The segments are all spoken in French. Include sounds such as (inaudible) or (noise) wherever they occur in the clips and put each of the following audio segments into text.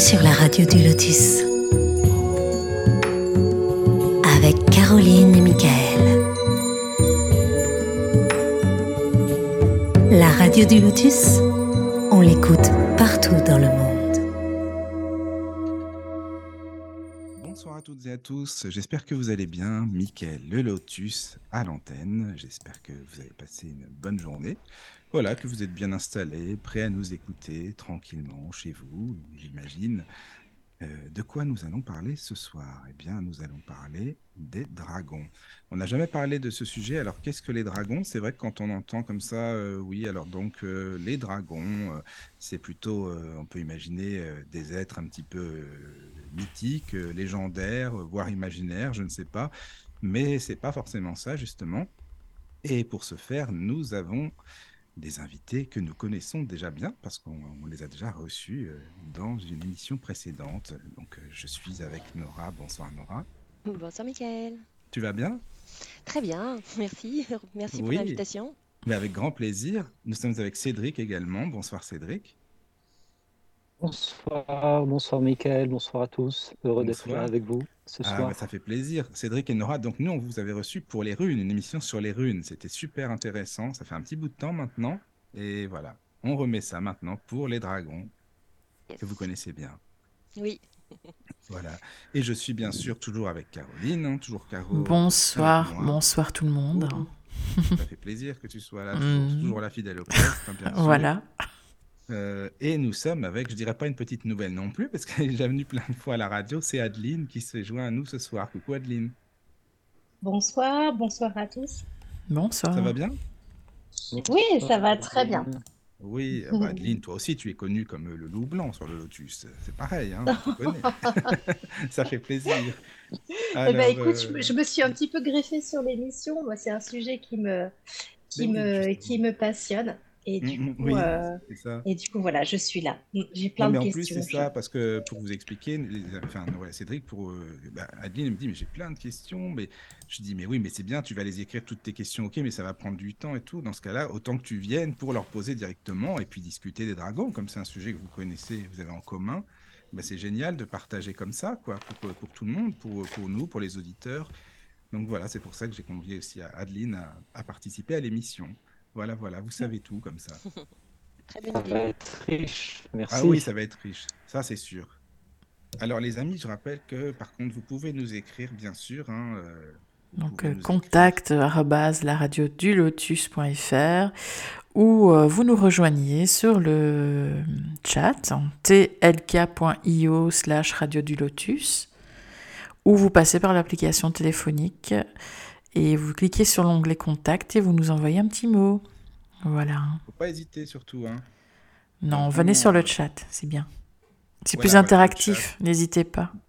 sur la radio du Lotus avec Caroline et Michael. La radio du Lotus, on l'écoute partout dans le monde. Bonsoir à toutes et à tous, j'espère que vous allez bien. Michael Le Lotus à l'antenne, j'espère que vous avez passé une bonne journée. Voilà, que vous êtes bien installés, prêts à nous écouter tranquillement chez vous, j'imagine. Euh, de quoi nous allons parler ce soir? Eh bien, nous allons parler des dragons. On n'a jamais parlé de ce sujet. Alors, qu'est-ce que les dragons? C'est vrai que quand on entend comme ça, euh, oui, alors donc euh, les dragons, c'est plutôt, on peut imaginer des êtres un petit peu mythiques, légendaires, voire imaginaires, je ne sais pas. Mais c'est pas forcément ça, justement. Et pour ce faire, nous avons des invités que nous connaissons déjà bien parce qu'on les a déjà reçus euh, dans une émission précédente. Donc euh, je suis avec Nora. Bonsoir Nora. Bonsoir Mickaël. Tu vas bien? Très bien, (laughs) merci. Merci pour l'invitation. Mais avec grand plaisir. Nous sommes avec Cédric également. Bonsoir Cédric. Bonsoir, bonsoir Mickaël, bonsoir à tous. Heureux d'être là avec vous ce ah, soir. Bah, ça fait plaisir. Cédric et Nora, donc nous, on vous avait reçu pour les runes, une émission sur les runes. C'était super intéressant. Ça fait un petit bout de temps maintenant. Et voilà, on remet ça maintenant pour les dragons, que vous connaissez bien. Oui. (laughs) Voilà. Et je suis bien sûr toujours avec Caroline, hein, toujours Caro. Bonsoir, bonsoir tout le monde. Ça fait plaisir que tu sois là, mm. toujours, la fidèle au poste. Hein, (laughs) voilà. Euh, et nous sommes avec, je dirais pas une petite nouvelle non plus, parce qu'elle est déjà venue plein de fois à la radio, c'est Adeline qui se joint à nous ce soir. Coucou Adeline. Bonsoir, bonsoir à tous. Bonsoir. Ça va bien? Oui, ça va très bien. Oui, (laughs) bah, Adeline, toi aussi, tu es connue comme le loup blanc sur le Lotus. C'est pareil, hein, (laughs) (laughs) ça fait plaisir. eh ben, écoute, euh, je, me suis un petit peu greffée sur l'émission. Moi, c'est un sujet qui me, qui me, qui me passionne. Et du, mmh, coup, euh, et du coup, voilà, je suis là. Mmh, j'ai plein de questions. En plus, c'est ça, parce que pour vous expliquer, enfin, voilà, Cédric, pour, euh, bah, Adeline me dit, mais j'ai plein de questions. Mais je dis, mais oui, mais c'est bien, tu vas les écrire toutes tes questions, ok, mais ça va prendre du temps et tout. Dans ce cas-là, autant que tu viennes pour leur poser directement et puis discuter des dragons, comme c'est un sujet que vous connaissez, vous avez en commun. Bah, c'est génial de partager comme ça, quoi, pour, pour tout le monde, pour, pour nous, pour les auditeurs. Donc voilà, c'est pour ça que j'ai convié aussi Adeline à, à participer à l'émission. Voilà, voilà, vous savez tout comme ça. (laughs) Très bien. Ça va être riche, merci. Ah oui, ça va être riche, ça c'est sûr. Alors les amis, je rappelle que par contre, vous pouvez nous écrire, bien sûr. Hein, euh, Donc euh, contact la radio du lotus.fr ou euh, vous nous rejoignez sur le chat tlk.io slash radio du lotus ou vous passez par l'application téléphonique et vous cliquez sur l'onglet Contact et vous nous envoyez un petit mot. Voilà. Faut pas hésiter surtout. Hein. Non, venez sur le chat, c'est bien. C'est plus interactif, n'hésitez pas. (laughs)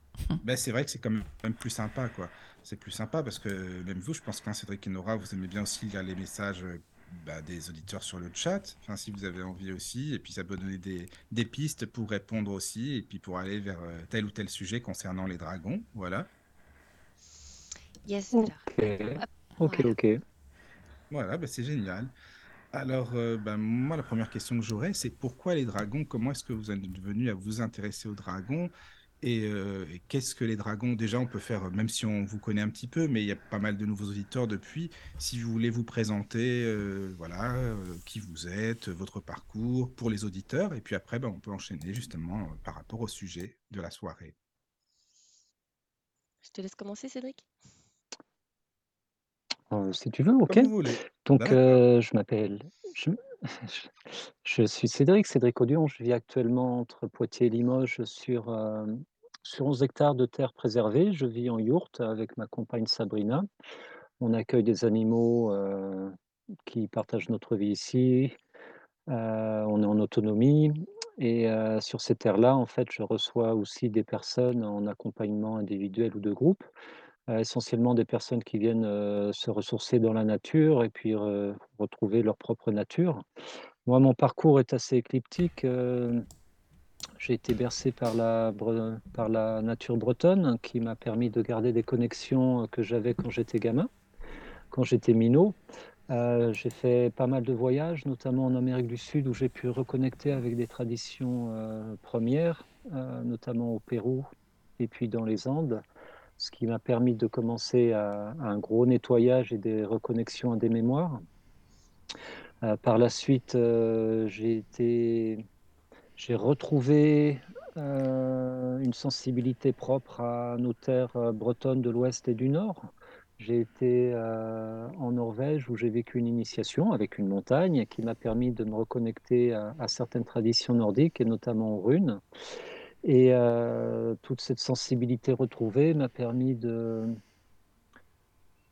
Ben, c'est vrai que c'est quand même plus sympa, quoi. C'est plus sympa parce que même vous, je pense qu'un Cédric et Nora, vous aimez bien aussi lire les messages bah, des auditeurs sur le chat. Enfin, si vous avez envie aussi, et puis ça peut donner des, des pistes pour répondre aussi, et puis pour aller vers euh, tel ou tel sujet concernant les dragons. Voilà. Yes. Ok, ok. Voilà, bah, c'est génial. Alors, euh, bah, moi, la première question que j'aurais, c'est pourquoi les dragons Comment est-ce que vous êtes venu à vous intéresser aux dragons euh, et, qu'est-ce que les dragons Déjà, on peut faire, même si on vous connaît un petit peu, mais il y a pas mal de nouveaux auditeurs depuis. Si vous voulez vous présenter, euh, voilà, qui vous êtes, votre parcours pour les auditeurs, et puis après, bah, on peut enchaîner justement par rapport au sujet de la soirée. Je te laisse commencer, Cédric. Euh, si tu veux, OK. Donc, euh, je m'appelle (laughs) je suis Cédric, Cédric Audion. Je vis actuellement entre Poitiers et Limoges sur, euh, sur 11 hectares de terre préservée. Je vis en yourte avec ma compagne Sabrina. On accueille des animaux, qui partagent notre vie ici. on est en autonomie et sur ces terres-là, en fait, je reçois aussi des personnes en accompagnement individuel ou de groupe essentiellement des personnes qui viennent, se ressourcer dans la nature et puis retrouver leur propre nature. Moi, mon parcours est assez écliptique, j'ai été bercé par la par la nature bretonne qui m'a permis de garder des connexions, que j'avais quand j'étais gamin, quand j'étais minot. j'ai fait pas mal de voyages, notamment en Amérique du Sud où j'ai pu reconnecter avec des traditions, premières notamment au Pérou et puis dans les Andes, ce qui m'a permis de commencer à, un gros nettoyage et des reconnexions à des mémoires. par la suite, j'ai été, j'ai retrouvé une sensibilité propre à nos terres bretonnes de l'Ouest et du Nord. J'ai été euh, en Norvège où j'ai vécu une initiation avec une montagne qui m'a permis de me reconnecter à, certaines traditions nordiques et notamment aux runes. Et euh, toute cette sensibilité retrouvée m'a permis de,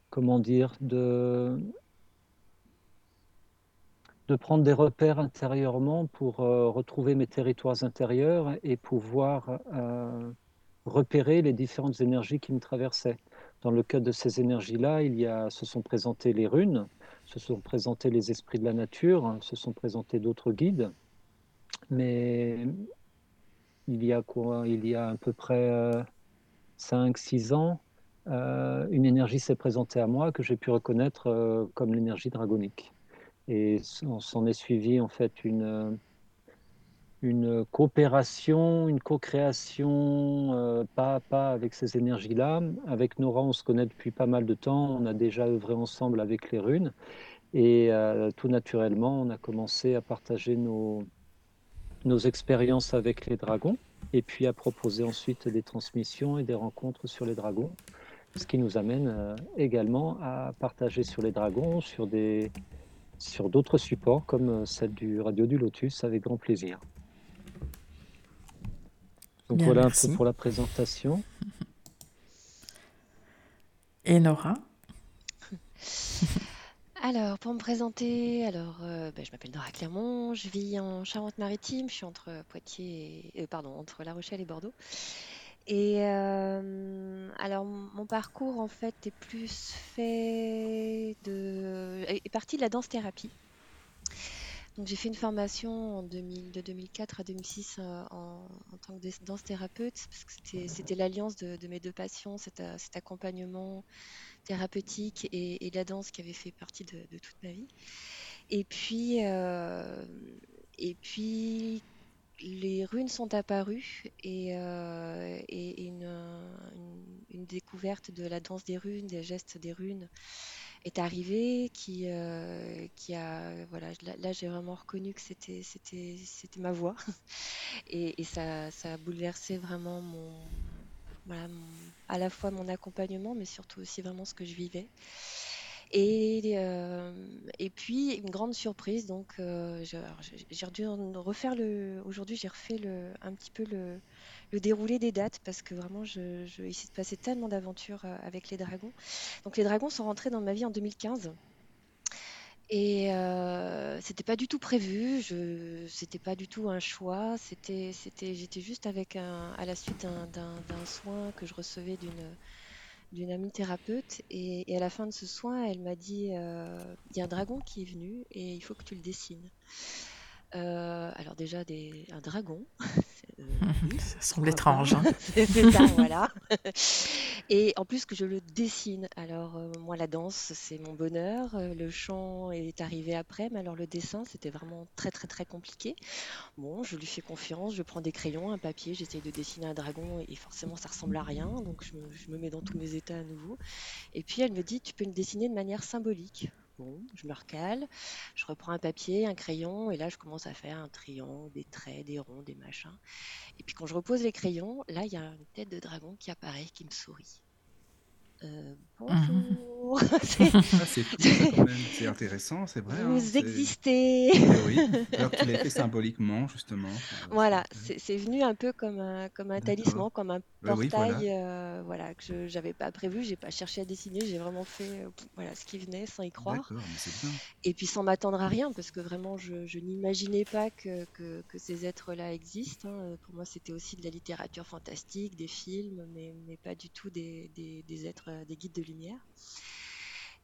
comment dire, de, de prendre des repères intérieurement pour euh, retrouver mes territoires intérieurs et pouvoir repérer les différentes énergies qui me traversaient. Dans le cadre de ces énergies-là, il y a, se sont présentées les runes, se sont présentés les esprits de la nature, se sont présentés d'autres guides. Mais il y a quoi Il y a à peu près 5-6 euh, ans, euh, une énergie s'est présentée à moi que j'ai pu reconnaître euh, comme l'énergie dragonique. Et on s'en est suivi en fait une, une coopération, une co-création euh, pas à pas avec ces énergies-là. Avec Nora, on se connaît depuis pas mal de temps, on a déjà œuvré ensemble avec les runes. Et euh, tout naturellement, on a commencé à partager nos, nos expériences avec les dragons et puis à proposer ensuite des transmissions et des rencontres sur les dragons. Ce qui nous amène euh, également à partager sur les dragons, sur des sur d'autres supports comme celle du Radio du Lotus avec grand plaisir. Donc voilà un peu pour la présentation. Et Nora? (laughs) Alors, pour me présenter, alors, euh, ben, je m'appelle Nora Clermont, je vis en Charente-Maritime, je suis entre Poitiers, et, euh, pardon, entre La Rochelle et Bordeaux. Et euh, alors, mon parcours en fait est plus fait de, est parti de la danse thérapie j'ai fait une formation en de 2004 à 2006 euh, en, tant que danse thérapeute, parce que c'était l'alliance de, mes deux passions, cet, accompagnement thérapeutique et, la danse qui avait fait partie de, toute ma vie. Et puis, euh, et puis les runes sont apparues et, une, découverte de la danse des runes, des gestes des runes est arrivé, qui, euh, qui a, voilà, là, j'ai vraiment reconnu que c'était, c'était, c'était ma voix, (laughs) et, ça, ça, a bouleversé vraiment mon, à la fois mon accompagnement, mais surtout aussi vraiment ce que je vivais. Et, euh, et puis, une grande surprise, donc euh, j'ai dû refaire le. Aujourd'hui, j'ai refait le, un petit peu le, le déroulé des dates parce que vraiment, je, je il s'est passé tellement d'aventures euh, avec les dragons. Donc, les dragons sont rentrés dans ma vie en 2015. Et euh, c'était pas du tout prévu, je, c'était pas du tout un choix, c'était, c'était, j'étais juste avec un, à la suite d'un, soin que je recevais d'une, d'une amie thérapeute. Et, à la fin de ce soin, elle m'a dit euh, il y a un dragon qui est venu et il faut que tu le dessines. Euh, alors déjà des, un dragon. (laughs) Euh, ça (laughs) semble étrange. Hein. (laughs) c'est ça, (laughs) voilà. Et en plus que je le dessine. Alors euh, moi la danse c'est mon bonheur, le chant est arrivé après, mais alors le dessin c'était vraiment très très très compliqué. Bon, je lui fais confiance, je prends des crayons, un papier, j'essaye de dessiner un dragon et forcément ça ressemble à rien, donc je me, je me mets dans tous mes états à nouveau. Et puis elle me dit tu peux le dessiner de manière symbolique. Je me recale, je reprends un papier, un crayon, et là je commence à faire un triangle, des traits, des ronds, des machins. Et puis quand je repose les crayons, là il y a une tête de dragon qui apparaît, qui me sourit. Euh, bonjour. (laughs) (laughs) Ah, c'est intéressant, c'est vrai. Hein, Vous existez. Eh oui, (laughs) alors tu l'as fait symboliquement, justement. Voilà, c'est venu un peu comme un, comme un talisman, comme un bah portail euh, voilà. que je n'avais pas prévu, j'ai pas cherché à dessiner, j'ai vraiment fait euh, voilà, ce qui venait sans y croire. Et puis sans m'attendre à rien, parce que vraiment, je, je n'imaginais pas que, que, que, ces êtres-là existent. Hein. Pour moi, c'était aussi de la littérature fantastique, des films, mais, mais pas du tout des, des, des êtres euh, des guides de lumière.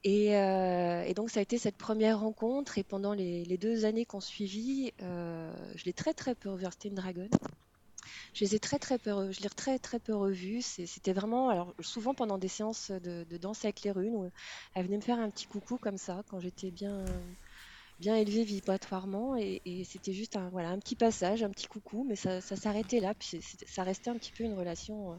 Euh, et, donc ça a été cette première rencontre et pendant les, deux années qu'on suivit, euh, je l'ai très très peu revu. C'était une dragonne. Je les ai très très peu, je l'ai très très revu. C'était vraiment, alors souvent pendant des séances de, danse avec les runes, où elle venait me faire un petit coucou comme ça quand j'étais bien bien élevé vibratoirement et, c'était juste un, voilà, un petit passage, un petit coucou, mais ça, s'arrêtait là, ça restait un petit peu une relation euh,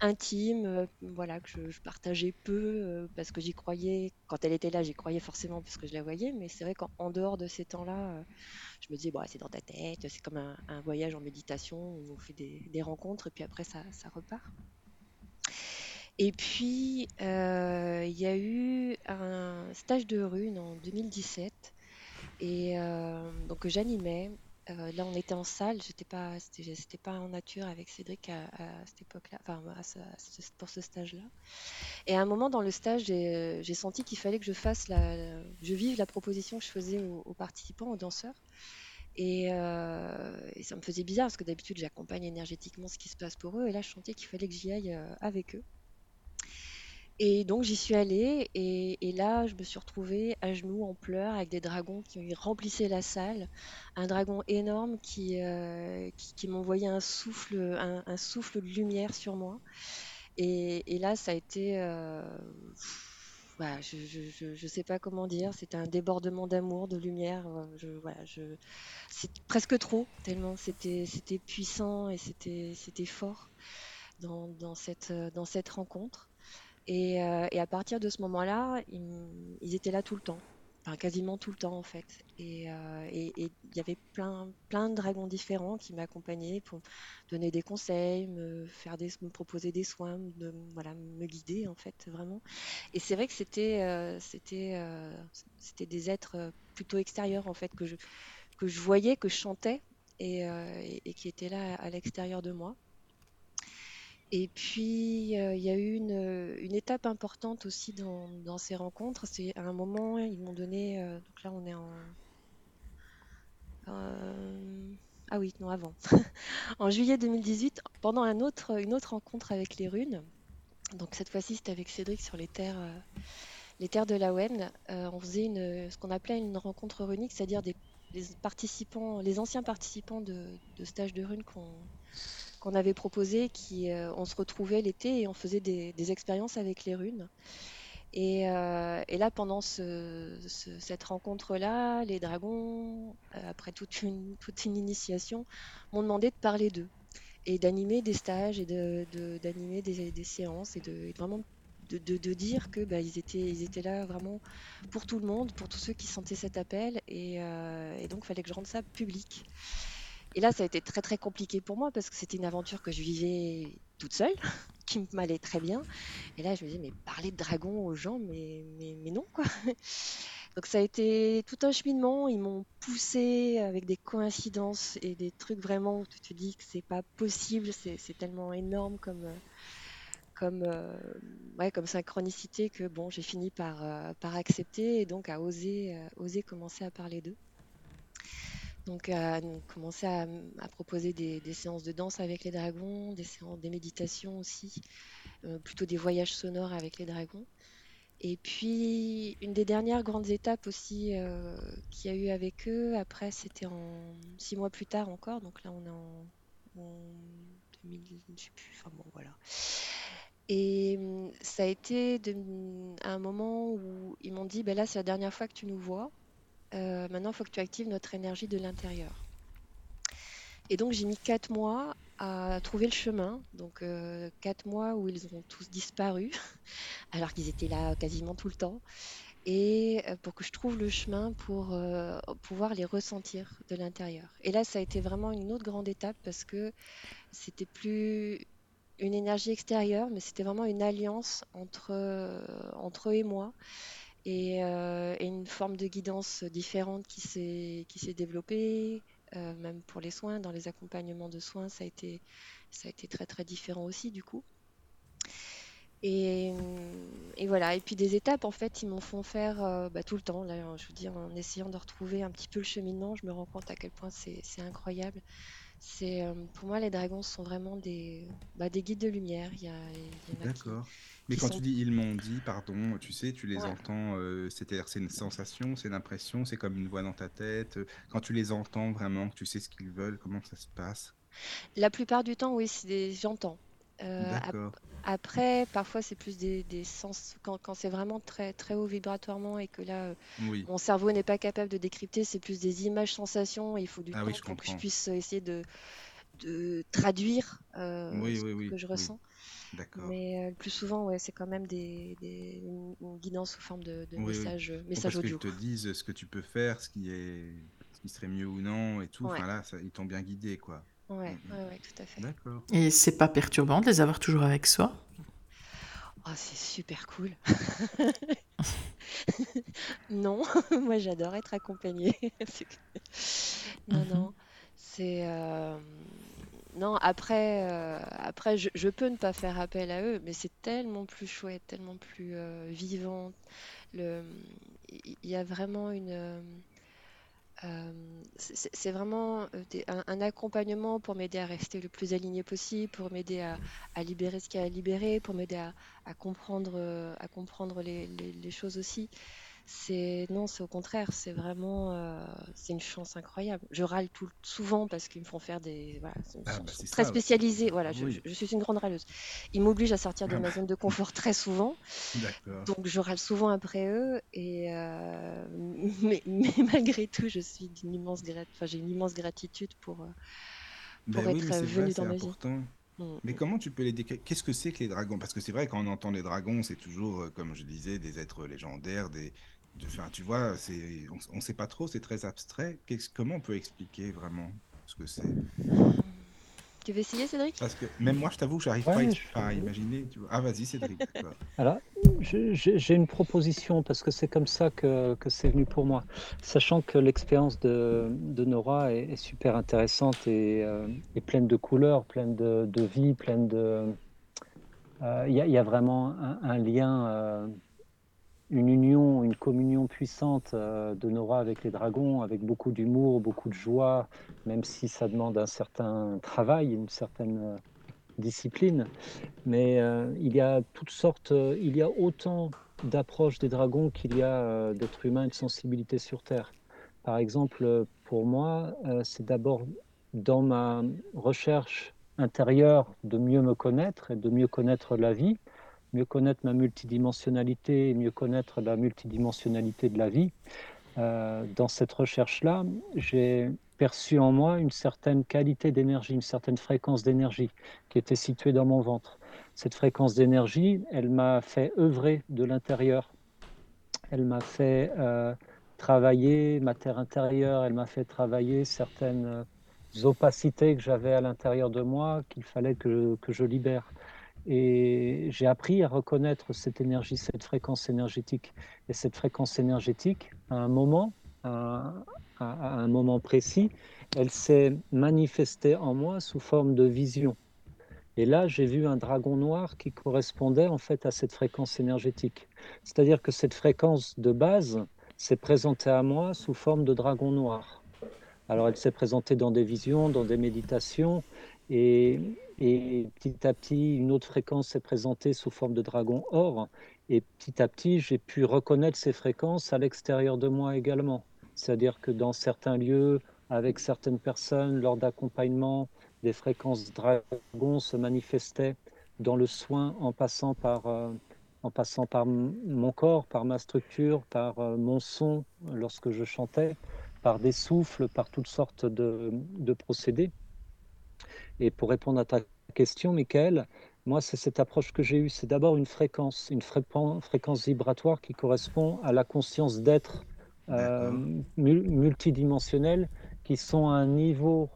intime, euh, voilà, que je, partageais peu euh, parce que j'y croyais, quand elle était là, j'y croyais forcément parce que je la voyais, mais c'est vrai qu'en dehors de ces temps-là, je me disais, bon, c'est dans ta tête, c'est comme un, voyage en méditation où on fait des, rencontres et puis après ça, repart. Et puis, il y a eu un stage de rune en 2017 et euh, donc j'animais. Euh, là, on était en salle, j'étais pas, c'était pas en nature avec Cédric à, cette époque-là, enfin pour ce stage-là. Et à un moment dans le stage, j'ai euh, senti qu'il fallait que je fasse la, je vive la proposition que je faisais aux, participants, aux danseurs. Et, et, ça me faisait bizarre parce que d'habitude j'accompagne énergétiquement ce qui se passe pour eux. Et là, je sentais qu'il fallait que j'y aille avec eux. Et donc j'y suis allée et, là je me suis retrouvée à genoux en pleurs avec des dragons qui remplissaient la salle, un dragon énorme qui, euh, qui, m'envoyait un souffle, un, souffle de lumière sur moi. Et, là ça a été, euh, je, je, sais pas comment dire, c'était un débordement d'amour, de lumière. Euh, je, je, c'est presque trop tellement c'était, c'était puissant et c'était, c'était fort dans, dans, cette, dans cette rencontre. Euh, et, à partir de ce moment-là, ils, étaient là tout le temps, quasiment tout le temps en fait. Et euh, il y avait plein, plein de dragons différents qui m'accompagnaient pour donner des conseils, me faire des, me proposer des soins, de, voilà, me guider en fait vraiment. Et c'est vrai que c'était, euh, c'était, des êtres plutôt extérieurs en fait que je, que je voyais, que je chantais et, et qui étaient là à l'extérieur de moi. Et puis, euh, il y a eu une, une, étape importante aussi dans, ces rencontres. C'est à un moment, ils m'ont donné. Euh, donc là, on est en. Euh, ah oui, non, avant. (laughs) en juillet 2018, pendant une autre rencontre avec les runes. Donc cette fois-ci, c'était avec Cédric sur les terres, les terres de la Wen. on faisait ce qu'on appelait une rencontre runique, c'est-à-dire des, les participants, les anciens participants de, de stage de runes qu'on qu'on avait proposé, qui euh, on se retrouvait l'été et on faisait des, expériences avec les runes. Et, euh, là, pendant cette rencontre-là, les dragons, euh, après toute une, toute une initiation, m'ont demandé de parler d'eux et d'animer des stages et d'animer de, des, séances et de vraiment de, dire que bah, ils, étaient, ils étaient là vraiment pour tout le monde, pour tous ceux qui sentaient cet appel et donc il fallait que je rende ça public. Et là, ça a été très très compliqué pour moi parce que c'était une aventure que je vivais toute seule, (laughs) qui m'allait très bien. Et là, je me disais, mais parler de dragon aux gens, mais, mais, non, quoi. (laughs) Donc ça a été tout un cheminement. Ils m'ont poussé avec des coïncidences et des trucs vraiment où tu te dis que c'est pas possible, c'est tellement énorme comme, comme, euh, ouais, comme synchronicité que bon, j'ai fini par, euh, par accepter et donc à oser, euh, oser commencer à parler d'eux. Donc, à commencer à, proposer des, séances de danse avec les dragons, des séances, des méditations aussi, euh, plutôt des voyages sonores avec les dragons. Et puis, une des dernières grandes étapes aussi euh, qu'il y a eu avec eux, après, c'était en six mois plus tard encore. Donc là, on est en, 2000, je sais plus, enfin bon, voilà. Et ça a été à un moment où ils m'ont dit, ben là, c'est la dernière fois que tu nous vois. Euh, maintenant, il faut que tu actives notre énergie de l'intérieur. Et donc, j'ai mis quatre mois à trouver le chemin. Donc, euh, quatre mois où ils ont tous disparu, (laughs) alors qu'ils étaient là quasiment tout le temps. Et euh, pour que je trouve le chemin pour pouvoir les ressentir de l'intérieur. Et là, ça a été vraiment une autre grande étape parce que c'était plus une énergie extérieure, mais c'était vraiment une alliance entre, entre eux et moi. Euh, et, une forme de guidance différente qui s'est développée, euh, même pour les soins, dans les accompagnements de soins, ça a été ça a été très très différent aussi du coup. Et, et voilà. Et puis des étapes en fait, ils m'en font faire euh, bah, tout le temps. Là, je veux dire, en essayant de retrouver un petit peu le cheminement, je me rends compte à quel point c'est incroyable. C'est pour moi les dragons sont vraiment des bah, des guides de lumière. Il y, a, D'accord. Mais quand tu dis ils m'ont dit, pardon, tu sais, tu les entends, euh, c'est-à-dire c'est une sensation, c'est une impression, c'est comme une voix dans ta tête. Euh, quand tu les entends vraiment, tu sais ce qu'ils veulent, comment ça se passe? La plupart du temps, oui, j'entends. D'accord. après, parfois, c'est plus des, des sens. Quand, quand c'est vraiment très, très haut vibratoirement et que là, Oui. mon cerveau n'est pas capable de décrypter, c'est plus des images, sensations. il faut du Ah temps oui, pour que je puisse essayer de, de traduire euh, Oui, ce oui, oui, que je oui. ressens. Mais euh, le plus souvent, ouais, c'est quand même des, des- une, guidance sous forme de, de Oui, oui. messages, Ou messages parce qu'ils audio. te disent ce que tu peux faire, ce qui est, ce qui serait mieux ou non et tout. Ouais, Enfin là, ça- ils t'ont bien guidé, quoi. Ouais, Mm, ouais, ouais, tout à fait. D'accord. Et c'est pas perturbant de les avoir toujours avec soi? Oh, c'est super cool. (laughs) Non, (laughs) moi j'adore être accompagnée. (laughs) Non, Mhm. non, c'est... euh, Non, après, euh, après je, je peux ne pas faire appel à eux, mais c'est tellement plus chouette, tellement plus euh, vivant. Le... Il y a vraiment une... euh, c'est c'est- vraiment euh, un, accompagnement pour m'aider à rester le plus aligné possible, pour m'aider à, libérer ce qu'il y a à libérer, pour m'aider à, comprendre, euh, à comprendre les choses aussi. C'est non, c'est au contraire, c'est vraiment, euh, c'est une chance incroyable. Je râle tout, souvent parce qu'ils me font faire des, voilà, Ah bah très spécialisés. Voilà, je, je- suis une grande râleuse. Ils m'obligent à sortir de Ah ma bah, zone de confort très souvent. Donc je râle souvent après eux et euh, (laughs) mais, mais malgré tout je suis d'une immense enfin, j'ai une immense gratitude pour, euh, pour Ben oui, être venue dans ma vie. Mais mm. comment tu peux les décrire? Qu'est-ce que c'est que les dragons? Parce que c'est vrai, quand on entend les dragons, c'est toujours, euh, comme je disais, des êtres légendaires, des... de- Enfin, tu vois, c'est... on ne sait pas trop, c'est très abstrait. Qu'est-ce- Comment on peut expliquer vraiment ce que c'est? Tu veux essayer Cédric? Parce que même moi, je t'avoue, que j'arrive pas à, Ouais, je- à imaginer. Tu vois. Ah, vas-y, Cédric. Alors, (laughs) j'ai une proposition parce que c'est comme ça que, que c'est venu pour moi. Sachant que l'expérience de, de Nora est, est super intéressante et, euh, et pleine de couleurs, pleine de, de vie, pleine de... euh, Il y, a- il y a vraiment un, un lien, euh, une union, une communion puissante euh, de Nora avec les dragons, avec beaucoup d'humour, beaucoup de joie, même si ça demande un certain travail, une certaine euh, discipline. Mais euh, il y a toutes sortes, il y a autant d'approches des dragons qu'il y a d'êtres humains et de sensibilité sur Terre. Par exemple, pour moi, c'est d'abord dans ma recherche intérieure de mieux me connaître et de mieux connaître la vie, mieux connaître ma multidimensionnalité et mieux connaître la multidimensionnalité de la vie. Euh, dans cette recherche-là, j'ai perçu en moi une certaine qualité d'énergie, une certaine fréquence d'énergie qui était située dans mon ventre. Cette fréquence d'énergie, elle m'a fait œuvrer de l'intérieur. Elle m'a fait euh, travailler ma terre intérieure, elle m'a fait travailler certaines euh, opacités que j'avais à l'intérieur de moi qu'il fallait que, que je libère. Et j'ai appris à reconnaître cette énergie, cette fréquence énergétique. Et cette fréquence énergétique, à un moment, à, un moment précis, elle s'est manifestée en moi sous forme de vision. Et là, j'ai vu un dragon noir qui correspondait en fait à cette fréquence énergétique. C'est-à-dire que cette fréquence de base s'est présentée à moi sous forme de dragon noir. Alors, elle s'est présentée dans des visions, dans des méditations, et, et petit à petit, une autre fréquence s'est présentée sous forme de dragon or, et petit à petit, j'ai pu reconnaître ces fréquences à l'extérieur de moi également. C'est-à-dire que dans certains lieux, avec certaines personnes, lors d'accompagnement, des fréquences dragon se manifestaient dans le soin en passant par, euh, en passant par mon corps, par ma structure, par euh, mon son lorsque je chantais, par des souffles, par toutes sortes de procédés. Et pour répondre à ta question, Michael, moi, c'est cette approche que j'ai eue. C'est d'abord une fréquence, une fréquence, vibratoire qui correspond à la conscience d'être euh, multidimensionnelle, qui sont à un niveau,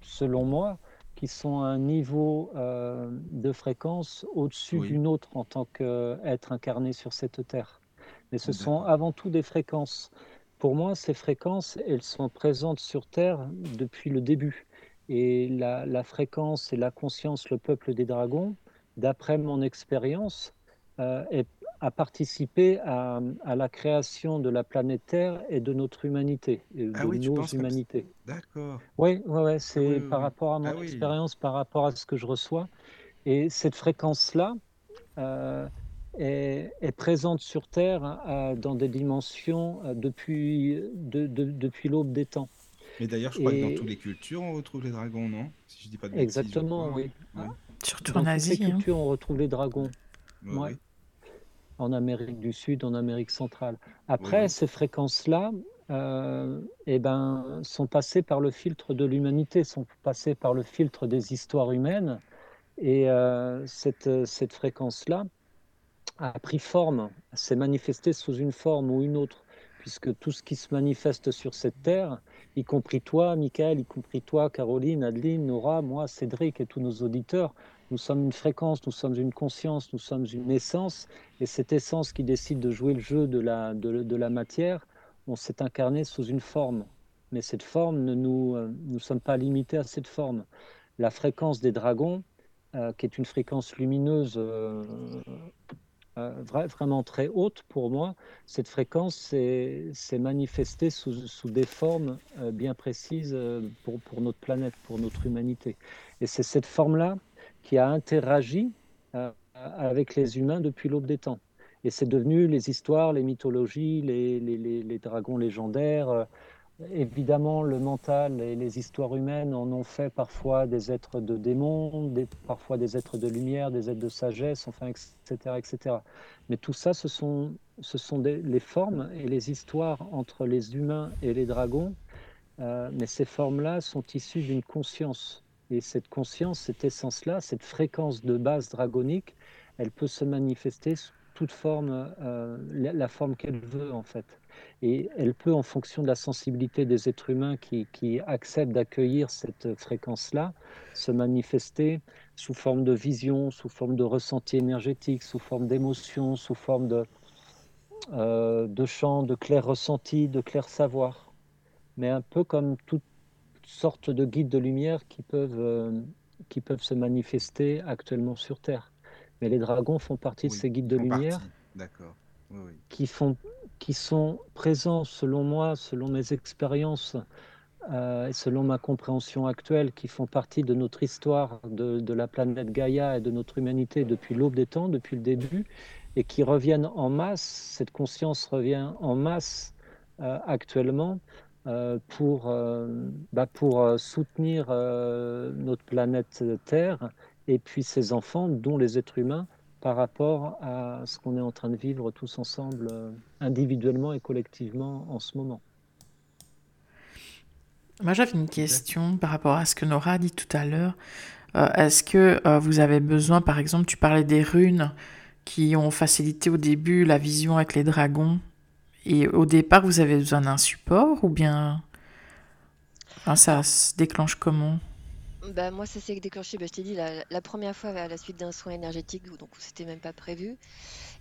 selon moi, qui sont à un niveau euh, de fréquence au-dessus Oui. d'une autre en tant qu'être incarné sur cette terre. Mais ce sont avant tout des fréquences. Pour moi, ces fréquences, elles sont présentes sur Terre depuis le début. Et la, la fréquence et la conscience, le peuple des dragons, d'après mon expérience, euh, a participé à, à la création de la planète Terre et de notre humanité, et Ah de oui, nos humanités. D'accord. Oui, ouais, ouais, Ah c'est oui, oui, par rapport à mon Ah expérience, par rapport à ce que je reçois. Et cette fréquence-là euh, est, est présente sur Terre euh, dans des dimensions depuis, de- de- depuis l'aube des temps. Mais d'ailleurs, je crois que dans toutes les cultures, on retrouve les dragons, non? Si je dis pas de exactement, oui. Ouais. Surtout dans en toutes les Asie. hein. cultures, on retrouve les dragons. Oui, Ouais. oui. en Amérique du Sud, en Amérique centrale. Oui, Après, ces fréquences-là euh, eh ben, sont passées par le filtre de l'humanité, sont passées par le filtre des histoires humaines. Et euh, cette, cette fréquence-là a pris forme, s'est manifestée sous une forme ou une autre, puisque tout ce qui se manifeste sur cette terre, y compris toi, Michael, y compris toi, Caroline, Adeline, Nora, moi, Cédric et tous nos auditeurs, nous sommes une fréquence, nous sommes une conscience, nous sommes une essence, et cette essence qui décide de jouer le jeu de la, matière, on s'est incarné sous une forme. Mais cette forme, ne nous ne nous sommes pas limités à cette forme. La fréquence des dragons, euh, qui est une fréquence lumineuse euh, euh, vra vraiment très haute pour moi, cette fréquence s'est manifestée sous, des formes euh, bien précises euh, pour, notre planète, pour notre humanité. Et c'est cette forme-là qui a interagi euh, avec les humains depuis l'aube des temps. Et c'est devenu les histoires, les mythologies, les dragons légendaires. Évidemment, le mental et les histoires humaines en ont fait parfois des êtres de démons, parfois des êtres de lumière, des êtres de sagesse, enfin, etc. etc. Mais tout ça, ce sont, ce sont des, les formes et les histoires entre les humains et les dragons. Euh, mais ces formes-là sont issues d'une conscience. Et cette conscience, cette essence-là, cette fréquence de base dragonique, elle peut se manifester sous toute forme, euh, la, forme qu'elle veut en fait. Et elle peut, en fonction de la sensibilité des êtres humains qui, qui acceptent d'accueillir cette fréquence-là, se manifester sous forme de vision, sous forme de ressenti énergétique, sous forme d'émotion, sous forme de, euh, de chant, de clair ressenti, de clair savoir. Mais un peu comme toute sorte de guides de lumière qui peuvent, euh, qui peuvent se manifester actuellement sur Terre. Mais les dragons font partie Oui, de ces guides de lumière. D'accord. Qui, font, qui sont présents, selon moi, selon mes expériences euh, et selon ma compréhension actuelle, qui font partie de notre histoire, de, la planète Gaïa et de notre humanité depuis l'aube des temps, depuis le début, et qui reviennent en masse, cette conscience revient en masse euh, actuellement euh, pour, bah pour soutenir notre planète Terre et puis ses enfants, dont les êtres humains, par rapport à ce qu'on est en train de vivre tous ensemble, euh, individuellement et collectivement en ce moment. Moi, j'avais une question par rapport à ce que Nora a dit tout à l'heure. Euh, Est-ce que euh, vous avez besoin, par exemple, tu parlais des runes qui ont facilité au début la vision avec les dragons, et au départ, vous avez besoin d'un support ou bien enfin, ça se déclenche comment? Bah, moi, ça s'est déclenché, bah, je t'ai dit, la, la, première fois à la suite d'un soin énergétique, donc c'était même pas prévu.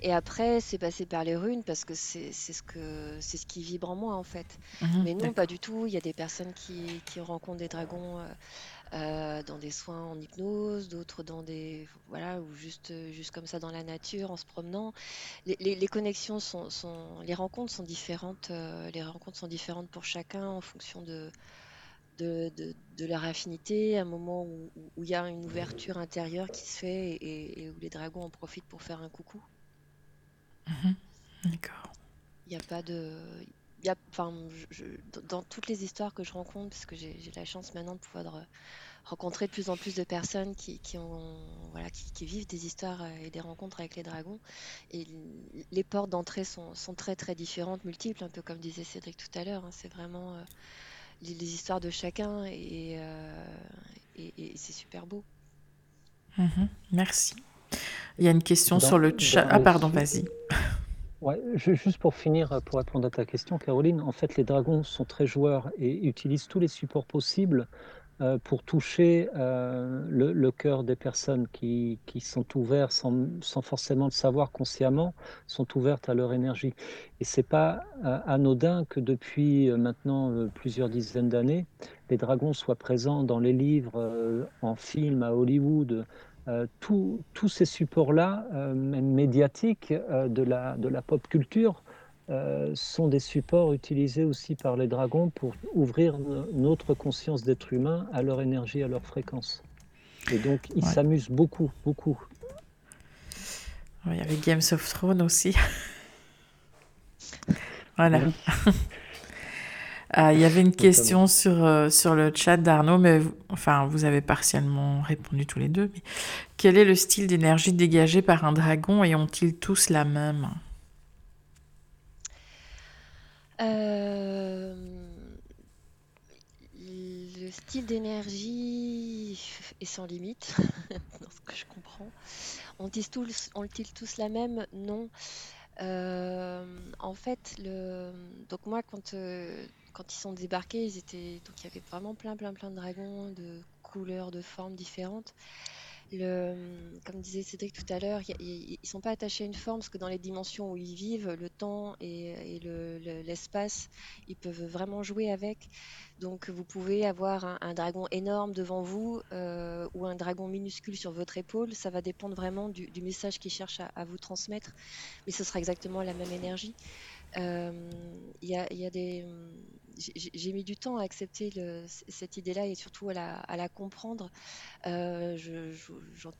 Et après, c'est passé par les runes parce que c'est ce, que, ce qui vibre en moi, en fait. Mhm, Mais non, pas du tout. Il y a des personnes qui, qui rencontrent des dragons euh, euh, dans des soins en hypnose, d'autres dans des. Voilà, ou juste, juste comme ça dans la nature, en se promenant. Les, les, les connexions sont, sont, Les rencontres sont différentes. euh, les rencontres sont différentes pour chacun en fonction de de, de, de, leur affinité, un moment où, il y a une ouverture intérieure qui se fait et, et où les dragons en profitent pour faire un coucou. Mmh. D'accord. Il n'y a pas de. Y a, enfin, je, dans toutes les histoires que je rencontre, parce que j'ai la chance maintenant de pouvoir rencontrer de plus en plus de personnes qui, qui ont, voilà, qui, qui, vivent des histoires et des rencontres avec les dragons. Et les portes d'entrée sont, sont, très très différentes, multiples, un peu comme disait Cédric tout à l'heure. Hein, c'est vraiment. Euh, les, les, histoires de chacun et, euh, et, et c'est super beau. Mmh, merci. Il y a une question dans, sur le chat. Ah, pardon, vas-y. (laughs) Ouais, juste pour finir, pour répondre à ta question, Caroline, en fait, les dragons sont très joueurs et utilisent tous les supports possibles euh, pour toucher euh, le, cœur des personnes qui, qui sont ouvertes sans, sans, forcément le savoir consciemment, sont ouvertes à leur énergie. Et c'est pas euh, anodin que depuis maintenant euh, plusieurs dizaines d'années, les dragons soient présents dans les livres, euh, en film, à Hollywood. Euh, tous ces supports-là, même médiatiques, de la, de la pop culture, euh, sont des supports utilisés aussi par les dragons pour ouvrir notre conscience d'être humain à leur énergie, à leur fréquence. Et donc, ils ouais. s'amusent beaucoup, beaucoup. Il y avait Games of Thrones aussi. (laughs) voilà. Ah, (laughs) il y avait une question sur, euh, sur le chat d'Arnaud, mais enfin, vous avez partiellement répondu tous les deux. Mais quel est le style d'énergie dégagé par un dragon et ont-ils tous la même? Euh, Le style d'énergie est sans limite, (laughs) dans ce que je comprends. Ont-ils tous, ont tous la même Non. Euh, en fait, le... donc moi, quand, euh, quand ils sont débarqués, ils étaient... donc il y avait vraiment plein, plein, plein de dragons de couleurs, de formes différentes. Le, comme disait Cédric tout à l'heure, ils ne sont pas attachés à une forme parce que dans les dimensions où ils vivent, le temps et, l'espace, ils peuvent vraiment jouer avec. Donc vous pouvez avoir un, dragon énorme devant vous euh, ou un dragon minuscule sur votre épaule. Ça va dépendre vraiment du, message qu'il cherche à, vous transmettre, mais ce sera exactement la même énergie. Euh, il y, a, des j'ai mis du temps à accepter cette idée-là et surtout à la, comprendre. Euh, je,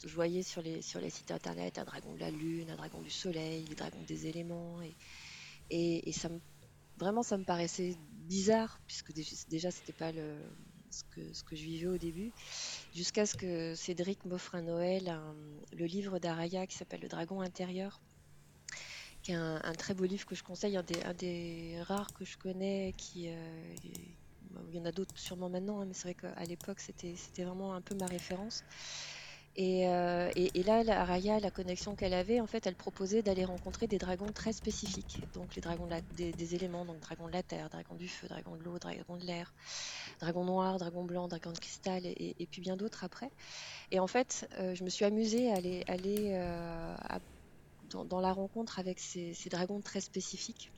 voyais sur les, sur les sites internet un dragon de la lune, un dragon du soleil, les dragons des éléments. Et, et, ça me, vraiment, ça me paraissait bizarre, puisque déjà, c'était pas le, ce, que, ce que je vivais au début, jusqu'à ce que Cédric m'offre à Noël le livre d'Araya qui s'appelle Le dragon intérieur un, très beau livre que je conseille, un des, rares que je connais, qui, euh, il y en a d'autres sûrement maintenant, hein, mais c'est vrai qu'à l'époque c'était vraiment un peu ma référence. Et, euh, là, la Raya, la connexion qu'elle avait, en fait, elle proposait d'aller rencontrer des dragons très spécifiques. Donc les dragons des, éléments, donc dragon de la terre, dragon du feu, dragon de l'eau, dragon de l'air, dragon noir, dragon blanc, dragon de cristal, et, puis bien d'autres après. Et en fait, euh, je me suis amusée à aller, dans, la rencontre avec ces, dragons très spécifiques.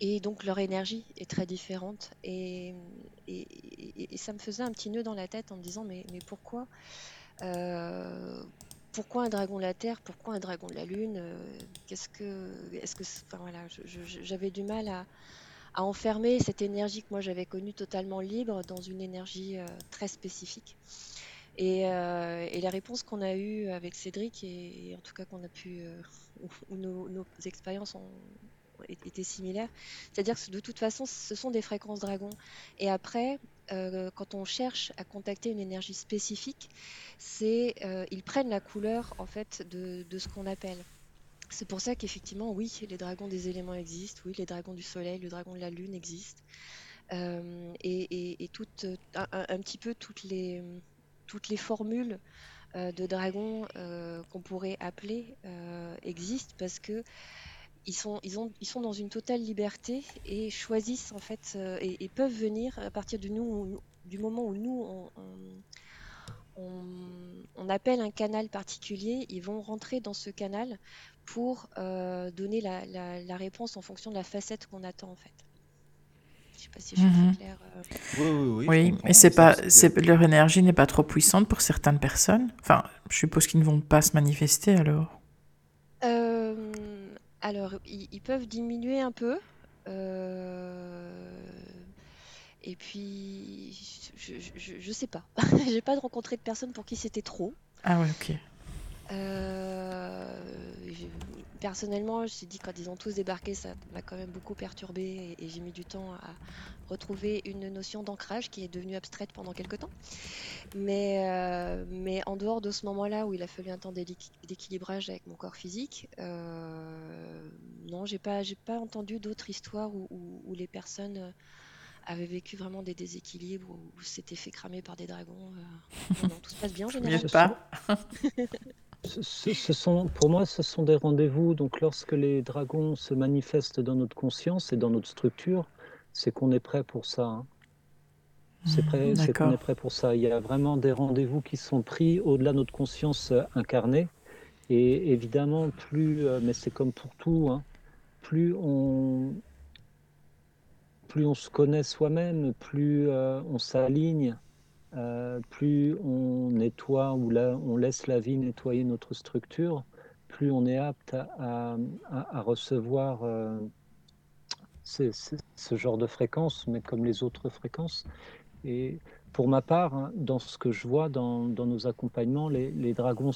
Et donc leur énergie est très différente. Et, ça me faisait un petit nœud dans la tête en me disant mais, pourquoi euh, pourquoi un dragon de la Terre Pourquoi un dragon de la Lune euh, Qu'est-ce que, est-ce que, voilà, j'avais du mal à, à, enfermer cette énergie que moi j'avais connue totalement libre dans une énergie euh, très spécifique. Euh, et, la réponse qu'on a eue avec Cédric, et, en tout cas qu'on a pu, euh, où, nos, expériences ont été similaires, c'est-à-dire que de toute façon, ce sont des fréquences dragons. Et après, euh, quand on cherche à contacter une énergie spécifique, c'est ils prennent la couleur en fait de, ce qu'on appelle. C'est pour ça qu'effectivement, oui, les dragons des éléments existent, oui, les dragons du soleil, le dragon de la lune existent, et, et, tout, un, petit peu toutes les toutes les formules euh, de dragons euh, qu'on pourrait appeler euh, existent parce que ils sont, ils, ont, ils sont dans une totale liberté et choisissent en fait et, peuvent venir à partir du, nous, du moment où nous on, on, appelle un canal particulier, ils vont rentrer dans ce canal pour donner la, la, réponse en fonction de la facette qu'on attend en fait. Je sais pas si je suis claire. Euh. Oui, oui, oui. Oui, mais c'est pas, c'est, leur énergie n'est pas trop puissante pour certaines personnes. Enfin, je suppose qu'ils ne vont pas se manifester alors. Euh, alors, ils, peuvent diminuer un peu. Euh, et puis, je, je, je, sais pas. (laughs) J'ai pas rencontré de personnes pour qui c'était trop. Ah ouais, ok. Euh, personnellement, je me dit quand ils ont tous débarqué, ça m'a quand même beaucoup perturbé et, j'ai mis du temps à retrouver une notion d'ancrage qui est devenue abstraite pendant quelques temps. Mais, euh, mais en dehors de ce moment-là où il a fallu un temps d'équilibrage avec mon corps physique, euh, non, j'ai pas, j'ai pas entendu d'autres histoires où, les personnes avaient vécu vraiment des déséquilibres ou s'étaient fait cramer par des dragons. non, tout se passe bien en (laughs) général. pas? (laughs) Ce, sont, pour moi, ce sont des rendez-vous. Donc, lorsque les dragons se manifestent dans notre conscience et dans notre structure, c'est qu'on est prêt pour ça. Hein. C'est mmh, qu'on est prêt pour ça. Il y a vraiment des rendez-vous qui sont pris au-delà de notre conscience euh, incarnée. Et évidemment, plus, euh, mais c'est comme pour tout, hein, plus on, plus on se connaît soi-même, plus euh, on s'aligne euh, plus on nettoie ou on laisse la vie nettoyer notre structure, plus on est apte à, recevoir euh, ce genre de fréquences, mais comme les autres fréquences. Et pour ma part, hein, dans ce que je vois dans, nos accompagnements, les, dragons,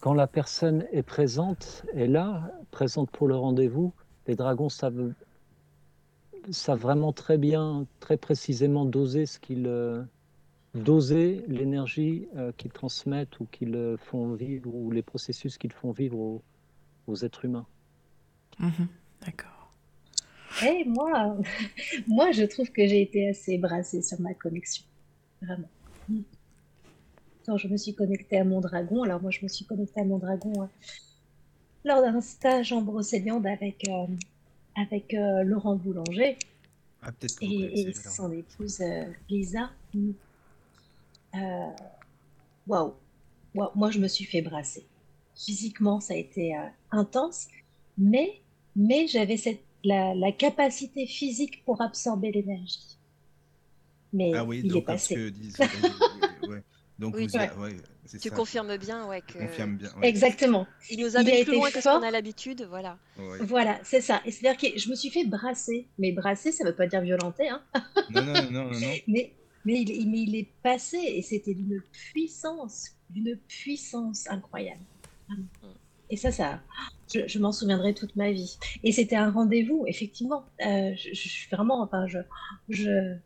quand la personne est présente, est là, présente pour le rendez-vous, les dragons savent savent vraiment très bien, très précisément doser ce qu'ils doser l'énergie qu'ils transmettent ou qu'ils font vivre ou les processus qu'ils font vivre aux, êtres humains. Mhm. D'accord. Et moi, (laughs) moi, je trouve que j'ai été assez brassée sur ma connexion. Vraiment. Quand je me suis connectée à mon dragon, alors moi, je me suis connectée à mon dragon hein, lors d'un stage en Brocéliande avec, euh, avec euh, Laurent Boulanger ah, et, son épouse euh, Lisa. Waouh! Moi, je me suis fait brasser. Physiquement, ça a été intense, mais, mais j'avais cette la, la, capacité physique pour absorber l'énergie. Mais ah oui, il est passé. Que disent. Donc oui, vous, ouais, tu ça. confirmes bien, ouais. Que... Confirme bien, Exactement. Il nous a mis plus loin que ce qu'on a l'habitude, voilà. Voilà, c'est ça. Et c'est-à-dire que je me suis fait brasser. Mais brasser, ça ne veut pas dire violenter, hein. non, non, non, non. (laughs) mais, mais, il, mais il est passé et c'était d'une puissance, d'une puissance incroyable. Mm. Et ça, ça, je, m'en souviendrai toute ma vie. Et c'était un rendez-vous, effectivement. Euh, je, suis vraiment, enfin, je, je,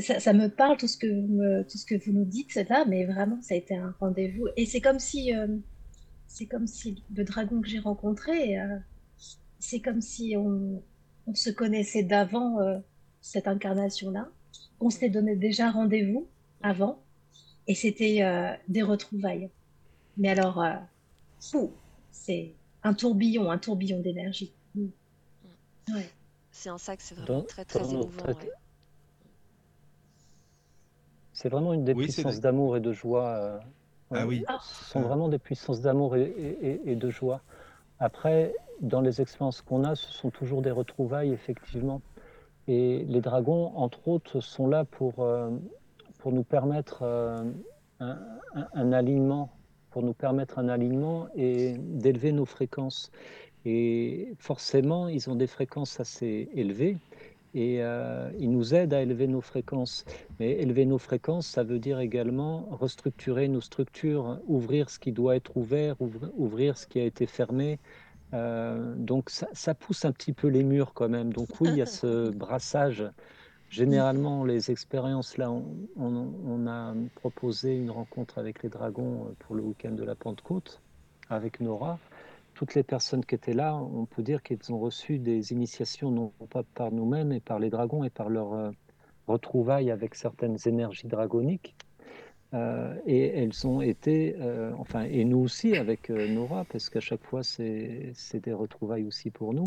ça, me parle tout ce que vous me, tout ce que vous nous dites, là, mais vraiment, ça a été un rendez-vous. Et c'est comme si, euh, c'est comme si le dragon que j'ai rencontré, euh, c'est comme si on, on, se connaissait d'avant cette incarnation-là. On s'était donné déjà rendez-vous avant, et c'était des retrouvailles. Mais alors, fou c'est un tourbillon, un tourbillon d'énergie. Mm. C'est un sac, c'est vraiment très très émouvant. C'est vraiment une des puissances d'amour et de joie. Euh, ah oui. Ce sont vraiment des puissances d'amour et, de joie. Après, dans les expériences qu'on a, ce sont toujours des retrouvailles, effectivement. Et les dragons, entre autres, sont là pour, euh, pour nous permettre euh, un, un, alignement pour nous permettre un alignement et d'élever nos fréquences. Et forcément, ils ont des fréquences assez élevées et euh, ils nous aident à élever nos fréquences. Mais élever nos fréquences, ça veut dire également restructurer nos structures, ouvrir ce qui doit être ouvert, ouvrir ce qui a été fermé. Euh, donc ça, ça, pousse un petit peu les murs quand même. Donc oui, il y a ce (laughs) brassage Généralement, les expériences, là, on, a proposé une rencontre avec les dragons euh, pour le week-end de la Pentecôte, avec Nora. Toutes les personnes qui étaient là, on peut dire qu'elles ont reçu des initiations, non pas par nous-mêmes, mais par les dragons et par leur euh, retrouvailles avec certaines énergies dragoniques. Euh, et elles ont été, euh, enfin, et nous aussi avec Nora, parce qu'à chaque fois c'est des retrouvailles aussi pour nous.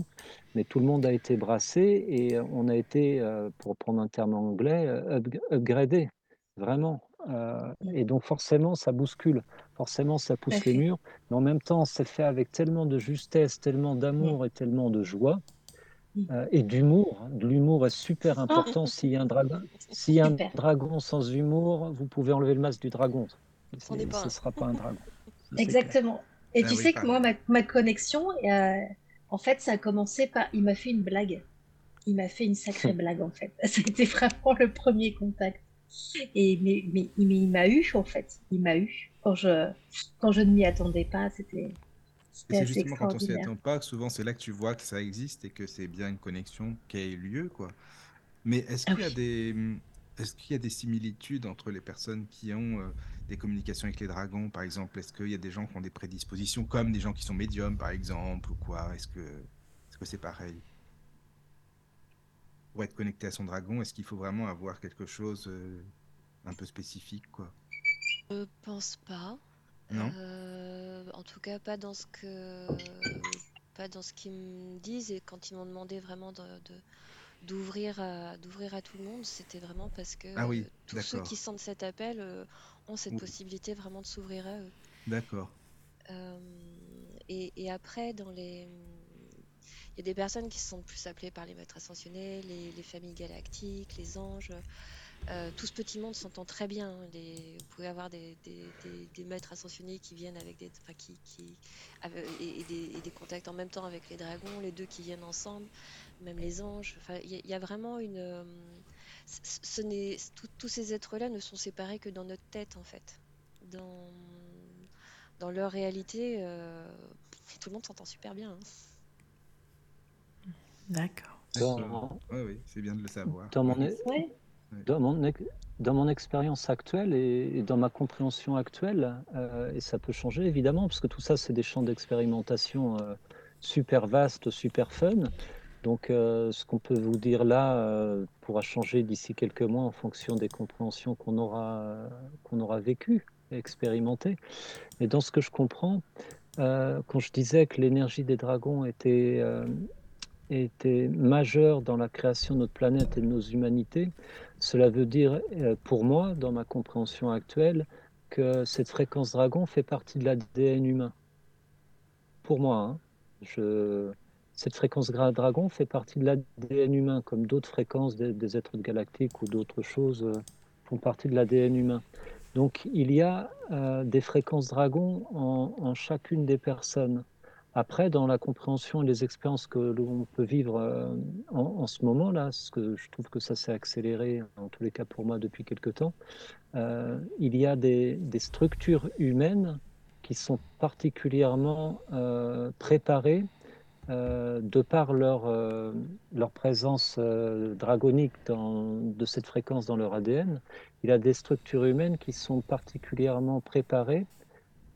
Mais tout le monde a été brassé et on a été, pour prendre un terme anglais, upgradé, vraiment. Et donc forcément ça bouscule, forcément ça pousse les murs, mais en même temps c'est fait avec tellement de justesse, tellement d'amour et tellement de joie euh, et d'humour. Hein. L'humour est super ah. important. S'il y a un dragon, s'il y a un dragon sans humour, vous pouvez enlever le masque du dragon. Ce ne sera pas un dragon. Exactement. Et ah tu sais que moi, ma, connexion, euh, en fait, ça a commencé par. Il m'a fait une blague. Il m'a fait une sacrée (laughs) blague, en fait. (laughs) C'était vraiment le premier contact. Et, mais, mais, mais il m'a eu, en fait. Il m'a eu. Quand je, quand je ne m'y attendais pas, c'était c'est justement quand on s'y attend pas, souvent c'est là que tu vois que ça existe et que c'est bien une connexion qui a eu lieu, quoi. Mais est-ce ah qu'il y a des, est-ce qu'il y a des similitudes entre les personnes qui ont euh, des communications avec les dragons, par exemple? Est-ce qu'il y a des gens qui ont des prédispositions, comme des gens qui sont médiums, par exemple, ou quoi? Est-ce que, est-ce que c'est pareil? Pour être connecté à son dragon, est-ce qu'il faut vraiment avoir quelque chose euh, un peu spécifique, quoi? Je pense pas. Euh, en tout cas, pas dans ce que pas dans ce qu'ils me disent et quand ils m'ont demandé vraiment de, d'ouvrir à d'ouvrir à tout le monde, c'était vraiment parce que ah oui, tous ceux qui sentent cet appel euh, ont cette possibilité vraiment de s'ouvrir à eux. D'accord. Euh, et, et, après, dans les il y a des personnes qui sentent plus appelées par les maîtres ascensionnés, les, les familles galactiques, les anges. Euh, tout ce petit monde s'entend très bien. Vous pouvez avoir des, maîtres ascensionnés qui viennent avec des, qui, et, des, contacts en même temps avec les dragons, les deux qui viennent ensemble, même les anges. il y, a vraiment une. Euh, ce n'est tous ces êtres-là ne sont séparés que dans notre tête en fait. Dans, dans leur réalité, euh, tout le monde s'entend super bien. Hein. D'accord. oui, c'est bien de le savoir. Dans mon, dans mon, dans mon expérience actuelle et, dans ma compréhension actuelle, euh, et ça peut changer évidemment, parce que tout ça, c'est des champs d'expérimentation euh, super vastes, super fun. Donc, euh, ce qu'on peut vous dire là pourra changer d'ici quelques mois en fonction des compréhensions qu'on aura, qu'on aura vécues et expérimentées. Mais dans ce que je comprends, quand je disais que l'énergie des dragons était était majeur dans la création de notre planète et de nos humanités, cela veut dire, euh, pour moi, dans ma compréhension actuelle, que cette fréquence dragon fait partie de l'ADN humain. Pour moi, hein, cette fréquence dragon fait partie de l'ADN humain, comme d'autres fréquences des, êtres galactiques ou d'autres choses euh, font partie de l'ADN humain. Donc il y a euh, des fréquences dragon en, chacune des personnes. Après, dans la compréhension et les expériences que l'on peut vivre euh, en, ce moment-là, parce que je trouve que ça s'est accéléré, en tous les cas pour moi, depuis quelque temps, euh, il y a des, structures humaines qui sont particulièrement préparées de par leur, leur présence dragonique de cette fréquence dans leur ADN. Il y a des structures humaines qui sont particulièrement préparées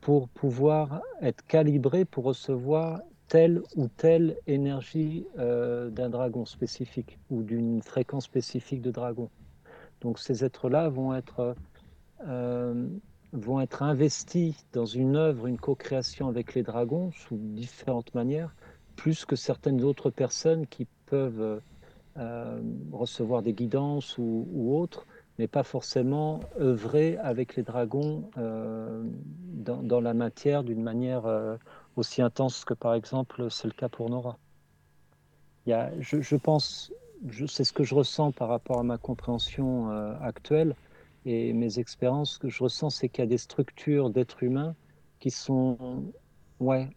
pour pouvoir être calibré pour recevoir telle ou telle énergie euh, d'un dragon spécifique ou d'une fréquence spécifique de dragon. Donc ces êtres-là vont être, euh, vont être investis dans une œuvre, une co-création avec les dragons sous différentes manières, plus que certaines autres personnes qui peuvent euh, recevoir des guidances ou, ou autres mais pas forcément œuvrer avec les dragons euh, dans, la matière d'une manière euh, aussi intense que par exemple c'est le cas pour Nora. Il y a, je, pense, c'est ce que je ressens par rapport à ma compréhension euh, actuelle et mes expériences, ce que je ressens c'est qu'il y a des structures d'êtres humains qui sont ouais,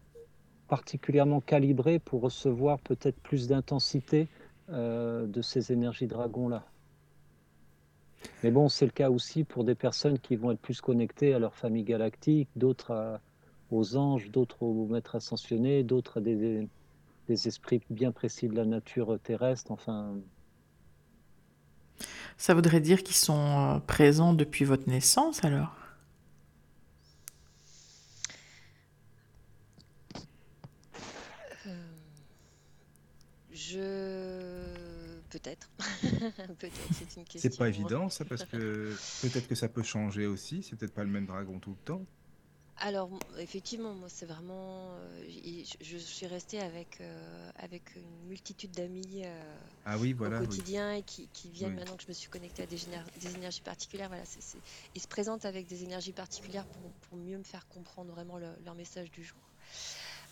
particulièrement calibrées pour recevoir peut-être plus d'intensité de ces énergies dragons-là. Mais bon, c'est le cas aussi pour des personnes qui vont être plus connectées à leur famille galactique, d'autres aux anges, d'autres aux maîtres ascensionnés, d'autres à des, des, esprits bien précis de la nature terrestre. Enfin. Ça voudrait dire qu'ils sont euh, présents depuis votre naissance alors? Euh, Je Peut-être. (laughs) peut-être, c'est une question. C'est pas évident, ça, parce que peut-être que ça peut changer aussi. C'est peut-être pas le même dragon tout le temps. Alors, effectivement, moi, c'est vraiment. Euh, je, suis restée avec, euh, avec une multitude d'amis euh, ah oui, voilà, au quotidien et qui, viennent maintenant que je me suis connectée à des, des énergies particulières. Voilà, Ils se présentent avec des énergies particulières pour, pour mieux me faire comprendre vraiment leur message du jour.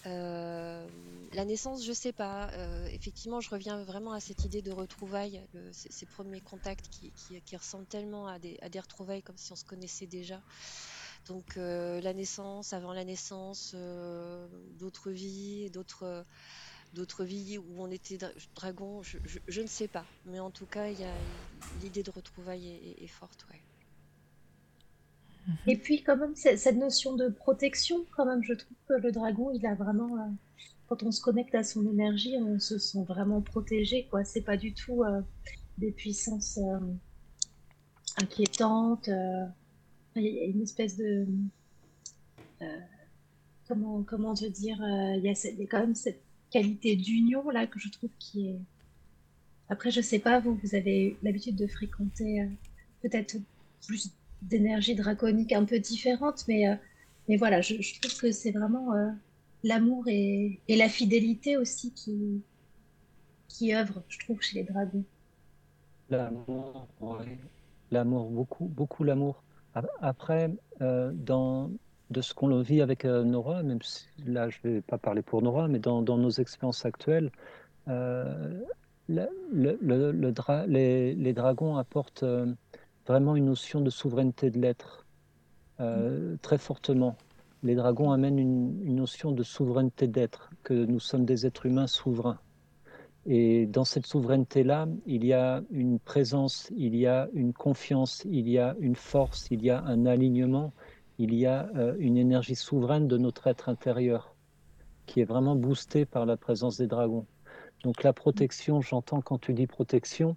Euh, la naissance, je sais pas. Euh, effectivement, je reviens vraiment à cette idée de retrouvailles, ces, premiers contacts qui, ressemblent tellement à des, retrouvailles comme si on se connaissait déjà. Donc euh, la naissance, avant la naissance, d'autres vies, d'autres d'autres vies où on était dragon, je, ne sais pas. Mais en tout cas, l'idée de retrouvailles est, forte. Et puis quand même, cette notion de protection, quand même, je trouve que le dragon, il a vraiment... Euh, quand on se connecte à son énergie, on se sent vraiment protégé, quoi. C'est pas du tout euh, des puissances euh, inquiétantes. Il y a une espèce de... comment, comment te dire Il y, a quand même cette qualité d'union, là, que je trouve qui est... Après, je sais pas, vous, vous avez l'habitude de fréquenter peut-être plus d'énergie draconique un peu différente, mais, euh, mais voilà, je, trouve que c'est vraiment euh, l'amour et, la fidélité aussi qui, qui œuvrent, je trouve, chez les dragons. L'amour. L'amour, beaucoup, beaucoup l'amour. Après, euh, dans, de ce qu'on vit avec Nora, même si là je ne vais pas parler pour Nora, mais dans, nos expériences actuelles, le, le, le, les, les, dragons apportent vraiment une notion de souveraineté de l'être euh, très fortement. Les dragons amènent une, notion de souveraineté d'être, que nous sommes des êtres humains souverains. Et dans cette souveraineté-là, il y a une présence, il y a une confiance, il y a une force, il y a un alignement, il y a euh, une énergie souveraine de notre être intérieur qui est vraiment boostée par la présence des dragons. Donc la protection, j'entends quand tu dis protection,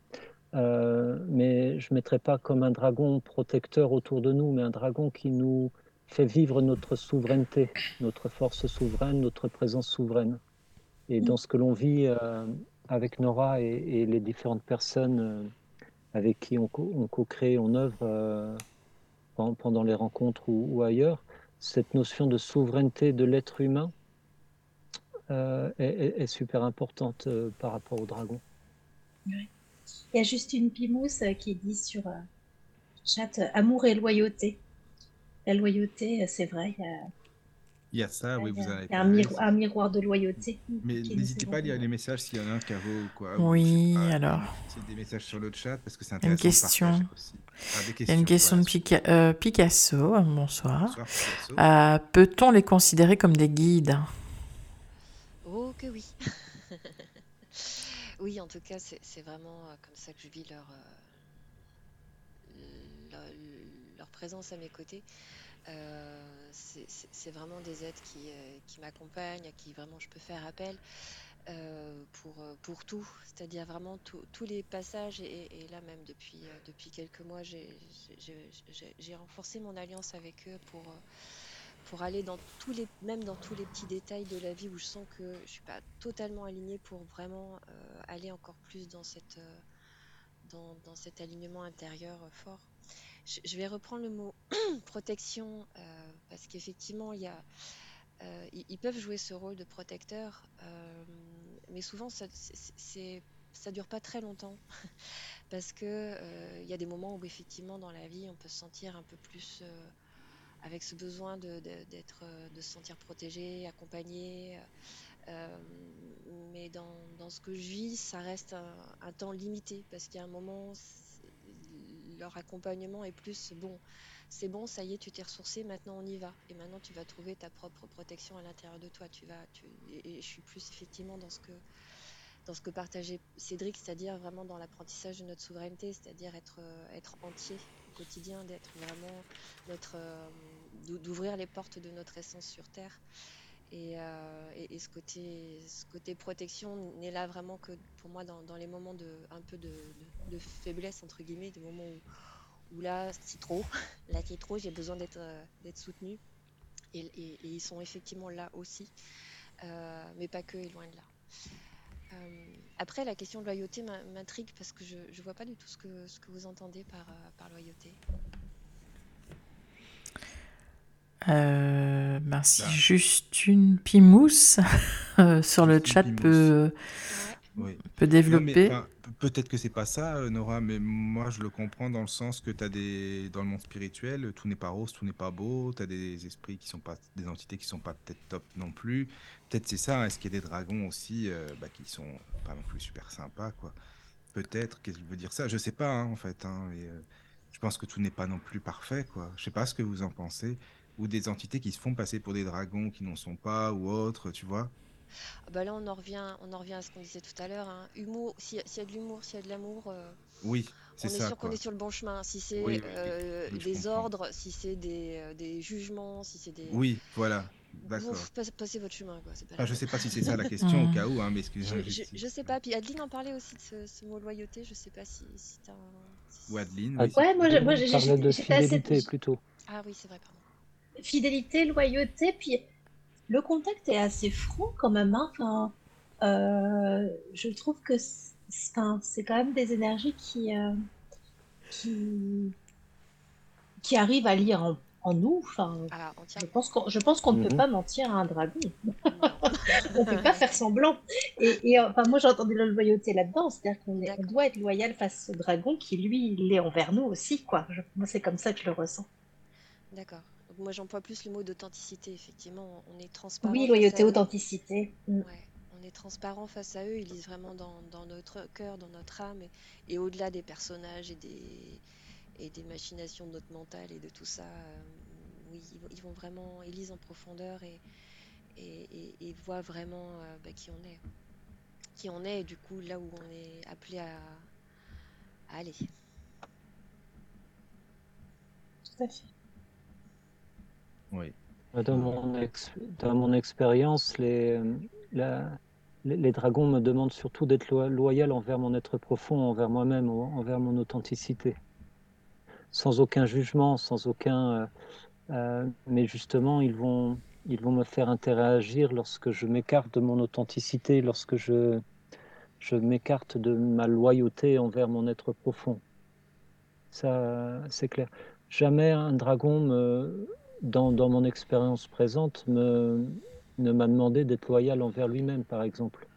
euh, mais je ne mettrai pas comme un dragon protecteur autour de nous, mais un dragon qui nous fait vivre notre souveraineté, notre force souveraine, notre présence souveraine. Et dans ce que l'on vit euh, avec Nora et, les différentes personnes euh, avec qui on, co-crée, on œuvre pendant les rencontres ou, ailleurs, cette notion de souveraineté de l'être humain est, super importante par rapport au dragon. Oui. Il y a juste une pimousse euh, qui dit sur euh, chat euh, amour et loyauté. La loyauté, c'est vrai, il y a, il y a ça, oui, vous avez. Un, un, miroir de loyauté. Mais n'hésitez pas à lire les messages s'il y en a un qui ou quoi. Oui, alors. C'est des messages sur le chat parce que c'est intéressant. Une question. Ah, il y a une question de Picasso. Bonsoir. Bonsoir Peut-on les considérer comme des guides? Oh que oui. Oui, en tout cas, c'est vraiment euh, comme ça que je vis leur, euh, leur, présence à mes côtés. Euh, c'est vraiment des êtres qui, m'accompagnent, à qui vraiment je peux faire appel pour, pour tout, c'est-à-dire vraiment tous les passages. Et, là, même depuis, depuis quelques mois, j'ai renforcé mon alliance avec eux pour pour aller dans tous les, même dans tous les petits détails de la vie où je sens que je suis pas totalement alignée pour vraiment euh, aller encore plus dans cette, euh, dans, dans, cet alignement intérieur euh, fort. Je, vais reprendre le mot (clears throat) protection parce qu'effectivement il y a, ils, peuvent jouer ce rôle de protecteur, mais souvent ça, c'est dure pas très longtemps (laughs) parce que il y a des moments où effectivement dans la vie on peut se sentir un peu plus avec ce besoin de, d'être, euh, de, se sentir protégé, accompagné. Euh, mais dans, dans, ce que je vis, ça reste un, temps limité parce qu'il y a un moment, leur accompagnement est plus bon. C'est bon, ça y est, tu t'es ressourcé, maintenant on y va. Et maintenant tu vas trouver ta propre protection à l'intérieur de toi. Tu vas, et, je suis plus effectivement dans ce que dans ce que partageait Cédric, c'est-à-dire vraiment dans l'apprentissage de notre souveraineté, c'est-à-dire être, euh, être entier quotidien, d'être vraiment, euh, d'ouvrir les portes de notre essence sur Terre. Et, euh, ce, côté, protection n'est là vraiment que pour moi dans, les moments de un peu de, faiblesse entre guillemets, des moments où, là c'est trop, (laughs) là c'est trop, j'ai besoin d'être euh, soutenu. Et, ils sont effectivement là aussi, mais pas que et loin de là. Euh, après, la question de loyauté m'intrigue parce que je ne vois pas du tout ce que, ce que vous entendez euh, par loyauté. Euh, ben, si bah. juste une pimousse (laughs) sur le chat peut, peut développer. Peut-être que c'est pas ça, euh, Nora, mais moi je le comprends dans le sens que tu as des dans le monde spirituel, tout n'est pas rose, tout n'est pas beau, tu as des esprits qui sont pas des entités qui sont pas peut-être top non plus. Peut-être c'est ça, est-ce qu'il y a des dragons aussi euh, bah, qui sont pas non plus super sympas quoi. Peut-être qu'est-ce qu'il veut dire ça, je sais pas hein, en fait hein, euh, je pense que tout n'est pas non plus parfait quoi. Je sais pas ce que vous en pensez ou des entités qui se font passer pour des dragons qui n'en sont pas ou autres, tu vois. Ah bah là, on en revient, on en revient à ce qu'on disait tout à l'heure. Hein. Humour, s'il y, a de l'humour, s'il y a de l'amour, euh, oui, on est sûr qu'on est sur le bon chemin. Si c'est euh, des ordres, si c'est des, euh, des, jugements, si c'est des. Oui, voilà. D'accord. Passez, votre chemin. Quoi. Pas ah, je sais pas si c'est ça la (laughs) question au cas où, hein, mais excusez-moi. Je, je, sais pas. Puis Adeline en parlait aussi de ce, mot loyauté. Je sais pas si, si t'as. Ou Adeline. Oui, ouais, moi, moi j'ai de fidélité assez... plutôt. Ah oui, c'est vrai, pardon. Fidélité, loyauté, puis le contact est assez franc quand même. Hein. Enfin, euh, je trouve que c'est quand même des énergies qui, euh, qui, qui, arrivent à lire en, en nous. Enfin, je pense qu'on, je pense qu'on ne peut mhm. pas mentir à un dragon. on ne peut pas faire semblant. Et, et enfin, moi, j'ai entendu la loyauté là-dedans. C'est-à-dire qu'on on doit être loyal face au dragon qui, lui, il est envers nous aussi. Quoi. moi, c'est comme ça que je le ressens. D'accord moi, j'emploie plus le mot d'authenticité, effectivement. On est transparent. Oui, loyauté, authenticité. Mm. on est transparent face à eux. Ils lisent vraiment dans, notre cœur, dans notre âme, et, au-delà des personnages et des, et des machinations de notre mental et de tout ça. Euh, oui, ils, vont vraiment, ils lisent en profondeur et, et, voient vraiment euh, bah, qui on est. Qui on est, et du coup, là où on est appelé à, à aller. Tout à fait. Dans mon, expérience, les, dragons me demandent surtout d'être loyal envers mon être profond, envers moi-même, envers mon authenticité. Sans aucun jugement, sans aucun... Euh, euh, mais justement, ils vont, ils vont me faire interagir lorsque je m'écarte de mon authenticité, lorsque je, je m'écarte de ma loyauté envers mon être profond. Ça, c'est clair. Jamais un dragon, me, dans, dans mon expérience présente, me, ne m'a demandé d'être loyal envers lui-même, par exemple,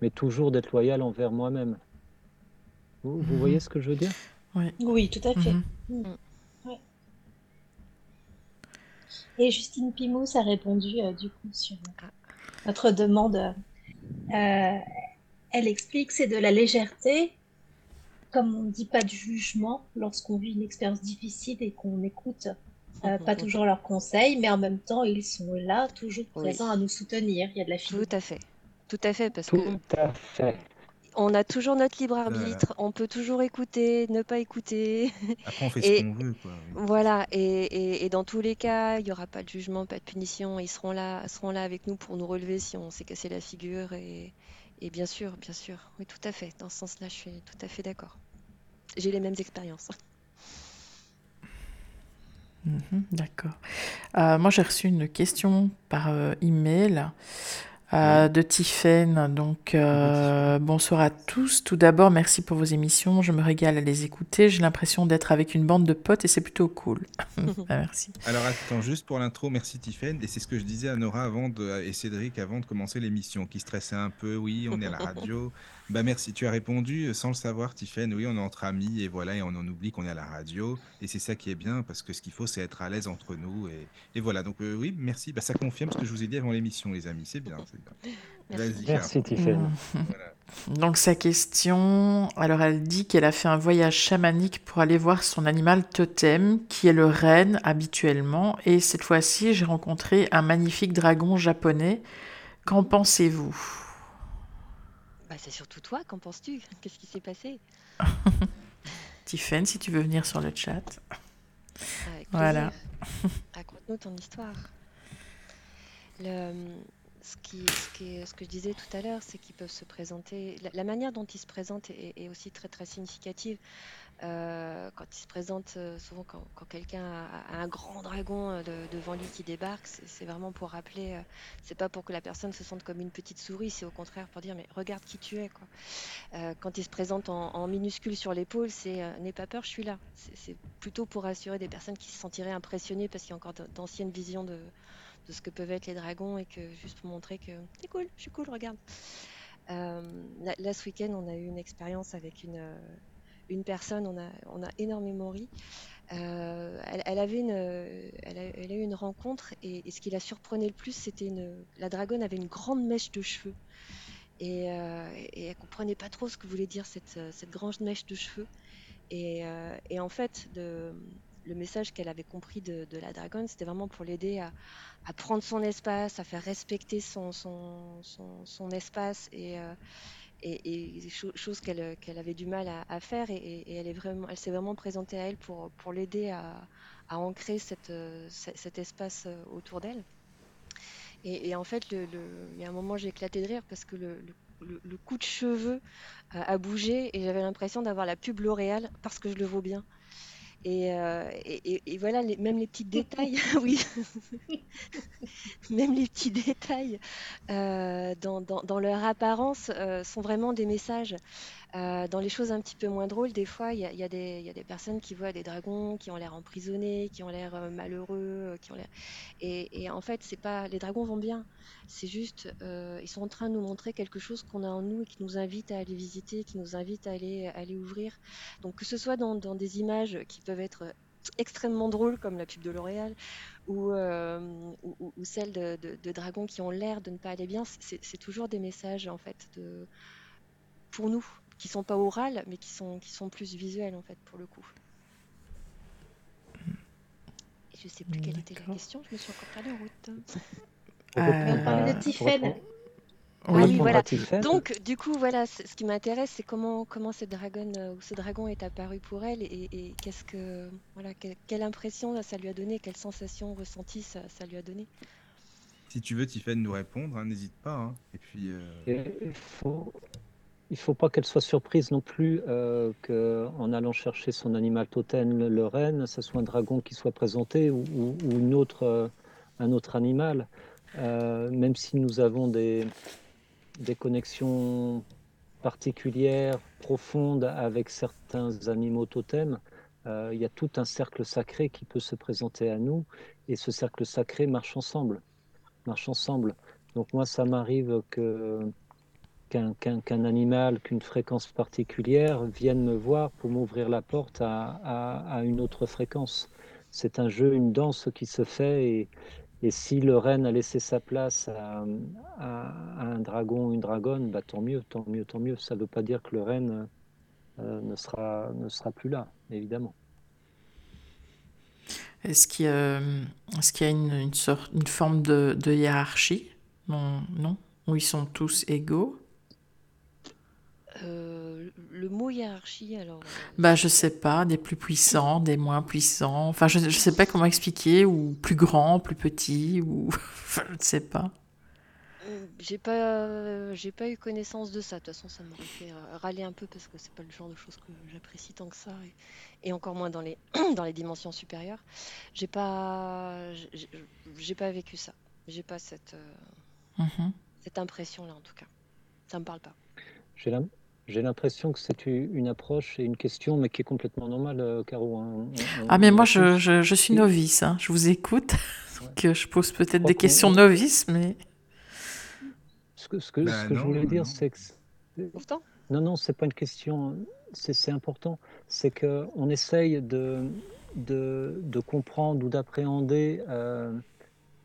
mais toujours d'être loyal envers moi-même. Vous, vous, voyez ce que je veux dire? Oui. oui, tout à fait. Mhm. Mm. Et Justine Pimous a répondu euh, du coup sur notre demande. Euh, elle explique c'est de la légèreté, comme on ne dit pas de jugement lorsqu'on vit une expérience difficile et qu'on écoute euh, pas toujours leurs conseils, mais en même temps, ils sont là, toujours présents à nous soutenir. Il y a de la Tout à fait. Tout à fait, parce Tout que à fait. on a toujours notre libre arbitre, on peut toujours écouter, ne pas écouter. Après, on fait ce qu'on veut. Quoi. Voilà, et, et, dans tous les cas, il n'y aura pas de jugement, pas de punition. Ils seront là, seront là avec nous pour nous relever si on s'est cassé la figure. Et, et bien sûr, bien sûr, oui, tout à fait. Dans ce sens-là, je suis tout à fait d'accord. J'ai les mêmes expériences. Mhm, d'accord. Euh, moi, j'ai reçu une question par euh, email euh, de Tiffaine. Donc, bonsoir à tous. Tout d'abord, merci pour vos émissions. Je me régale à les écouter. J'ai l'impression d'être avec une bande de potes et c'est plutôt cool. (laughs) Ah, merci. Alors, attends, juste pour l'intro, merci Tiffaine. Et c'est ce que je disais à Nora avant de, et Cédric avant de commencer l'émission, qui stressait un peu. Oui, on est à la radio. Bah merci, tu as répondu euh, sans le savoir, Tiffaine. Oui, on est entre amis et voilà, et on en oublie qu'on est à la radio. Et c'est ça qui est bien parce que ce qu'il faut, c'est être à l'aise entre nous. Et, et voilà, donc euh, oui, merci. Bah, ça confirme ce que je vous ai dit avant l'émission, les amis. C'est bien. Merci, merci Tiffaine. Donc sa question, alors elle dit qu'elle a fait un voyage chamanique pour aller voir son animal totem, qui est le renne habituellement. Et cette fois-ci, j'ai rencontré un magnifique dragon japonais. Qu'en pensez-vous? Bah, c'est surtout toi, qu'en penses-tu? (laughs) Qu'est-ce qui s'est passé? (laughs) Tiffen, si tu veux venir sur le chat. voilà. (laughs) Raconte-nous ton histoire. Le, ce, qui, ce, ce, que je disais tout à l'heure, c'est qu'ils peuvent se présenter. La, manière dont ils se présentent est, est, aussi très très significative. Euh, quand il se présente, euh, souvent quand, quelqu'un a, un grand dragon euh, devant lui qui débarque, c'est vraiment pour rappeler, c'est pas pour que la personne se sente comme une petite souris, c'est au contraire pour dire mais regarde qui tu es. Quoi. quand il se présente en, minuscule sur l'épaule, c'est n'aie pas peur, je suis là. C'est plutôt pour rassurer des personnes qui se sentiraient impressionnées parce qu'il y a encore d'anciennes visions de, ce que peuvent être les dragons et que juste pour montrer que c'est cool, je suis cool, regarde. là, ce week-end, on a eu une expérience avec une une personne, on a, on a énormément ri. Euh, elle, avait une, elle a, eu une rencontre et, ce qui la surprenait le plus, c'était une, la dragonne avait une grande mèche de cheveux et, euh, et elle comprenait pas trop ce que voulait dire cette, cette grande mèche de cheveux. Et, euh, et en fait, le message qu'elle avait compris de, la dragonne, c'était vraiment pour l'aider à, à, prendre son espace, à faire respecter son, son, son, son espace et, euh, et, chose qu'elle avait du mal à, faire et, elle s'est vraiment présentée à elle pour, l'aider à, ancrer cette, cet espace euh, autour d'elle. Et, en fait, il y a un moment, j'ai éclaté de rire parce que le, le coup de cheveux a bougé et j'avais l'impression d'avoir la pub L'Oréal parce que je le vaux bien. Euh, et, et, voilà, les, même les petits (laughs) détails, (laughs) oui, (laughs) même les petits détails euh, dans, dans, leur apparence euh, sont vraiment des messages. Euh, dans les choses un petit peu moins drôles, des fois, il y, a des personnes qui voient des dragons qui ont l'air emprisonnés, qui ont l'air euh, malheureux, euh. Et, en fait, c'est pas les dragons vont bien. C'est juste, ils sont en train de nous montrer quelque chose qu'on a en nous et qui nous invite à aller visiter, qui nous invite à aller, aller ouvrir. Donc que ce soit dans, des images qui peuvent être extrêmement drôles comme la pub de L'Oréal ou, celles de, dragons qui ont l'air de ne pas aller bien, c'est toujours des messages en fait pour nous, qui sont pas orales, mais qui sont, qui sont plus visuelles en fait pour le coup. Et je sais plus quelle était la question, je me suis encore perdue en route. On parlait de Tiffen. Oui, voilà. Donc, du coup, voilà, ce qui m'intéresse, c'est comment, comment cette dragonne euh, ou ce dragon est apparu pour elle et, qu'est-ce que, voilà, quelle impression ça lui a donné, quelle sensation ressentie ça, ça lui a donné. Si tu veux, Tiffany, nous répondre, hein, n'hésite pas. Hein. Et puis. Euh, il faut, il faut pas qu'elle soit surprise non plus euh, qu'en allant chercher son animal totem, le, renne, ce soit un dragon qui soit présenté ou, une autre, euh, un autre animal. même si nous avons des, des connexions particulières, profondes avec certains animaux totems, il y a tout un cercle sacré qui peut se présenter à nous et ce cercle sacré marche ensemble marchent ensemble. Donc moi, ça m'arrive que qu'un animal, qu'une fréquence particulière vienne me voir pour m'ouvrir la porte à, une autre fréquence. C'est un jeu, une danse qui se fait et, si le renne a laissé sa place à, un dragon, une dragonne, bah, tant mieux, tant mieux, tant mieux. Ça ne veut pas dire que le renne euh, ne, sera, plus là, évidemment. Est-ce qu'il y a, une, forme de, de hiérarchie? Non, non? Où ils sont tous égaux? Euh, le mot hiérarchie, alors. Euh, bah, je sais pas, des plus puissants, des moins puissants. Enfin, je, je sais pas comment expliquer, ou plus grands, plus petits, ou. (laughs) enfin, je ne sais pas. J'ai pas, j'ai pas eu connaissance de ça. De toute façon, ça m'aurait fait râler un peu parce que c'est pas le genre de choses que j'apprécie tant que ça, et, encore moins dans les, (clears throat) dans les dimensions supérieures. J'ai pas, j'ai pas vécu ça. J'ai pas cette, euh, mm-hmm. cette impression-là en tout cas. Ça me parle pas. J'ai l'impression que c'est une approche et une question, mais qui est complètement normale, euh, Caro. Hein. ah, mais moi, je, je, je, suis novice. Hein. Je vous écoute. (laughs) que je pose peut-être des questions novices, mais. Ce que, ce que, bah je voulais dire, c'est que. Pourtant Non, non, c'est pas une question. C'est important. C'est qu'on essaye de, de, de, comprendre ou d'appréhender euh,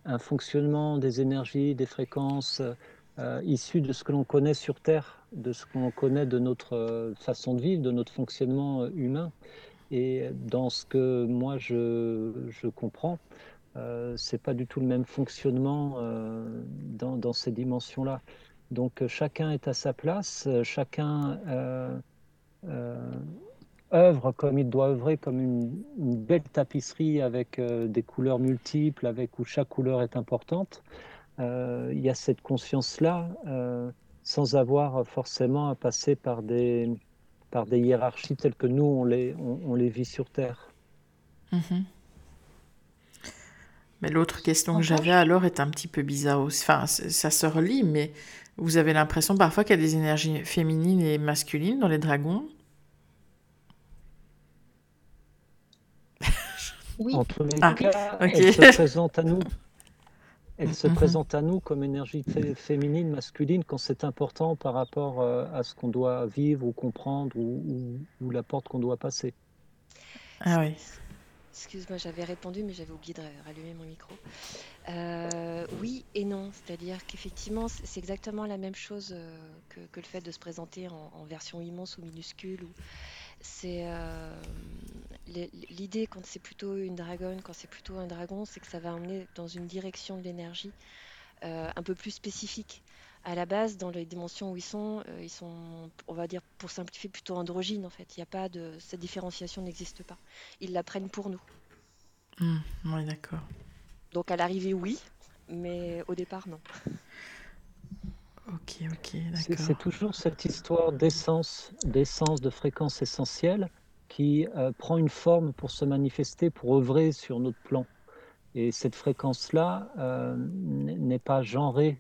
un fonctionnement des énergies, des fréquences euh, issues de ce que l'on connaît sur Terre, de ce qu'on connaît de notre euh, façon de vivre, de notre fonctionnement humain. Et dans ce que moi je, je comprends, euh, c'est pas du tout le même fonctionnement euh, dans, ces dimensions-là. Donc euh, chacun est à sa place, chacun œuvre comme il doit œuvrer, comme une, belle tapisserie avec des couleurs multiples, avec où chaque couleur est importante. Il y a cette conscience-là, sans avoir forcément à passer par des, par des hiérarchies telles que nous, on les, on, les vit sur Terre. Mm-hmm. Mais l'autre question que j'avais alors est un petit peu bizarre aussi. Enfin, ça se relie, mais vous avez l'impression parfois qu'il y a des énergies féminines et masculines dans les dragons? Oui. Entre les ah, cas, elle se présente à nous. (laughs) Elle se mhm. présente à nous comme énergie féminine, masculine, quand c'est important par rapport euh, à ce qu'on doit vivre ou comprendre ou, ou la porte qu'on doit passer. Ah oui. Excuse-moi, j'avais répondu, mais j'avais oublié de rallumer mon micro. Euh, oui et non, c'est-à-dire qu'effectivement, c'est exactement la même chose euh, que, le fait de se présenter en, version immense ou minuscule. C'est euh, l'idée quand c'est plutôt une dragonne, quand c'est plutôt un dragon, c'est que ça va emmener dans une direction de l'énergie un peu plus spécifique à la base, dans les dimensions où ils sont, euh, ils sont, on va dire, pour simplifier, plutôt androgynes en fait. Il n'y a pas de, cette différenciation n'existe pas. Ils la prennent pour nous. Mmh, oui, d'accord. Donc à l'arrivée, oui, mais au départ, non. Ok, ok, d'accord. C'est toujours cette histoire d'essence, d'essence, de fréquence essentielle qui euh, prend une forme pour se manifester, pour œuvrer sur notre plan. Et cette fréquence-là euh, n'est pas genrée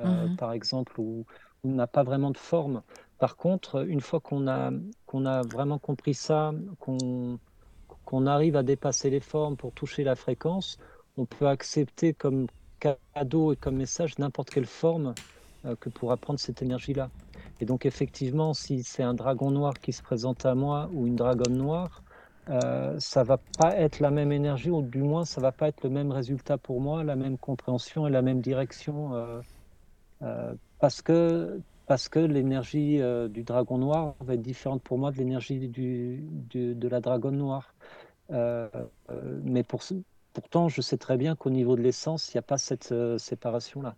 euh, mhm. par exemple, on n'a pas vraiment de forme. Par contre, une fois qu'on a, qu'on a vraiment compris ça, qu'on qu'on arrive à dépasser les formes pour toucher la fréquence, on peut accepter comme cadeau et comme message n'importe quelle forme que pourra prendre cette énergie-là. Et donc effectivement, si c'est un dragon noir qui se présente à moi ou une dragonne noire, euh, ça va pas être la même énergie, ou du moins ça va pas être le même résultat pour moi, la même compréhension et la même direction euh, euh, parce que, parce que l'énergie euh, du dragon noir va être différente pour moi de l'énergie de la dragonne noire. Euh, mais pour, pourtant, je sais très bien qu'au niveau de l'essence, il n'y a pas cette séparation-là.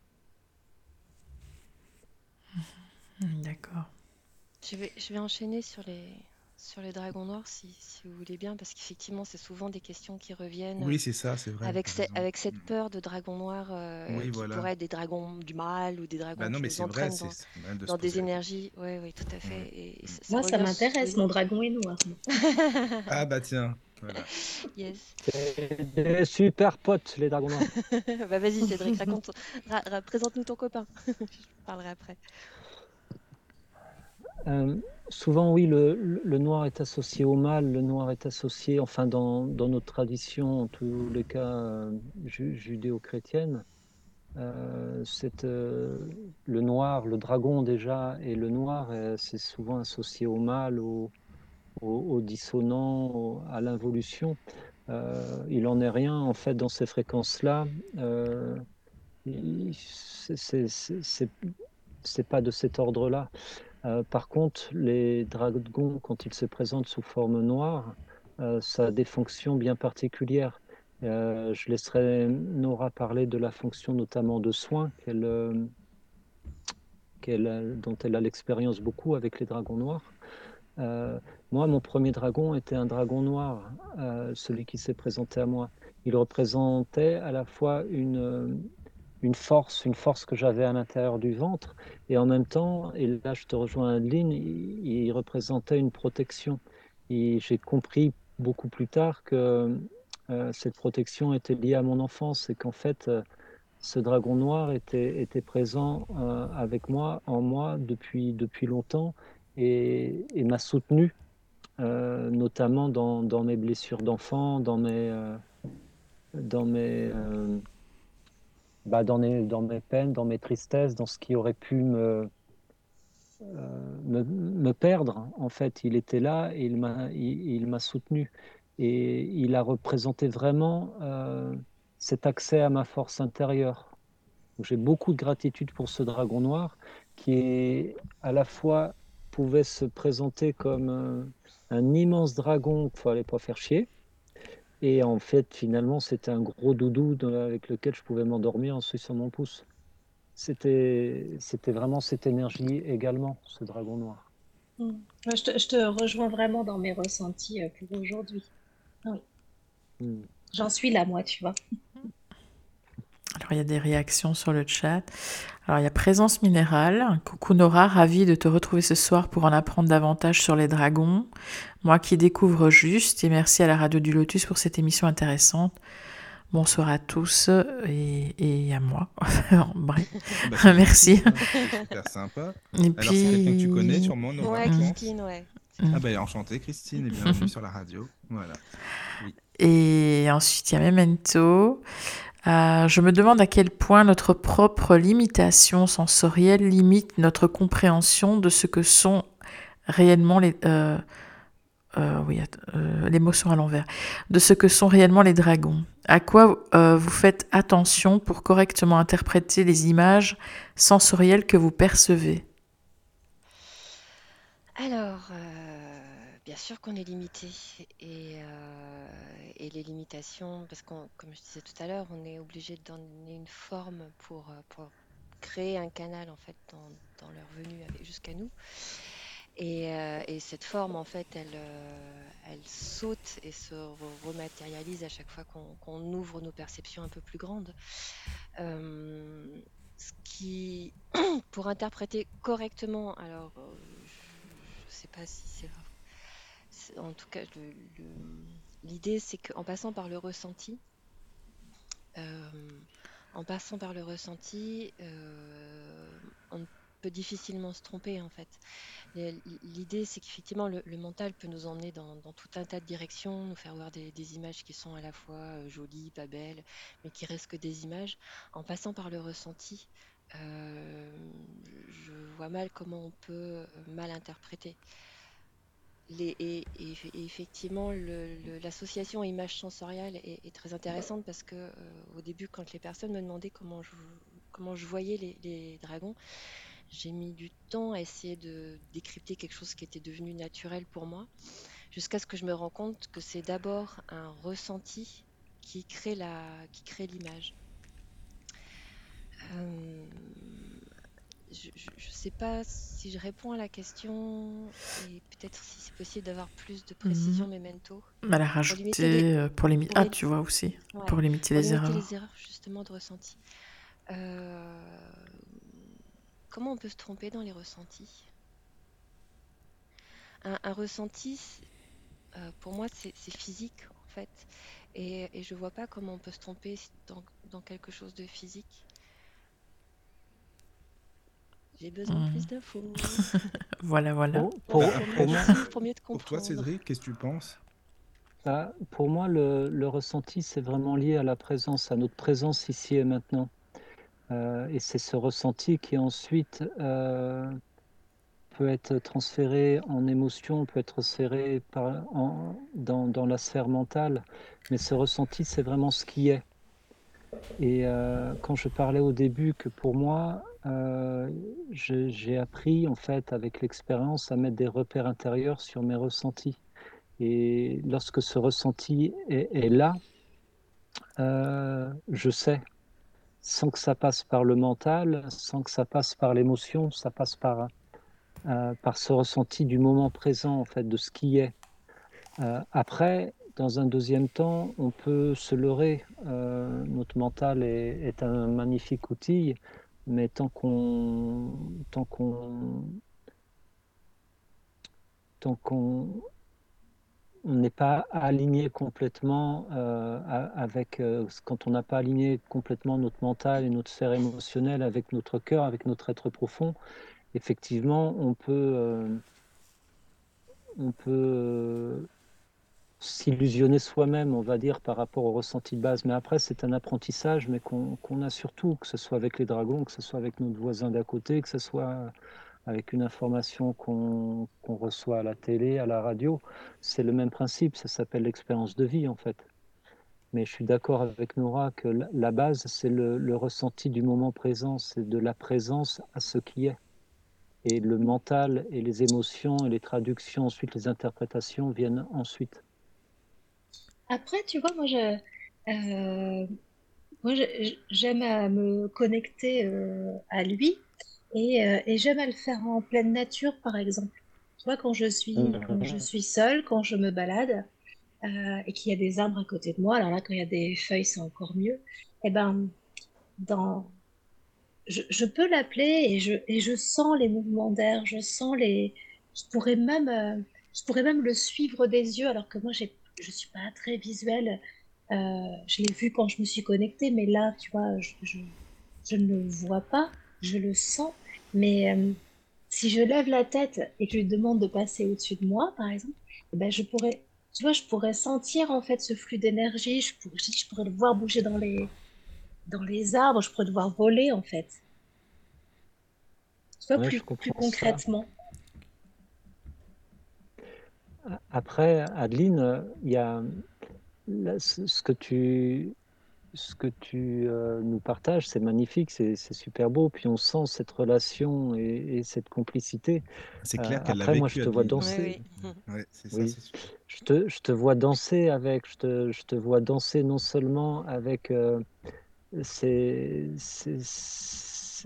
D'accord. Je vais, je vais enchaîner sur les, sur les dragons noirs, si, si vous voulez bien, parce qu'effectivement, c'est souvent des questions qui reviennent Oui, c'est ça, c'est vrai. avec, avec cette mm. peur de dragons noirs euh, qui pourraient être des dragons du mal ou des dragons bah qui nous entraînent dans, des énergies. Oui, oui, tout à fait. Et Moi, ça m'intéresse, mon dragon est noir. (laughs) ah bah tiens. Yes. C'est des super potes, les dragons noirs. (laughs) bah vas-y, Cédric, raconte, présente-nous ton copain. (laughs) Je parlerai après. Euh, souvent, oui, le, noir est associé au mal, le noir est associé, enfin, dans, dans notre tradition, en tous les cas euh, judéo-chrétienne, euh, le noir, le dragon déjà, et le noir, c'est souvent associé au mal, au, au, dissonant, à l'involution. il en est rien, en fait, dans ces fréquences-là. c'est pas de cet ordre-là. Euh, par contre, les dragons, quand ils se présentent sous forme noire, euh, ça a des fonctions bien particulières. Euh, je laisserai Nora parler de la fonction notamment de soins dont elle a l'expérience beaucoup avec les dragons noirs. moi, mon premier dragon était un dragon noir, celui qui s'est présenté à moi. Il représentait à la fois une, une force, une force que j'avais à l'intérieur du ventre, et en même temps, et là je te rejoins Adeline, il, représentait une protection. Et j'ai compris beaucoup plus tard que euh, cette protection était liée à mon enfance et qu'en fait, euh, ce dragon noir était, était présent euh, avec moi, en moi, depuis, depuis longtemps et, et m'a soutenu, notamment dans, dans, mes blessures d'enfant, dans mes, dans mes bah, dans, mes, dans, mes, peines, dans mes tristesses, dans ce qui aurait pu me, euh, me, me, perdre. En fait, il était là et il m'a il, m'a soutenu. Et il a représenté vraiment euh, cet accès à ma force intérieure. J'ai beaucoup de gratitude pour ce dragon noir qui est à la fois pouvait se présenter comme un, un immense dragon qu'il fallait pas faire chier, et en fait, finalement, c'était un gros doudou avec lequel je pouvais m'endormir en suivant mon pouce. C'était, c'était vraiment cette énergie également, ce dragon noir. Mmh. Je, te, je, te, rejoins vraiment dans mes ressentis euh, pour aujourd'hui. Ah oui. Mmh. J'en suis là, moi, tu vois. Alors, il y a des réactions sur le chat. Alors, il y a Présence Minérale. Coucou Nora, ravie de te retrouver ce soir pour en apprendre davantage sur les dragons. Moi qui découvre juste, et merci à la radio du Lotus pour cette émission intéressante. Bonsoir à tous et, à moi. (laughs) Bref, bah, merci. Super sympa. Et Alors, c'est quelqu'un que tu connais sûrement, Nora Ouais, Christine, ouais. Ah bah enchantée Christine et bienvenue (laughs) sur la radio. Voilà. Et ensuite il y a Memento. Euh, je me demande à quel point notre propre limitation sensorielle limite notre compréhension de ce que sont réellement les... Euh, euh, oui, les mots sont à l'envers. De ce que sont réellement les dragons. À quoi vous faites attention pour correctement interpréter les images sensorielles que vous percevez? Alors, bien sûr qu'on est limité. Et, et les limitations, parce que comme je disais tout à l'heure, on est obligé de donner une forme pour, euh, pour créer un canal en fait dans, dans leur venue jusqu'à nous. Et, euh, et, cette forme, en fait, elle, euh, elle saute et se rematérialise à chaque fois qu'on ouvre nos perceptions un peu plus grandes. ce qui, (clears throat) pour interpréter correctement, alors, je ne sais pas si c'est en tout cas, le, L'idée, c'est qu'en passant par le ressenti, euh, en passant par le ressenti, euh, on peut difficilement se tromper en fait. L'idée, c'est qu'effectivement, le, mental peut nous emmener dans, tout un tas de directions, nous faire voir des, images qui sont à la fois euh, jolies, pas belles, mais qui restent que des images. En passant par le ressenti, je vois mal comment on peut mal interpréter et, effectivement, l'association image sensorielle est, très intéressante parce que euh, au début, quand les personnes me demandaient comment je, voyais les, dragons, j'ai mis du temps à essayer de décrypter quelque chose qui était devenu naturel pour moi, jusqu'à ce que je me rends compte que c'est d'abord un ressenti qui crée la, l'image. Euh, je ne sais pas si je réponds à la question et peut-être si c'est possible d'avoir plus de précision Mhm. memento. Elle a Pour rajouté limiter les... euh, pour limiter. pour Ah, les- tu vois aussi. ouais, Pour limiter pour les limiter erreurs. les erreurs justement de ressenti. Euh, Comment on peut se tromper dans les ressentis? Un, un ressenti, euh, pour moi, c'est c'est physique en fait. Et, et je vois pas comment on peut se tromper dans, dans quelque chose de physique. J'ai besoin de plus d'infos (laughs) Voilà, voilà. Pour, Bah, moi, pour mieux te Pour toi. Cédric, qu'est-ce que tu penses? Bah, pour moi, le, le ressenti, c'est vraiment lié à la présence, à notre présence ici et maintenant. Euh, et c'est ce ressenti qui ensuite euh, peut être transféré en émotion, peut être transféré par, en- dans, dans la sphère mentale. Mais ce ressenti, c'est vraiment ce qui est. Et euh, quand je parlais au début que pour moi, euh, j'ai appris en fait avec l'expérience à mettre des repères intérieurs sur mes ressentis. Et lorsque ce ressenti est, là, euh, je sais, sans que ça passe par le mental, sans que ça passe par l'émotion, ça passe par, euh, par ce ressenti du moment présent, en fait, de ce qui est. Après, dans un deuxième temps, on peut se leurrer. Notre mental est un magnifique outil, mais tant qu'on tant qu'on tant qu'on on n'est pas aligné complètement euh, avec euh, quand on n'a pas aligné complètement notre mental et notre sphère émotionnelle avec notre cœur, avec notre être profond, effectivement, on peut euh, on peut s'illusionner soi-même, on va dire, par rapport au ressenti de base. Mais après, c'est un apprentissage, mais qu'on a surtout, que ce soit avec les dragons, que ce soit avec notre voisin d'à côté, que ce soit avec une information qu'on reçoit à la télé, à la radio. C'est le même principe, ça s'appelle l'expérience de vie en fait. Mais je suis d'accord avec Nora que la, la base, c'est le, le ressenti du moment présent, c'est de la présence à ce qui est. Et le mental et les émotions et les traductions, ensuite les interprétations viennent ensuite. Après, tu vois, moi, je, euh, moi, j'aime à me connecter euh, à lui et, euh, et j'aime à le faire en pleine nature, par exemple. Tu vois, quand je suis, quand je suis seule, quand je me balade et qu'il y a des arbres à côté de moi, alors là, quand il y a des feuilles, c'est encore mieux. Eh ben, dans, je, je peux l'appeler et je, et je sens les mouvements d'air, je sens les, je pourrais même, je pourrais même le suivre des yeux, alors que moi, j'ai, je suis pas très visuelle. Euh, je l'ai vu quand je me suis connectée, mais là, tu vois, je, je, je ne le vois pas, je le sens. Mais euh, si je lève la tête et que je lui demande de passer au-dessus de moi, par exemple, eh ben, je pourrais, tu vois, je pourrais sentir en fait ce flux d'énergie, je pourrais, je pourrais le voir bouger dans les, dans les arbres, je pourrais le voir voler en fait. Tu vois, Ouais, plus, ça. Après, Adeline, il y a là, ce que tu, ce que tu euh, nous partages, c'est magnifique, c'est c'est super beau. Puis on sent cette relation et, et cette complicité. C'est Euh, clair qu'elle l'a après, moi, je te vois Adeline. danser. Oui, oui. Ouais, c'est ça, Oui. c'est sûr. Je te, je te vois danser avec, je te, je te vois danser non seulement avec euh, ces, ces,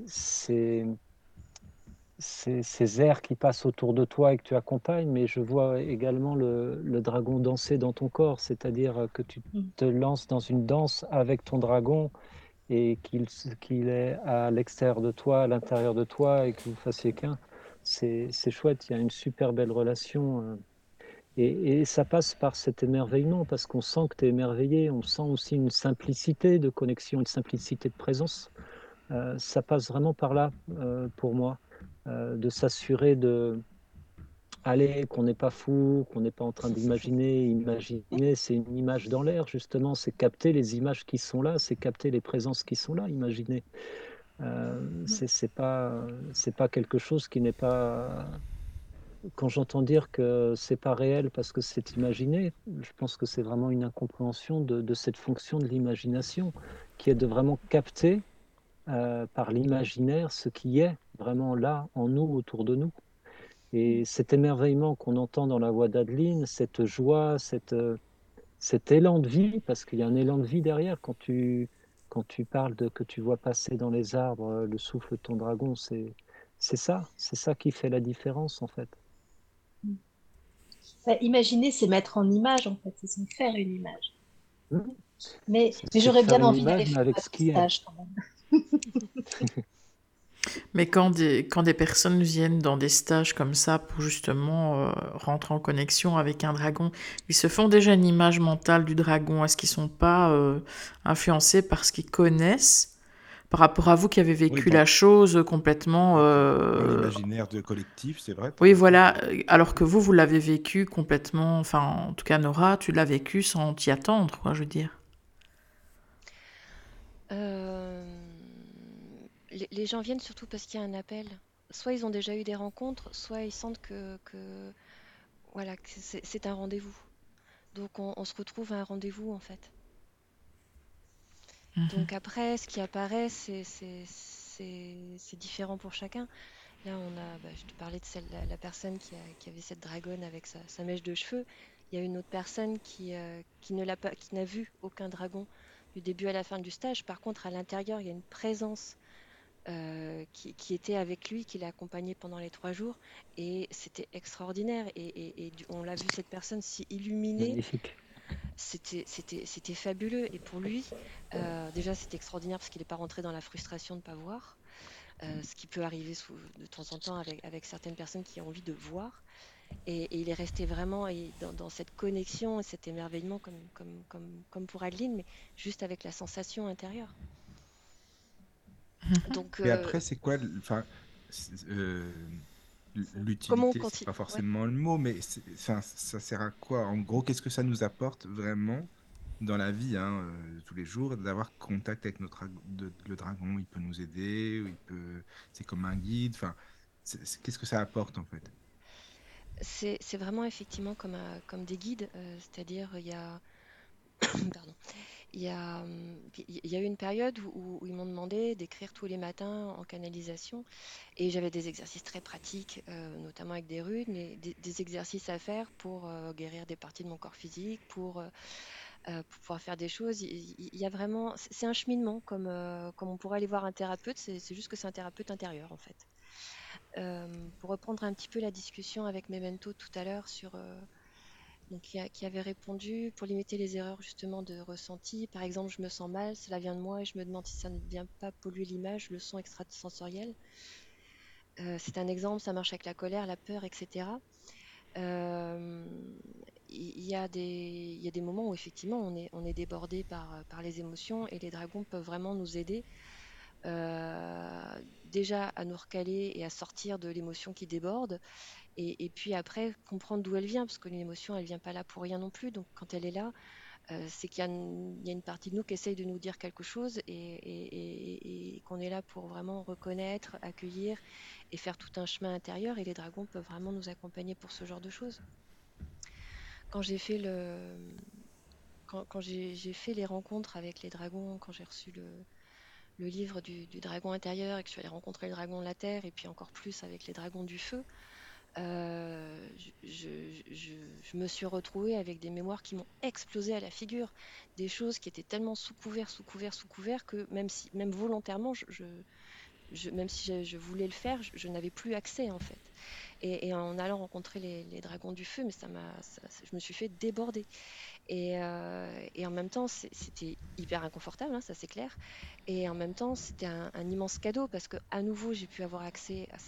ces, ces- ces airs qui passent autour de toi et que tu accompagnes, mais je vois également le, le dragon danser dans ton corps, c'est-à-dire que tu Mm. te lances dans une danse avec ton dragon et qu'il est à l'extérieur de toi, à l'intérieur de toi et que vous fassiez qu'un. C'est chouette, il y a une super belle relation. euh, et, et ça passe par cet émerveillement, parce qu'on sent que tu es émerveillé, on sent aussi une simplicité de connexion, une simplicité de présence. Euh, ça passe vraiment par là, euh, pour moi, de s'assurer de... Allez, qu'on n'est pas fou, qu'on n'est pas en train d'imaginer. Imaginer, c'est une image dans l'air, justement. C'est capter les images qui sont là, c'est capter les présences qui sont là, imaginer. Euh, c'est c'est pas, c'est pas quelque chose qui n'est pas quand j'entends dire que c'est pas réel parce que c'est imaginé, je pense que c'est vraiment une incompréhension de, de cette fonction de l'imagination, qui est de vraiment capter euh, par l'imaginaire ce qui est vraiment là, en nous, autour de nous. Et cet émerveillement qu'on entend dans la voix d'Adeline, cette joie, cette, euh, cet élan de vie, parce qu'il y a un élan de vie derrière quand tu, quand tu parles de que tu vois passer dans les arbres euh, le souffle de ton dragon, c'est c'est ça, c'est ça qui fait la différence en fait. Bah, imaginer, c'est mettre en image en fait, c'est faire une image. Mmh. Mais, mais j'aurais bien envie d'aller faire avec ce stage quand même. (laughs) Mais quand des, quand des personnes viennent dans des stages comme ça pour justement euh, rentrer en connexion avec un dragon, ils se font déjà une image mentale du dragon. Est-ce qu'ils sont pas euh, influencés par ce qu'ils connaissent? Par rapport à vous qui avez vécu la chose complètement... Euh... L'imaginaire de collectif, c'est vrai. Oui, voilà. Alors que vous, vous l'avez vécu complètement... Enfin, en tout cas, Nora, tu l'as vécu sans t'y attendre, quoi, je veux dire. Euh, les, gens viennent surtout parce qu'il y a un appel. Soit ils ont déjà eu des rencontres, soit ils sentent que, voilà, c'est un rendez-vous. Donc on, se retrouve à un rendez-vous en fait. Mhm. Donc après, ce qui apparaît, c'est différent pour chacun. Là, on a, bah, je te parlais de celle, la, personne qui, avait cette dragonne avec sa, mèche de cheveux. Il y a une autre personne qui, euh, qui ne l'a pas, qui n'a vu aucun dragon du début à la fin du stage. Par contre, à l'intérieur, il y a une présence euh, qui, était avec lui, qui l'a accompagné pendant les trois jours. Et c'était extraordinaire. Et, on l'a vu, cette personne si illuminée. C'était fabuleux. Et pour lui, euh, déjà, c'était extraordinaire parce qu'il n'est pas rentré dans la frustration de ne pas voir. Euh, ce qui peut arriver de temps en temps avec, avec, certaines personnes qui ont envie de voir. Et, il est resté vraiment dans, cette connexion et cet émerveillement, comme, comme, comme, comme pour Adeline, mais juste avec la sensation intérieure. Donc, Et après, c'est quoi enfin, euh, L'utilité, c'est pas forcément le mot, mais ça sert à quoi? En gros, qu'est-ce que ça nous apporte vraiment dans la vie, hein, euh, tous les jours, d'avoir contact avec notre le dragon? Il peut nous aider, il peut, c'est comme un guide. Enfin, qu'est-ce que ça apporte en fait? C'est vraiment effectivement comme, comme des guides, euh, c'est-à-dire il y a, (coughs) pardon, il y a, eu une période où, ils m'ont demandé d'écrire tous les matins en canalisation et j'avais des exercices très pratiques, euh, notamment avec des runes, mais des, exercices à faire pour euh, guérir des parties de mon corps physique, pour, pour pouvoir faire des choses. Il, y a vraiment, c'est un cheminement comme, comme on pourrait aller voir un thérapeute, c'est juste que c'est un thérapeute intérieur en fait. Euh, pour reprendre un petit peu la discussion avec Memento tout à l'heure sur euh, donc, qui, avait répondu pour limiter les erreurs justement de ressenti. Par exemple, je me sens mal, cela vient de moi et je me demande si ça ne vient pas polluer l'image, le son extrasensoriel. Euh, c'est un exemple, ça marche avec la colère, la peur, etc. Il y, a des, moments où effectivement on est, débordé par, par les émotions et les dragons peuvent vraiment nous aider euh, déjà à nous recaler et à sortir de l'émotion qui déborde. Et, puis après, comprendre d'où elle vient, parce que l'émotion, elle vient pas là pour rien non plus. Donc quand elle est là, euh, c'est qu'il y, a une partie de nous qui essaye de nous dire quelque chose et, qu'on est là pour vraiment reconnaître, accueillir et faire tout un chemin intérieur. Et les dragons peuvent vraiment nous accompagner pour ce genre de choses. Quand j'ai fait le, quand j'ai fait les rencontres avec les dragons, quand j'ai reçu le, le livre du, dragon intérieur et que je suis allée rencontrer le dragon de la terre et puis encore plus avec les dragons du feu, euh, je, me suis retrouvée avec des mémoires qui m'ont explosé à la figure, des choses qui étaient tellement sous couvert, sous couvert, sous couvert que même si, même volontairement, même si je, voulais le faire, je, n'avais plus accès en fait. Et, en allant rencontrer les, dragons du feu, mais ça m'a, je me suis fait déborder. Euh, et, en même temps, c'était hyper inconfortable, hein, ça c'est clair. Et en même temps, c'était un, immense cadeau parce que à nouveau, j'ai pu avoir accès à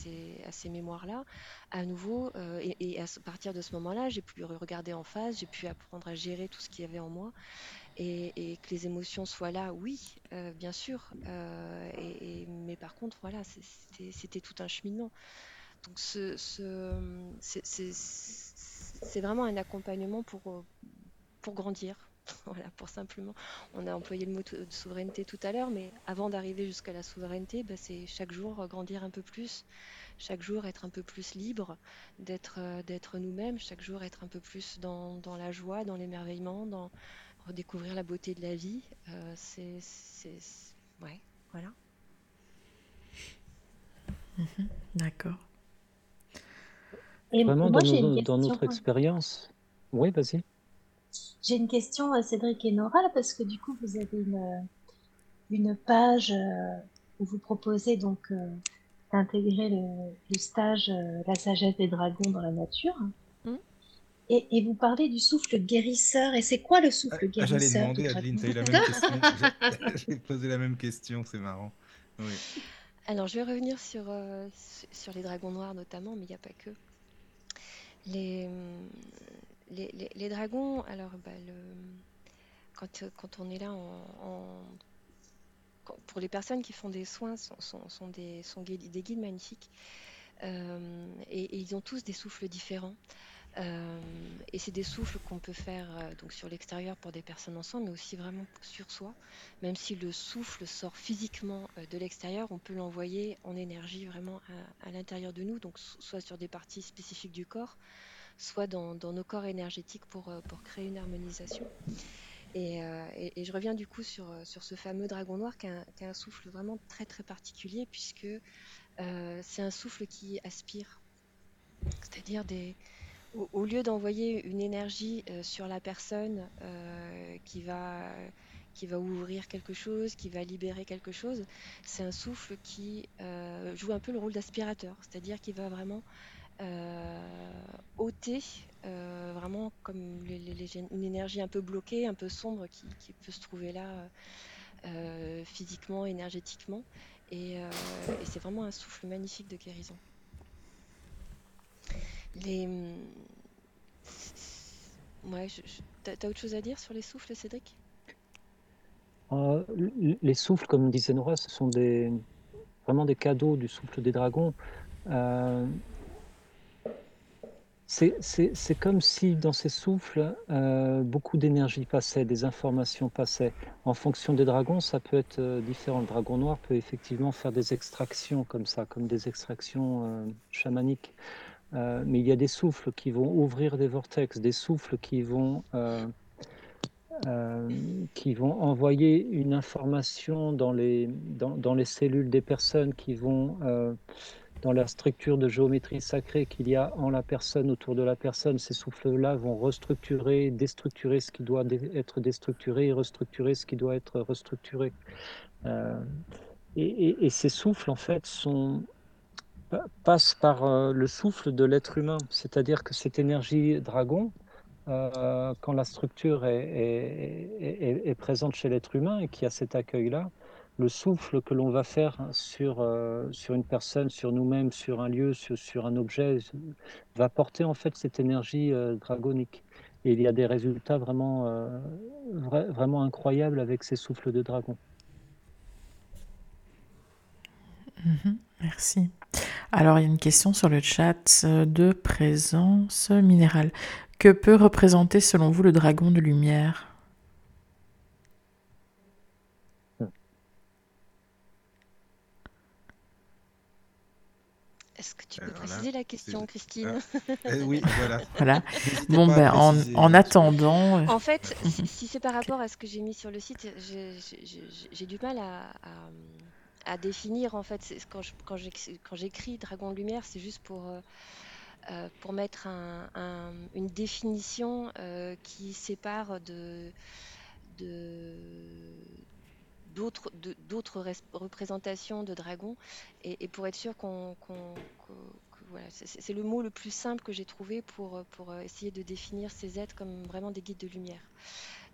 ces, mémoires-là. À nouveau, euh, et, à partir de ce moment-là, j'ai pu regarder en face, j'ai pu apprendre à gérer tout ce qu'il y avait en moi. Et, que les émotions soient là, oui, euh, bien sûr. mais par contre, voilà, c'était tout un cheminement. Donc, ce, c'est vraiment un accompagnement pour, pour grandir. (laughs) Voilà, pour simplement. On a employé le mot de souveraineté tout à l'heure, mais avant d'arriver jusqu'à la souveraineté, bah, c'est chaque jour grandir un peu plus, chaque jour être un peu plus libre, d'être euh, d'être nous-mêmes, chaque jour être un peu plus dans, dans la joie, dans l'émerveillement, dans redécouvrir la beauté de la vie. Euh, c'est, ouais, voilà. Mhm, d'accord. Et Vraiment, dans, dans notre expérience. Oui, vas-y. J'ai une question à Cédric et Nora, parce que du coup, vous avez une, une page euh, où vous proposez donc euh, intégré le, stage La sagesse des dragons dans la nature. Et, vous parlez du souffle guérisseur. Et c'est quoi le souffle ah, guérisseur J'allais demander, Adeline, tu as eu la même (laughs) question. (laughs) J'ai posé la même question, c'est marrant. Oui. Alors, je vais revenir sur, euh, sur les dragons noirs notamment, mais il n'y a pas que. Les, les, les, dragons, alors, bah, le, quand, quand, on est là en, pour les personnes qui font des soins, sont, sont, sont des, sont des guides magnifiques. Euh, et, ils ont tous des souffles différents. Euh, et c'est des souffles qu'on peut faire euh, donc sur l'extérieur pour des personnes ensemble, mais aussi vraiment sur soi. Même si le souffle sort physiquement euh, de l'extérieur, on peut l'envoyer en énergie vraiment à, l'intérieur de nous, donc soit sur des parties spécifiques du corps, soit dans, nos corps énergétiques pour, pour créer une harmonisation. Et, je reviens du coup sur, sur ce fameux dragon noir qui a, qui a, un souffle vraiment très très particulier puisque c'est un souffle qui aspire, c'est-à-dire des, au, lieu d'envoyer une énergie euh, sur la personne euh, qui, va, qui ouvrir quelque chose, qui va libérer quelque chose, c'est un souffle qui euh, joue un peu le rôle d'aspirateur, c'est-à-dire qu'il va vraiment ôter, vraiment comme une énergie un peu bloquée, un peu sombre qui, peut se trouver là physiquement, énergétiquement. et c'est vraiment un souffle magnifique de guérison. Les... Ouais, t'as autre chose à dire sur les souffles, Cédric? Euh, Les souffles, comme disait Nora, ce sont des, vraiment des cadeaux du souffle des dragons. Euh, c'est comme si dans ces souffles, euh, beaucoup d'énergie passait, des informations passaient. En fonction des dragons, ça peut être différent. Le dragon noir peut effectivement faire des extractions comme ça, comme des extractions chamaniques. Euh, mais il y a des souffles qui vont ouvrir des vortex, des souffles qui vont, euh, euh, qui vont envoyer une information dans les, dans, dans, les cellules des personnes, qui vont dans la structure de géométrie sacrée qu'il y a en la personne, autour de la personne. Ces souffles-là vont restructurer, déstructurer ce qui doit être déstructuré et restructurer ce qui doit être restructuré. et, et, ces souffles, en fait, sont passe par euh, le souffle de l'être humain. C'est-à-dire que cette énergie dragon, euh, quand la structure est, présente chez l'être humain et qu'il y a cet accueil-là, le souffle que l'on va faire sur, euh, sur une personne, sur nous-mêmes, sur un lieu, sur, un objet, va porter en fait cette énergie dragonique. Et il y a des résultats vraiment, vraiment incroyables avec ces souffles de dragon. Mhm, merci. Alors, il y a une question sur le chat de présence minérale. Que peut représenter selon vous le dragon de lumière? Est-ce que tu peux préciser la question, Christine ah, (laughs) eh Oui, voilà. voilà. (laughs) Bon, ben, en, attendant. (laughs) Euh, en fait, si, c'est par rapport à ce que j'ai mis sur le site, j'ai du mal à, à définir en fait. Quand, j'écris Dragon de Lumière, c'est juste pour, euh, euh, pour mettre une définition euh, qui sépare de, d'autres d'autres représentations de dragons et, pour être sûr qu'on voilà, c'est le mot le plus simple que j'ai trouvé pour, pour essayer de définir ces êtres comme vraiment des guides de lumière.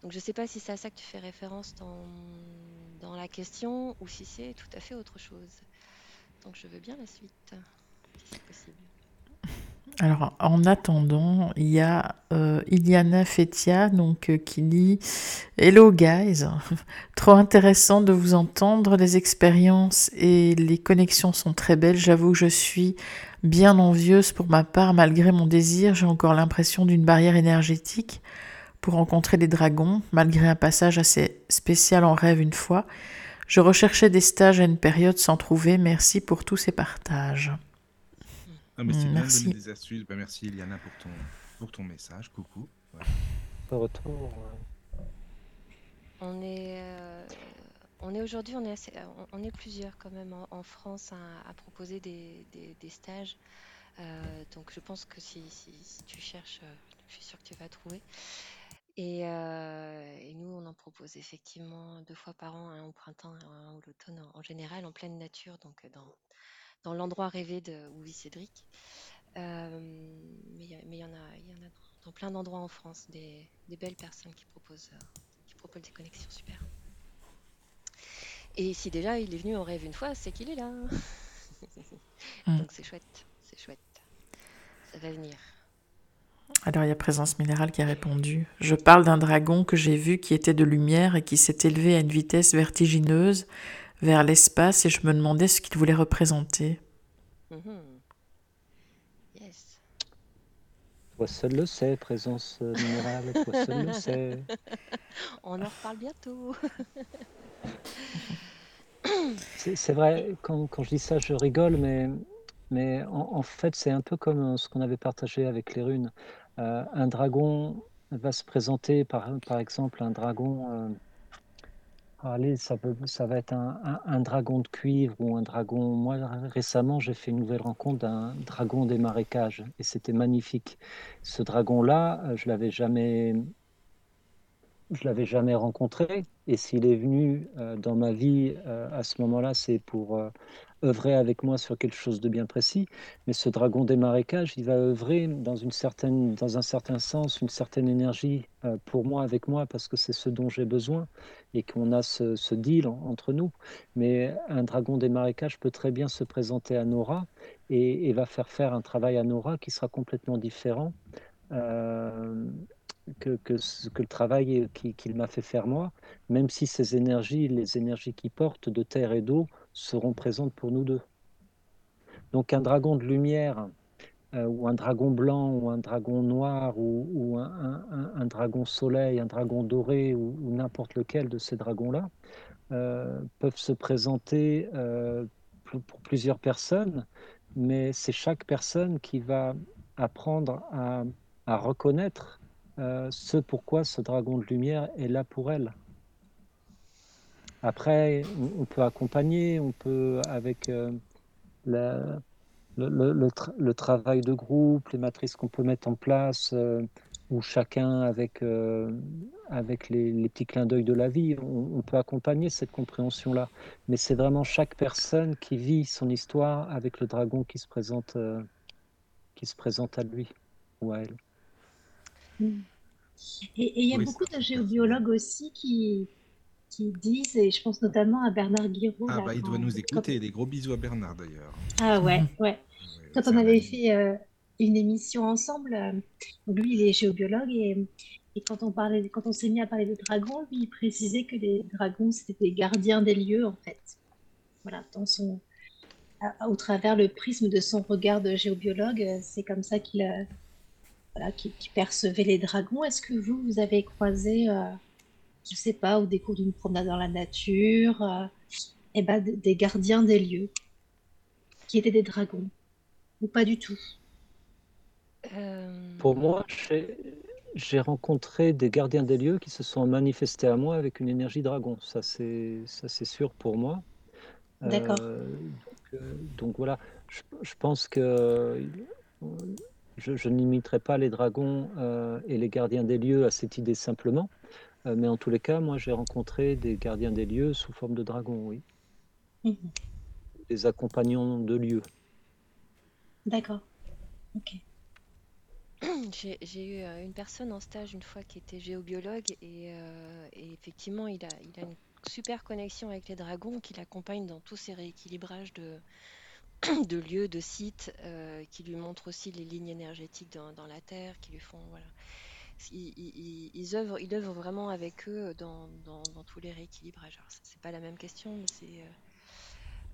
Donc je ne sais pas si c'est à ça que tu fais référence dans, la question ou si c'est tout à fait autre chose. Donc je veux bien la suite, si c'est possible. Alors, en attendant, il y a euh, Iliana Fetia donc, euh, qui dit Hello guys, (laughs) trop intéressant de vous entendre, les expériences et les connexions sont très belles. J'avoue que je suis bien envieuse pour ma part, malgré mon désir, j'ai encore l'impression d'une barrière énergétique pour rencontrer les dragons, malgré un passage assez spécial en rêve une fois. Je recherchais des stages à une période sans trouver. Merci pour tous ces partages. Ah, mais c'est bien merci. de des astuces. Bah, merci Eliana pour ton, pour ton message. Coucou. retour. On est, euh, on est aujourd'hui, on est, on, est plusieurs quand même en, France à, proposer des, des, stages. Euh, donc je pense que si, si, si tu cherches, euh, je suis sûre que tu vas trouver. Euh, et, nous, on en propose effectivement deux fois par an, un au printemps et un au l'automne, en, général en pleine nature, donc dans, dans l'endroit rêvé de vit Cédric. mais il y, en a, y en a dans plein d'endroits en France, des, belles personnes qui proposent, qui proposent des connexions super. Et si déjà il est venu en rêve une fois, c'est qu'il est là. Mm. (laughs) Donc c'est chouette, c'est chouette. Ça va venir. Alors il y a Présence Minérale qui a répondu. Je parle d'un dragon que j'ai vu qui était de lumière et qui s'est élevé à une vitesse vertigineuse vers l'espace et je me demandais ce qu'il voulait représenter. Mm-hmm. Yes. Toi seul le sais, Présence Minérale, toi seul le sais. (laughs) On en reparle bientôt. C'est vrai, quand, quand, je dis ça, je rigole, mais, mais en, fait, c'est un peu comme ce qu'on avait partagé avec les runes. Euh, un dragon va se présenter, par, exemple, un dragon. Euh, allez, ça, peut, ça va être un, dragon de cuivre ou un dragon. Moi, récemment, j'ai fait une nouvelle rencontre d'un dragon des marécages et c'était magnifique. Ce dragon-là, euh, je l'avais jamais je l'avais jamais rencontré. Et s'il est venu euh, dans ma vie euh, à ce moment-là, c'est pour euh, œuvrer avec moi sur quelque chose de bien précis. Mais ce dragon des marécages, il va œuvrer dans, une certaine, dans un certain sens, une certaine énergie pour moi, avec moi, parce que c'est ce dont j'ai besoin et qu'on a ce, deal entre nous. Mais un dragon des marécages peut très bien se présenter à Nora et, va faire faire un travail à Nora qui sera complètement différent que, que, que le travail qu'il m'a fait faire moi, même si ces énergies, les énergies qui portent de terre et d'eau, seront présentes pour nous deux. Donc un dragon de lumière, euh, ou un dragon blanc, ou un dragon noir, ou, un, dragon soleil, un dragon doré, ou, n'importe lequel de ces dragons-là, euh, peuvent se présenter euh, pour, plusieurs personnes, mais c'est chaque personne qui va apprendre à, reconnaître ce pourquoi ce dragon de lumière est là pour elle. Après, on peut accompagner, on peut, avec euh, le, le, travail de groupe, les matrices qu'on peut mettre en place, euh, ou chacun avec, avec les, petits clins d'œil de la vie, on, peut accompagner cette compréhension-là. Mais c'est vraiment chaque personne qui vit son histoire avec le dragon qui se présente, qui se présente à lui ou à elle. Mm. Et il y a beaucoup de géobiologues aussi qui, qui disent, et je pense notamment à Bernard Guiraud. Ah, bah, il doit nous écouter. Des gros bisous à Bernard d'ailleurs. Ah, ouais, ouais. Quand on avait fait euh, une émission ensemble, euh, lui, il est géobiologue et, et quand on, parlait, quand on s'est mis à parler de dragons, lui, il précisait que les dragons, c'était des gardiens des lieux, en fait. Voilà, dans son, au travers le prisme de son regard de géobiologue, c'est comme ça qu'il a qui, percevait les dragons. Est-ce que vous, vous avez croisé, euh, je sais pas, au décours d'une promenade dans la nature, euh, eh ben, des gardiens des lieux qui étaient des dragons Ou pas du tout euh, Pour moi, j'ai rencontré des gardiens des lieux qui se sont manifestés à moi avec une énergie dragon. Ça, c'est sûr pour moi. D'accord. donc, voilà, je, je pense que je, n'imiterai pas les dragons euh, et les gardiens des lieux à cette idée simplement, euh, mais en tous les cas, moi j'ai rencontré des gardiens des lieux sous forme de dragons, oui. Mhm. Des accompagnants de lieux. D'accord. Ok. (clears throat) J'ai eu euh, une personne en stage une fois qui était géobiologue et, effectivement il a, il a une super connexion avec les dragons qui l'accompagnent dans tous ces rééquilibrages de, (clears throat) de lieux, de sites, euh, qui lui montrent aussi les lignes énergétiques dans, la Terre, qui lui font voilà. Ils, ils, œuvrent, ils œuvrent vraiment avec eux dans, dans, tous les rééquilibrages. C'est pas la même question, mais c'est.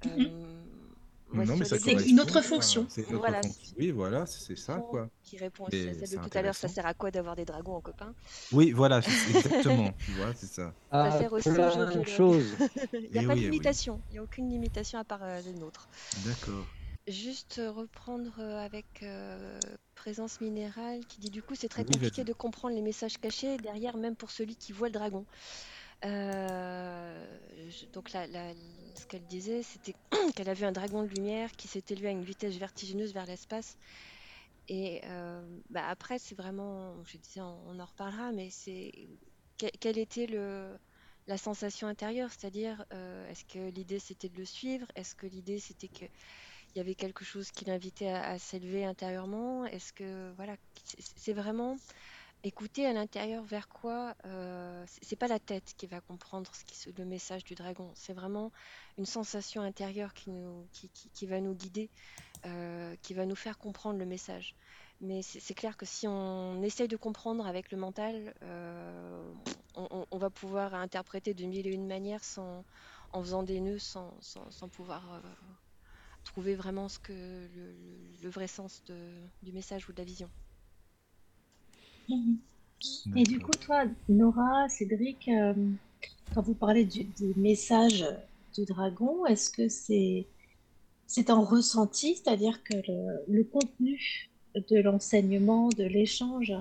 Euh, mm-hmm. euh, c'est une autre fonction. Voilà. Oui, voilà, c'est ça, quoi. Qui répond à celle de tout à l'heure, ça sert à quoi d'avoir des dragons en copain? Oui, voilà, exactement, tu vois, c'est ça. Ah, ça sert aussi plein chose. (laughs) Il n'y a eh pas de limitation, il n'y a aucune limitation à part euh, les nôtres. D'accord. Juste reprendre euh, avec euh, présence minérale qui dit du coup c'est très compliqué de comprendre les messages cachés derrière même pour celui qui voit le dragon. Euh, donc ce qu'elle disait, c'était (clears throat) qu'elle a vu un dragon de lumière qui s'est élevé à une vitesse vertigineuse vers l'espace. Et euh, bah, après, c'est vraiment, je disais, on, en reparlera, mais c'est quelle était le, la sensation intérieure, c'est-à-dire, euh, est-ce que l'idée c'était de le suivre, est-ce que l'idée c'était que il y avait quelque chose qui l'invitait à, s'élever intérieurement Est-ce que voilà, c'est vraiment écouter à l'intérieur vers quoi euh, C'est pas la tête qui va comprendre ce qui, le message du dragon. C'est vraiment une sensation intérieure qui nous, qui, va nous guider, euh, qui va nous faire comprendre le message. Mais c'est clair que si on essaye de comprendre avec le mental, euh, on, va pouvoir interpréter de mille et une manières sans, en faisant des nœuds sans, sans, pouvoir euh, trouver vraiment ce que le, vrai sens du message ou de la vision. Et du coup, toi, Nora, Cédric, euh, quand vous parlez du, message du dragon, est-ce que c'est c'est en ressenti, c'est-à-dire que le, le contenu de l'enseignement, de l'échange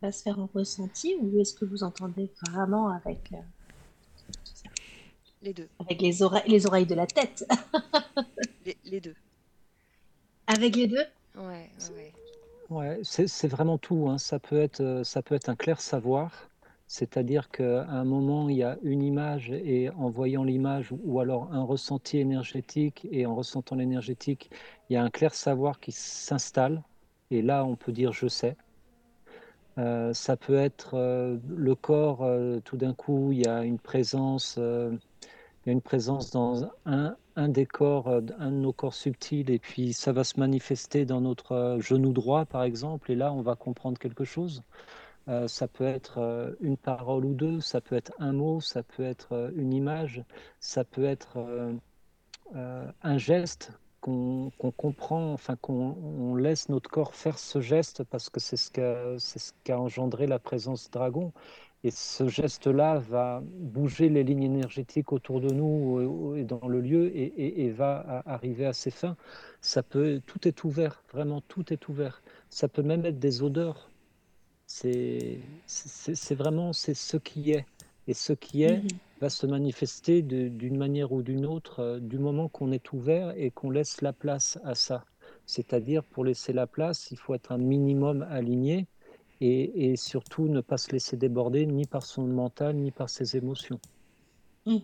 va se faire en ressenti ou est-ce que vous entendez vraiment avec euh, les deux Avec les oreilles, les oreilles de la tête (laughs) les, deux. Avec les deux? Ouais, ouais. ouais c'est vraiment tout. Hein. Ça, peut être, euh, ça peut être un clair savoir, c'est-à-dire qu'à un moment, il y a une image et en voyant l'image ou alors un ressenti énergétique et en ressentant l'énergétique, il y a un clair savoir qui s'installe et là, on peut dire je sais. Euh, ça peut être euh, le corps, euh, tout d'un coup, il y a une présence, il y a une présence dans un, un des corps, un de nos corps subtils, et puis ça va se manifester dans notre genou droit, par exemple, et là, on va comprendre quelque chose. ça peut être une parole ou deux, ça peut être un mot, ça peut être une image, ça peut être un geste qu'on comprend, enfin qu'on laisse notre corps faire ce geste parce que c'est ce qu'a engendré la présence dragon. Et ce geste-là va bouger les lignes énergétiques autour de nous et dans le lieu et, et, va arriver à ses fins. Ça peut, tout est ouvert, vraiment tout est ouvert. Ça peut même être des odeurs. C'est vraiment c'est ce qui est. Et ce qui est, mm-hmm va se manifester d'une manière ou d'une autre euh, du moment qu'on est ouvert et qu'on laisse la place à ça. C'est-à-dire, pour laisser la place, il faut être un minimum aligné et, surtout ne pas se laisser déborder ni par son mental ni par ses émotions. Mmh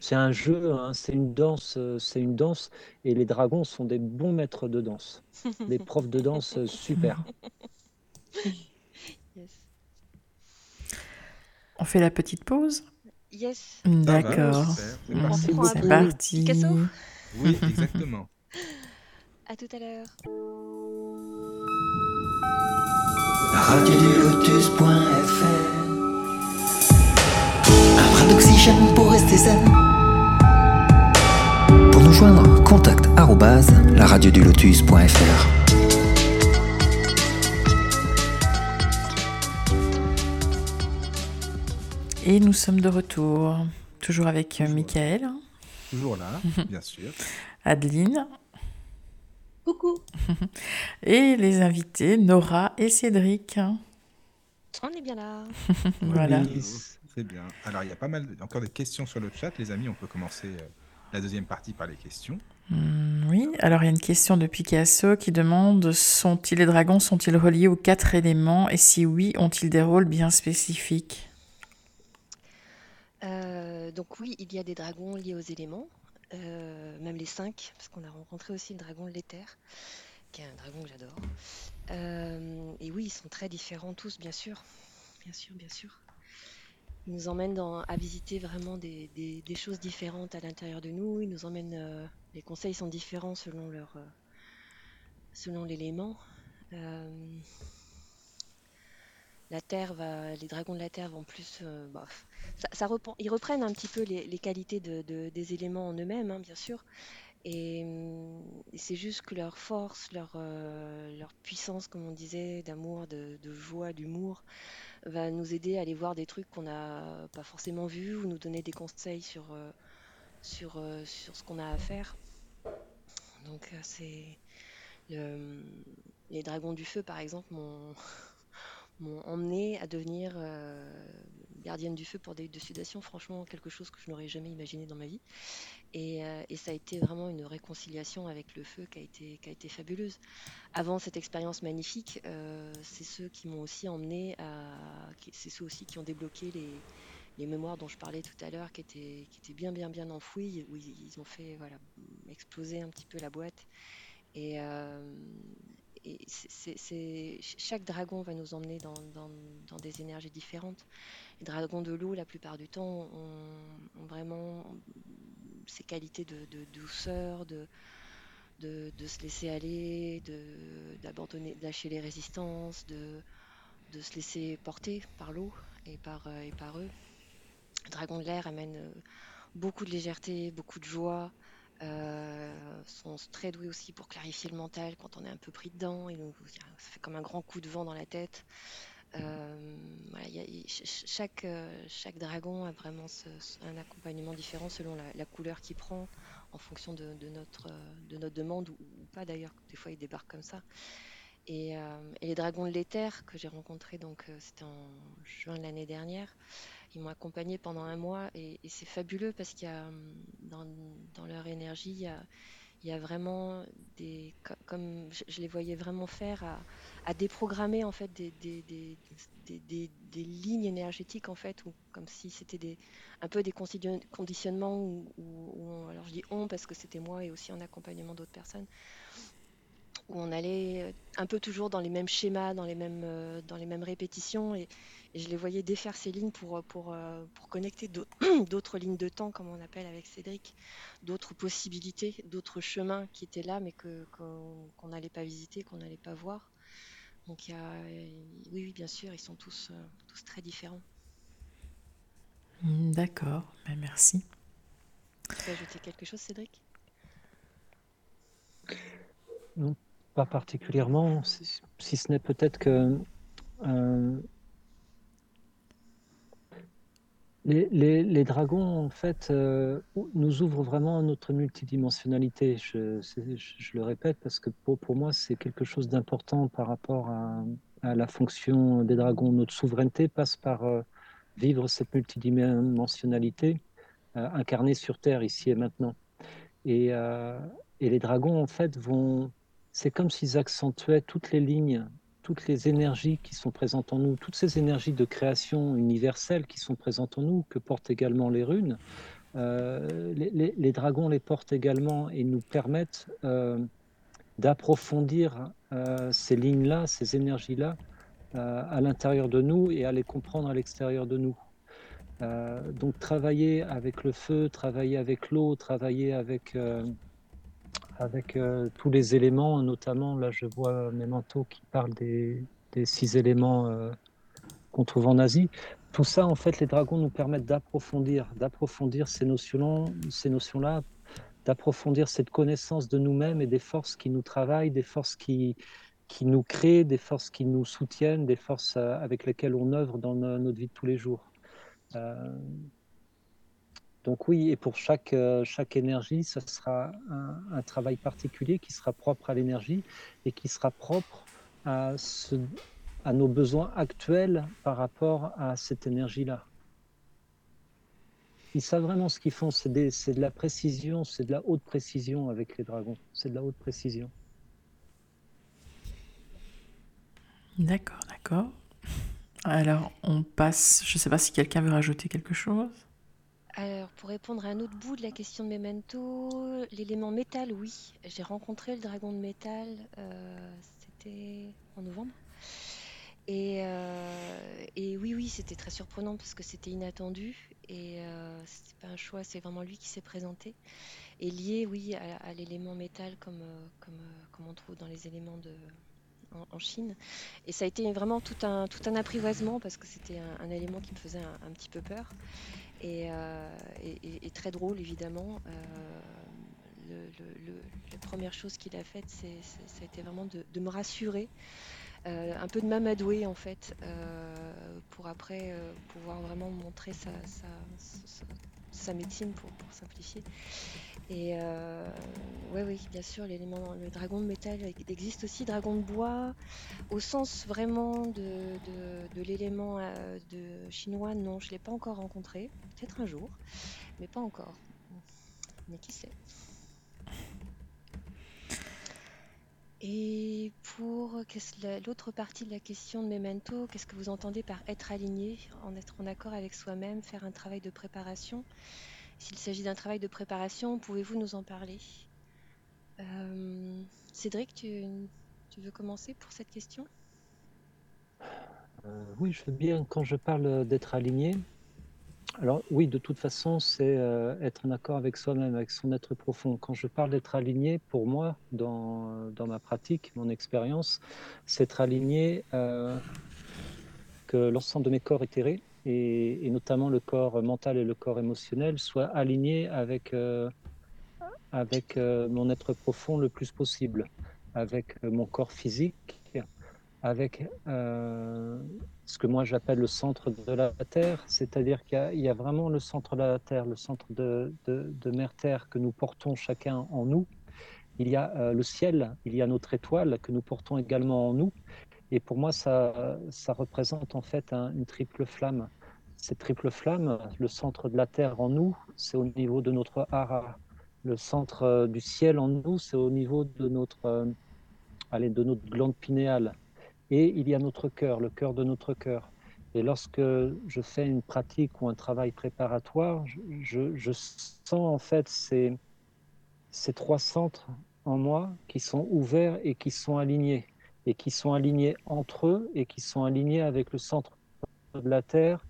c'est un jeu, hein, c'est une danse, euh, c'est une danse, et les dragons sont des bons maîtres de danse, (laughs) des profs de danse euh, super. (laughs) On fait la petite pause? Yes. D'accord. C'est parti. Picasso? Oui, exactement. (laughs) à tout à l'heure. Radio du lotus.fr Un bras d'oxygène pour rester zen. Pour nous joindre, contact arrobase la radio du lotus.fr. Et nous sommes de retour, toujours avec Michael. Toujours là, (laughs) bien sûr. Adeline. Coucou. (laughs) Et les invités, Nora et Cédric. On est bien là. (laughs) voilà. c'est bien. Alors, il y a pas mal, encore des questions sur le chat, les amis. On peut commencer euh, la deuxième partie par les questions. Hmm, oui, alors il y a une question de Picasso qui demande sont-ils les dragons sont-ils reliés aux quatre éléments? Et si oui, ont-ils des rôles bien spécifiques? Euh, donc oui, il y a des dragons liés aux éléments, même les cinq, parce qu'on a rencontré aussi le dragon de l'éther, qui est un dragon que j'adore. Euh, et oui, ils sont très différents tous, bien sûr. Bien sûr, bien sûr. Ils nous emmènent à visiter vraiment des, choses différentes à l'intérieur de nous. Ils nous emmènent. les conseils sont différents selon leur, selon l'élément la Terre va, les dragons de la Terre vont plus, euh, bah, ils reprennent un petit peu les, qualités des éléments en eux-mêmes, hein, bien sûr, et, c'est juste que leur force, leur, euh, puissance, comme on disait, d'amour, de, joie, d'humour, va nous aider à aller voir des trucs qu'on n'a pas forcément vus ou nous donner des conseils sur, euh, ce qu'on a à faire. Donc c'est les dragons du feu, par exemple, m'ont m'ont emmené à devenir euh, gardienne du feu pour des de sudation, franchement quelque chose que je n'aurais jamais imaginé dans ma vie. Et, euh, et, ça a été vraiment une réconciliation avec le feu qui a été, fabuleuse. Avant cette expérience magnifique, euh, c'est ceux qui m'ont aussi emmené à... C'est ceux aussi qui ont débloqué les, mémoires dont je parlais tout à l'heure qui étaient, bien, bien, bien enfouies, où ils, ont fait exploser un petit peu la boîte. Et, chaque dragon va nous emmener dans, des énergies différentes. Les dragons de l'eau, la plupart du temps, ont, vraiment ces qualités de, douceur, de, se laisser aller, d'abandonner, de lâcher les résistances, de, se laisser porter par l'eau et par, euh, eux. Le dragon de l'air amène euh, beaucoup de légèreté, beaucoup de joie. Euh, sont très doués aussi pour clarifier le mental quand on est un peu pris dedans. Ça fait comme un grand coup de vent dans la tête. chaque, chaque dragon a vraiment un accompagnement différent selon la, couleur qu'il prend en fonction de, notre, de notre demande ou, pas d'ailleurs. Des fois, il débarque comme ça. Euh, et, les dragons de l'éther que j'ai rencontrés, euh, c'était en juin de l'année dernière, ils m'ont accompagné pendant un mois et, c'est fabuleux parce qu'il y a dans, leur énergie, il y a, vraiment des, comme je, les voyais vraiment faire à, déprogrammer en fait des, lignes énergétiques en fait, ou comme si c'était un peu des conditionnements où, alors je dis on parce que c'était moi et aussi en accompagnement d'autres personnes où on allait euh, un peu toujours dans les mêmes schémas, dans les mêmes, euh, dans les mêmes répétitions, et, je les voyais défaire ces lignes pour, pour, euh, pour connecter (clears throat) d'autres lignes de temps, comme on appelle avec Cédric, d'autres possibilités, d'autres chemins qui étaient là, mais qu'on n'allait pas visiter, qu'on n'allait pas voir. Donc il y a, oui, oui, bien sûr, ils sont tous, tous très différents. Hmm, d'accord, ben, merci. Tu veux ajouter quelque chose, Cédric? Non, particulièrement, si, ce n'est peut-être que euh, les, dragons, en fait, euh, nous ouvrent vraiment notre multidimensionnalité. Je, je, le répète parce que pour, pour moi, c'est quelque chose d'important par rapport à, la fonction des dragons. Notre souveraineté passe par euh, vivre cette multidimensionnalité incarnée sur Terre, ici et maintenant. Et, et les dragons, en fait, vont c'est comme s'ils accentuaient toutes les lignes, toutes les énergies qui sont présentes en nous, toutes ces énergies de création universelle qui sont présentes en nous, que portent également les runes. Euh, les, dragons les portent également et nous permettent euh, d'approfondir euh, ces lignes-là, ces énergies-là, à l'intérieur de nous et à les comprendre à l'extérieur de nous. donc travailler avec le feu, travailler avec l'eau, travailler avec avec euh, tous les éléments, notamment là je vois Memento qui parle des, six éléments euh, qu'on trouve en Asie. Tout ça, en fait, les dragons nous permettent d'approfondir, d'approfondir ces notions-là, d'approfondir cette connaissance de nous-mêmes et des forces qui nous travaillent, des forces qui, qui nous créent, des forces qui nous soutiennent, des forces euh, avec lesquelles on œuvre dans notre vie de tous les jours. Donc oui, et pour chaque, euh, chaque énergie, ce sera un, travail particulier qui sera propre à l'énergie et qui sera propre à, à nos besoins actuels par rapport à cette énergie-là. Ils savent vraiment ce qu'ils font, c'est de la précision, c'est de la haute précision avec les dragons, c'est de la haute précision. D'accord, d'accord. Alors on passe, je ne sais pas si quelqu'un veut rajouter quelque chose. Alors, pour répondre à un autre bout de la question de Memento, l'élément métal, oui. J'ai rencontré le dragon de métal, euh, c'était en novembre. Euh, et, oui, oui, c'était très surprenant parce que c'était inattendu. Et euh, c'était pas un choix, c'est vraiment lui qui s'est présenté. Et lié, oui, à, l'élément métal comme, comme, on trouve dans les éléments en, Chine. Et ça a été vraiment tout un, tout un apprivoisement parce que c'était un, élément qui me faisait un petit peu peur. Euh, et, très drôle évidemment. Euh, la première chose qu'il a faite, ça a été vraiment de, me rassurer, euh, un peu de m'amadouer en fait, pour après pouvoir vraiment montrer sa, médecine pour, simplifier. Et oui, oui, bien sûr, l'élément, le dragon de métal existe aussi, dragon de bois, au sens vraiment de, de l'élément de chinois, non, je ne l'ai pas encore rencontré. Peut-être un jour, mais pas encore. Mais qui sait? Et pour l'autre partie de la question de Memento, qu'est-ce que vous entendez par être aligné, en être en accord avec soi-même, faire un travail de préparation? S'il s'agit d'un travail de préparation, pouvez-vous nous en parler? Euh, Cédric, tu, veux commencer pour cette question? Euh, Oui, je veux bien. Quand je parle d'être aligné, alors oui, de toute façon, c'est euh, être en accord avec soi-même, avec son être profond. Quand je parle d'être aligné, pour moi, dans, dans ma pratique, mon expérience, c'est être aligné euh, que l'ensemble de mes corps éthérés, et, notamment le corps mental et le corps émotionnel, soient alignés avec, euh, avec mon être profond le plus possible, avec mon corps physique, avec euh, ce que moi j'appelle le centre de la Terre, c'est-à-dire qu'il y, a vraiment le centre de la Terre, le centre de, de, Mère Terre que nous portons chacun en nous. Il y a euh, le ciel, il y a notre étoile que nous portons également en nous. Et pour moi, ça, ça représente en fait une triple flamme. Cette triple flamme, le centre de la Terre en nous, c'est au niveau de notre hara. Le centre euh, du ciel en nous, c'est au niveau de notre, allez, de notre glande pinéale et il y a notre cœur, le cœur de notre cœur. Et lorsque je fais une pratique ou un travail préparatoire, je, sens en fait ces, ces trois centres en moi qui sont ouverts et qui sont alignés, et qui sont alignés entre eux et qui sont alignés avec le centre de la Terre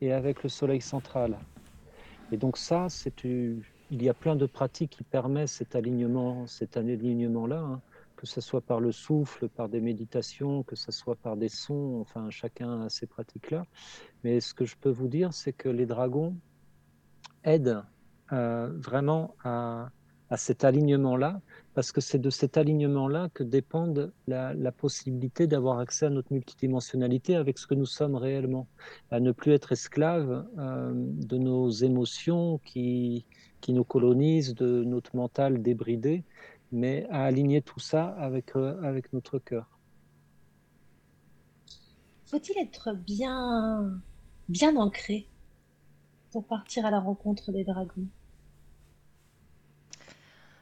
et avec le Soleil central. Et donc ça, c'est il y a plein de pratiques qui permettent cet alignement, cet alignement-là. Hein que ce soit par le souffle, par des méditations, que ce soit par des sons, enfin chacun a ses pratiques-là. Mais ce que je peux vous dire, c'est que les dragons aident euh, vraiment à, cet alignement-là, parce que c'est de cet alignement-là que dépend la, possibilité d'avoir accès à notre multidimensionnalité avec ce que nous sommes réellement, à ne plus être esclaves euh, de nos émotions qui, qui nous colonisent, de notre mental débridé, mais à aligner tout ça avec, euh, avec notre cœur. Faut-il être bien, bien ancré pour partir à la rencontre des dragons?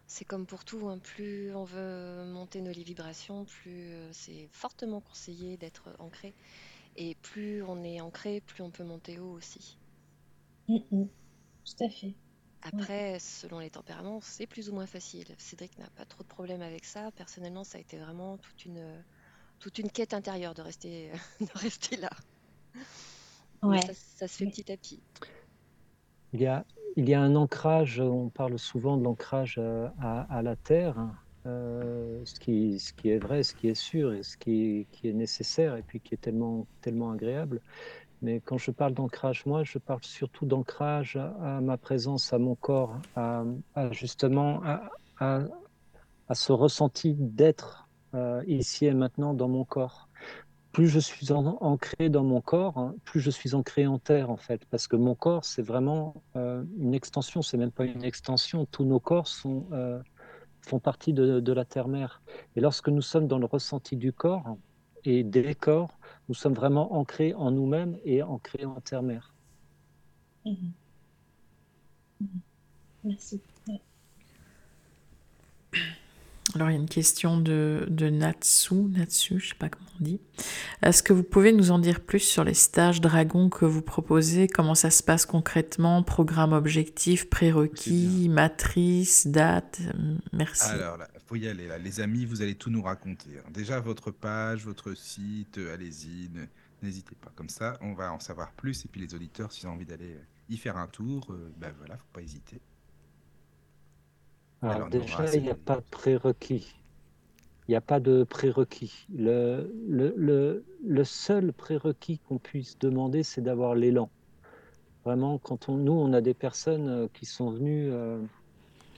C'est comme pour tout, hein. plus on veut monter nos vibrations, plus euh, c'est fortement conseillé d'être ancré. Et plus on est ancré, plus on peut monter haut aussi. Mm, mm. tout à fait. Après, selon les tempéraments, c'est plus ou moins facile. Cédric n'a pas trop de problèmes avec ça. Personnellement, ça a été vraiment toute une, toute une quête intérieure de rester, (laughs) de rester là. Ouais. Ça, se fait petit à petit. Il y, a, il y a un ancrage, on parle souvent de l'ancrage euh, à, la terre, hein. euh, ce, qui, ce qui est vrai, ce qui est sûr et ce qui, qui est nécessaire et puis qui est tellement, tellement agréable. Mais quand je parle d'ancrage, moi, je parle surtout d'ancrage à, ma présence, à mon corps, à, justement à, ce ressenti d'être euh, ici et maintenant dans mon corps. Plus je suis ancré dans mon corps, hein, plus je suis ancré en terre, en fait, parce que mon corps, c'est vraiment euh, une extension, c'est même pas une extension. Tous nos corps euh, font partie de la terre-mère. Et lorsque nous sommes dans le ressenti du corps et des corps, nous sommes vraiment ancrés en nous-mêmes et ancrés en terre-mère. Mhm. Mhm. Merci. Alors, il y a une question de, de Natsu, Natsu, je ne sais pas comment on dit. Est-ce que vous pouvez nous en dire plus sur les stages dragons que vous proposez? Comment ça se passe concrètement? Programme objectif, prérequis, matrice, date? Merci. Alors, il faut y aller. Là. Les amis, vous allez tout nous raconter. Hein. Déjà, votre page, votre site, euh, allez-y, n'hésitez pas. Comme ça, on va en savoir plus. Et puis, les auditeurs, s'ils ont envie d'aller y faire un tour, euh, ben voilà, faut pas hésiter. Alors, déjà, il n'y a pas de prérequis. Il n'y a pas de prérequis. Le, le, le, seul prérequis qu'on puisse demander, c'est d'avoir l'élan. Vraiment, quand on, nous, on a des personnes euh, qui sont venues, euh,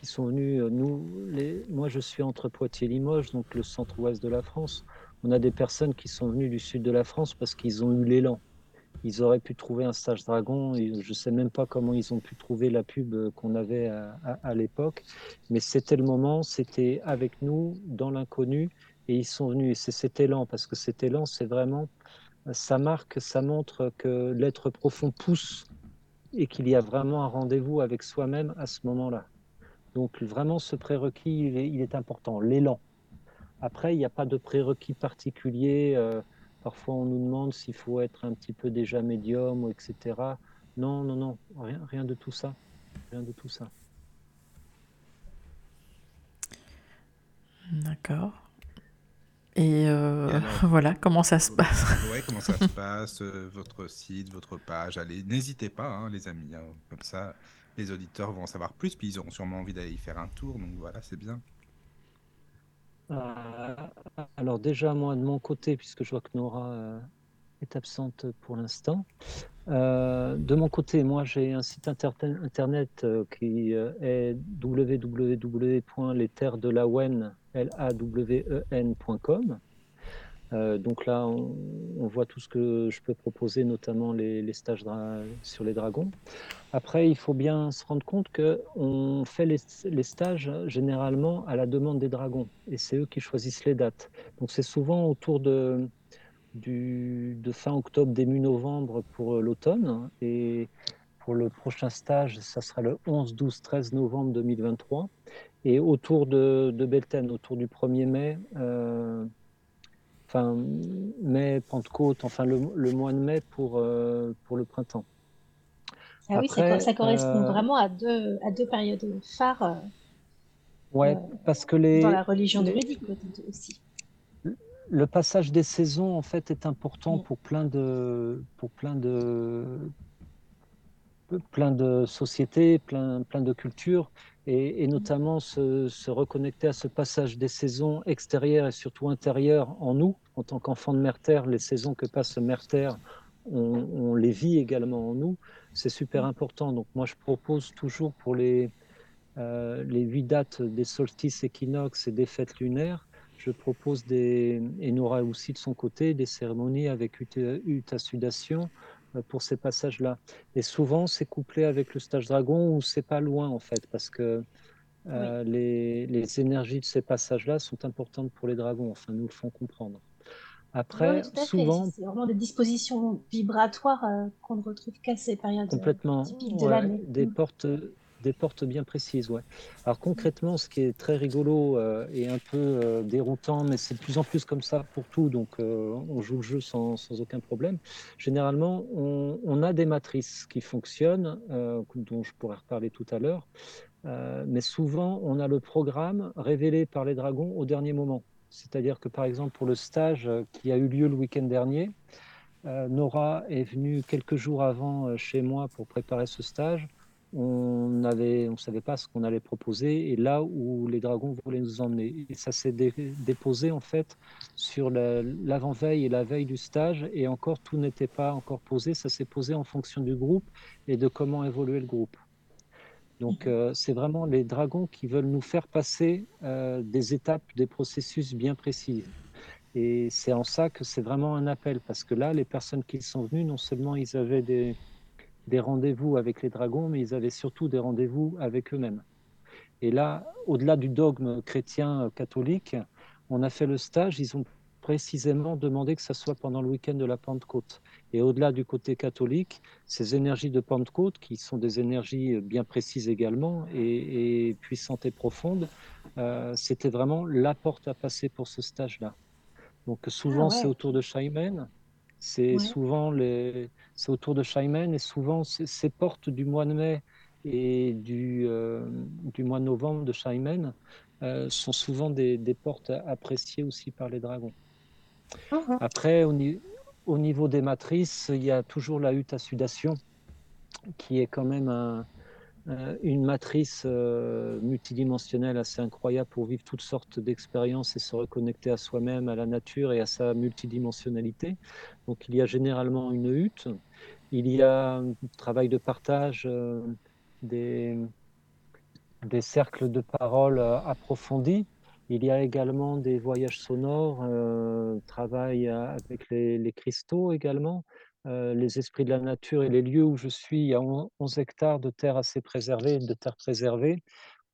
qui sont venues euh, nous, les, moi je suis entre Poitiers Limoges, donc le centre-ouest de la France. On a des personnes qui sont venues du sud de la France parce qu'ils ont eu l'élan ils auraient pu trouver un stage dragon. Je ne sais même pas comment ils ont pu trouver la pub qu'on avait à, l'époque. Mais c'était le moment, c'était avec nous, dans l'inconnu, et ils sont venus. Et c'est cet élan, parce que cet élan, c'est vraiment, ça marque, ça montre que l'être profond pousse et qu'il y a vraiment un rendez-vous avec soi-même à ce moment-là. Donc vraiment, ce prérequis, il est, il est important, l'élan. Après, il n'y a pas de prérequis particulier. parfois, on nous demande s'il faut être un petit peu déjà médium, etc. Non, non, non, rien, rien de tout ça. Rien de tout ça. D'accord. Et, (laughs) voilà, comment ça se passe? (laughs) Ouais, comment ça se passe, votre site, votre page? Allez, n'hésitez pas, hein, les amis. Hein, comme ça, les auditeurs vont en savoir plus, puis ils auront sûrement envie d'aller y faire un tour. Donc voilà, c'est bien. Euh, alors déjà, moi, de mon côté, puisque je vois que Nora euh, est absente pour l'instant, euh, de mon côté, moi, j'ai un site internet qui est www.lesterredelawen.com. Euh, donc là, on, voit tout ce que je peux proposer, notamment les, stages sur les dragons. Après, il faut bien se rendre compte qu'on fait les, stages généralement à la demande des dragons, et c'est eux qui choisissent les dates. Donc c'est souvent autour de, fin octobre, début novembre pour l'automne, et pour le prochain stage, ça sera le 11, 12, 13 novembre 2023. Et autour de, de Belten, autour du 1er mai, euh, enfin mai, Pentecôte, enfin le, mois de mai pour, euh, pour le printemps. Ah oui, ça, correspond euh, vraiment à deux, à deux périodes phares. Euh, ouais, parce que les. Dans la religion druidique aussi. Le passage des saisons, en fait, est important pour plein de, pour plein de, plein de sociétés, plein, plein de cultures et, notamment se, reconnecter à ce passage des saisons extérieures et surtout intérieures en nous, en tant qu'enfants de Mère Terre, les saisons que passe Mère Terre, on, les vit également en nous, c'est super important. Donc moi je propose toujours pour les, euh, les huit dates des solstices équinoxes et des fêtes lunaires, je propose des, et Nora aussi de son côté, des cérémonies avec utasudation euh, pour ces passages-là. Et souvent, c'est couplé avec le stage dragon ou c'est pas loin en fait, parce que euh, les, les, énergies de ces passages-là sont importantes pour les dragons, enfin, nous le font comprendre. Après, souvent. C'est vraiment des dispositions vibratoires euh, qu'on ne retrouve qu'à ces périodes complètement, typiques de. Des mm. portes des portes bien précises, ouais. Alors concrètement, ce qui est très rigolo euh, et un peu euh, déroutant, mais c'est de plus en plus comme ça pour tout, donc euh, on joue le jeu sans, sans aucun problème. Généralement, on, on, a des matrices qui fonctionnent, dont je pourrais reparler tout à l'heure, mais souvent on a le programme révélé par les dragons au dernier moment. C'est-à-dire que par exemple pour le stage qui a eu lieu le week-end dernier, Nora est venue quelques jours avant chez moi pour préparer ce stage on ne on savait pas ce qu'on allait proposer et là où les dragons voulaient nous emmener. Et ça s'est déposé en fait sur l'avant-veille et la veille du stage et encore tout n'était pas encore posé. Ça s'est posé en fonction du groupe et de comment évoluer le groupe. Donc mhm. euh, c'est vraiment les dragons qui veulent nous faire passer euh, des étapes, des processus bien précis. Et c'est en ça que c'est vraiment un appel parce que là, les personnes qui sont venues, non seulement ils avaient des, des rendez-vous avec les dragons, mais ils avaient surtout des rendez-vous avec eux-mêmes. Et là, au-delà du dogme chrétien catholique, on a fait le stage, ils ont précisément demandé que ça soit pendant le week-end de la Pentecôte. Et au-delà du côté catholique, ces énergies de Pentecôte, qui sont des énergies bien précises également et, puissantes et profondes, euh, c'était vraiment la porte à passer pour ce stage-là. Donc souvent, ah c'est autour de Shaimen, c'est souvent les, c'est autour de Shaimen et souvent ces portes du mois de mai et du, euh, du mois de novembre de Shaimen euh, sont souvent des, des, portes appréciées aussi par les dragons. Uh-huh. Après, au, au, niveau des matrices, il y a toujours la hutte à sudation qui est quand même un, une matrice euh, multidimensionnelle assez incroyable pour vivre toutes sortes d'expériences et se reconnecter à soi-même, à la nature et à sa multidimensionnalité. Donc il y a généralement une hutte, il y a un travail de partage, euh, des, des cercles de parole approfondis. Il y a également des voyages sonores, travail avec les, les cristaux également. Euh, les esprits de la nature et les lieux où je suis, il y a 11 hectares de terre assez préservée, de terre préservée,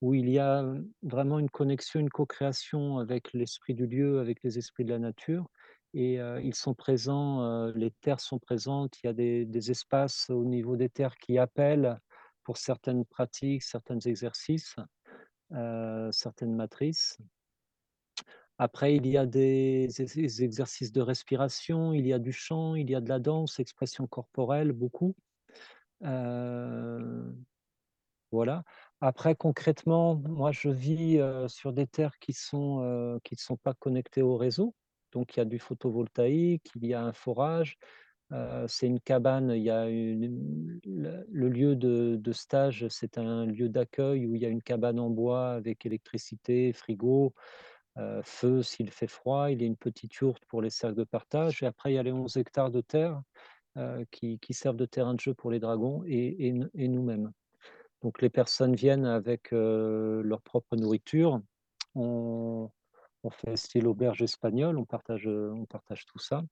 où il y a vraiment une connexion, une co-création avec l'esprit du lieu, avec les esprits de la nature. Et euh, ils sont présents, euh, les terres sont présentes, il y a des, espaces au niveau des terres qui appellent pour certaines pratiques, certains exercices, certaines matrices. Après, il y a des, exercices de respiration, il y a du chant, il y a de la danse, expression corporelle, beaucoup. Euh, voilà. Après, concrètement, moi, je vis sur des terres qui sont, qui ne sont pas connectées au réseau. Donc, il y a du photovoltaïque, il y a un forage. c'est une cabane, il y a le, lieu de, stage, c'est un lieu d'accueil où il y a une cabane en bois avec électricité, frigo, feu s'il fait froid. Il y a une petite yourte pour les cercles de partage. Et après, il y a les 11 hectares de terre qui, servent de terrain de jeu pour les dragons et nous-mêmes. Donc les personnes viennent avec leur propre nourriture. On, fait style auberge espagnole, on partage, on partage tout ça.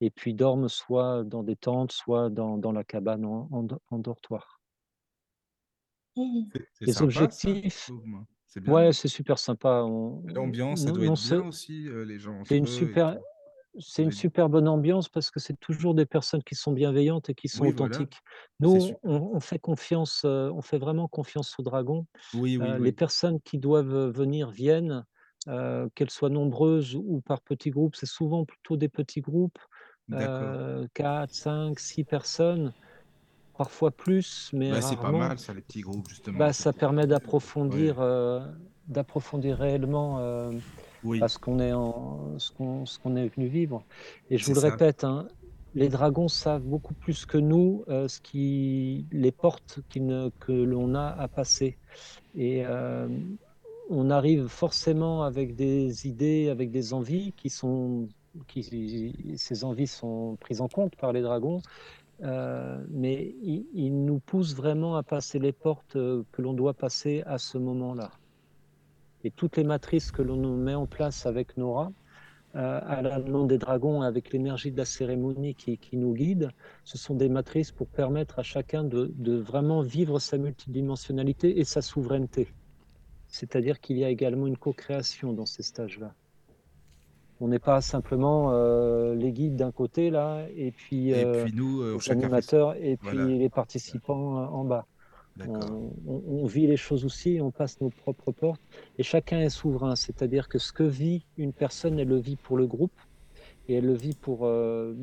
Et puis dorment soit dans des tentes, soit dans, la cabane en, dortoir. Mmh. Les objectifs. C'est ouais, c'est super sympa. L'ambiance, ça doit être bien aussi, les gens. C'est une super. C'est une super bonne ambiance parce que c'est toujours des personnes qui sont bienveillantes et qui sont authentiques. Nous, on, fait confiance, on fait vraiment confiance aux dragons. Oui, oui, les personnes qui doivent venir viennent, qu'elles soient nombreuses ou par petits groupes. C'est souvent plutôt des petits groupes, 4, 5, 6 personnes, parfois plus, mais bah, c'est pas mal ça, les petits groupes, justement. Bah, ça permet d'approfondir, d'approfondir réellement oui. à ce qu'on est, en, ce qu'on, ce qu'on est venu vivre. Et je vous le répète, hein, les dragons savent beaucoup plus que nous euh, ce qui, les portes ne, que l'on a à passer. Et euh, on arrive forcément avec des idées, avec des envies qui sont, qui, ces envies sont prises en compte par les dragons. Euh, mais ils nous poussent vraiment à passer les portes que l'on doit passer à ce moment-là. Et toutes les matrices que l'on met en place avec Nora, euh, à la des dragons, avec l'énergie de la cérémonie qui, nous guide, ce sont des matrices pour permettre à chacun de, vraiment vivre sa multidimensionnalité et sa souveraineté. C'est-à-dire qu'il y a également une co-création dans ces stages-là. On n'est pas simplement euh, les guides d'un côté là, et puis, et puis nous, euh, les animateurs, et puis les participants en bas. On, vit les choses aussi, on passe nos propres portes, et chacun est souverain, c'est-à-dire que ce que vit une personne, elle le vit pour le groupe, et elle le vit pour, euh,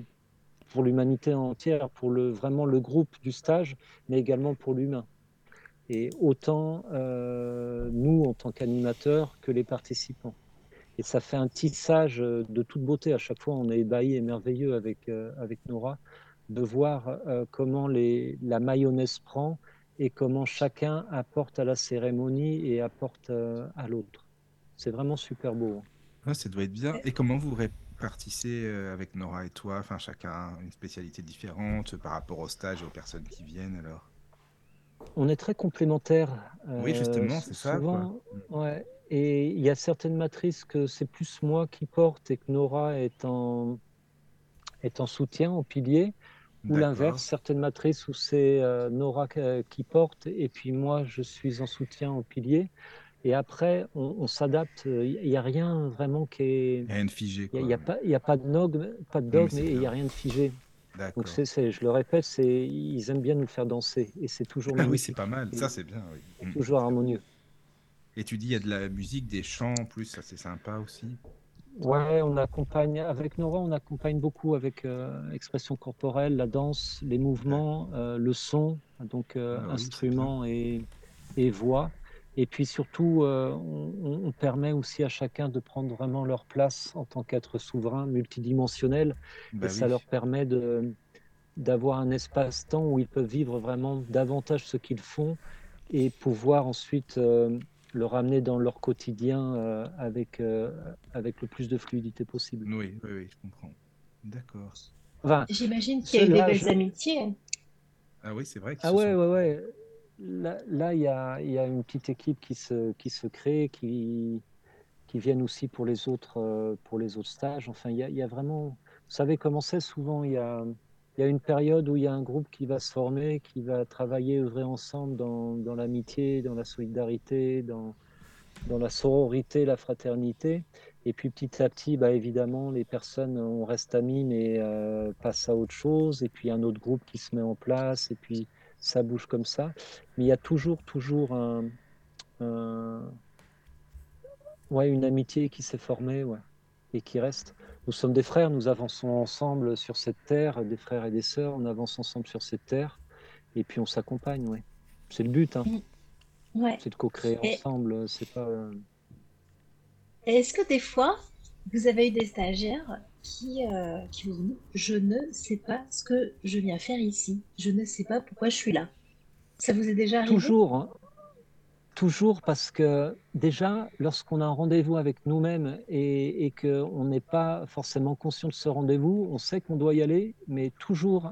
pour l'humanité entière, pour le, vraiment le groupe du stage, mais également pour l'humain. Et autant euh, nous, en tant qu'animateurs, que les participants. Et ça fait un tissage de toute beauté. À chaque fois, on est ébahi et merveilleux avec, euh, avec Nora de voir comment les, la mayonnaise prend et comment chacun apporte à la cérémonie et apporte euh, à l'autre. C'est vraiment super beau. Hein. ça doit être bien. Et comment vous répartissez euh, avec Nora et toi? Enfin, chacun une spécialité différente par rapport au stage et aux personnes qui viennent alors? On est très complémentaires. oui, justement, c'est ça. Mm. Ouais. Et il y a certaines matrices que c'est plus moi qui porte et que Nora est en, est en soutien, en pilier. Ou l'inverse, certaines matrices où c'est euh, Nora qui porte et puis moi je suis en soutien au pilier. Et après, on, s'adapte. Il n'y a rien vraiment qui est. Rien de figé. Il n'y a, pas, a pas de dogme, pas de dogme et il n'y a rien de figé. Donc, c'est, je le répète, c'est, ils aiment bien nous faire danser. Et c'est toujours. Ah oui, c'est pas mal. Ça, c'est bien. Oui. Mm. Toujours harmonieux. Et tu dis, il y a de la musique, des chants en plus, ça c'est sympa aussi. Ouais, on accompagne avec Nora, on accompagne beaucoup avec euh, expression corporelle, la danse, les mouvements, euh, le son, donc euh, ah instruments et, voix. Et puis surtout, on, permet aussi à chacun de prendre vraiment leur place en tant qu'être souverain, multidimensionnel. Bah et ça leur permet de, d'avoir un espace-temps où ils peuvent vivre vraiment davantage ce qu'ils font et pouvoir ensuite le ramener dans leur quotidien euh, avec, euh, avec le plus de fluidité possible. Oui, oui, oui je comprends. D'accord. J'imagine qu'il y a eu des belles amitiés. Ah oui, c'est vrai. Ah ouais, ouais, ouais. Là, il y, a, y, a, une petite équipe qui se, qui se crée, qui, qui viennent aussi pour les autres, euh, pour les autres stages. Enfin, il y a, y a, vraiment. Vous savez comment c'est souvent Il y a, il y a une période où il y a un groupe qui va se former, qui va travailler, œuvrer ensemble dans, l'amitié, dans la solidarité, dans, dans la sororité, la fraternité. Et puis petit à petit, bah, évidemment, les personnes, on reste amis, mais euh, passent à autre chose. Et puis un autre groupe qui se met en place, et puis ça bouge comme ça. Mais il y a toujours, toujours un, ouais, une amitié qui s'est formée ouais, et qui reste. Nous sommes des frères, nous avançons ensemble sur cette terre, des frères et des sœurs, on avance ensemble sur cette terre et puis on s'accompagne. Ouais. C'est le but. Hein. Ouais. C'est de co-créer ensemble. C'est pas. Euh, est-ce que des fois, vous avez eu des stagiaires qui, euh, qui vous disent Je ne sais pas ce que je viens faire ici. Je ne sais pas pourquoi je suis là? Ça vous est déjà arrivé? Toujours. Hein. Toujours parce que déjà, lorsqu'on a un rendez-vous avec nous-mêmes et, qu'on n'est pas forcément conscient de ce rendez-vous, on sait qu'on doit y aller, mais toujours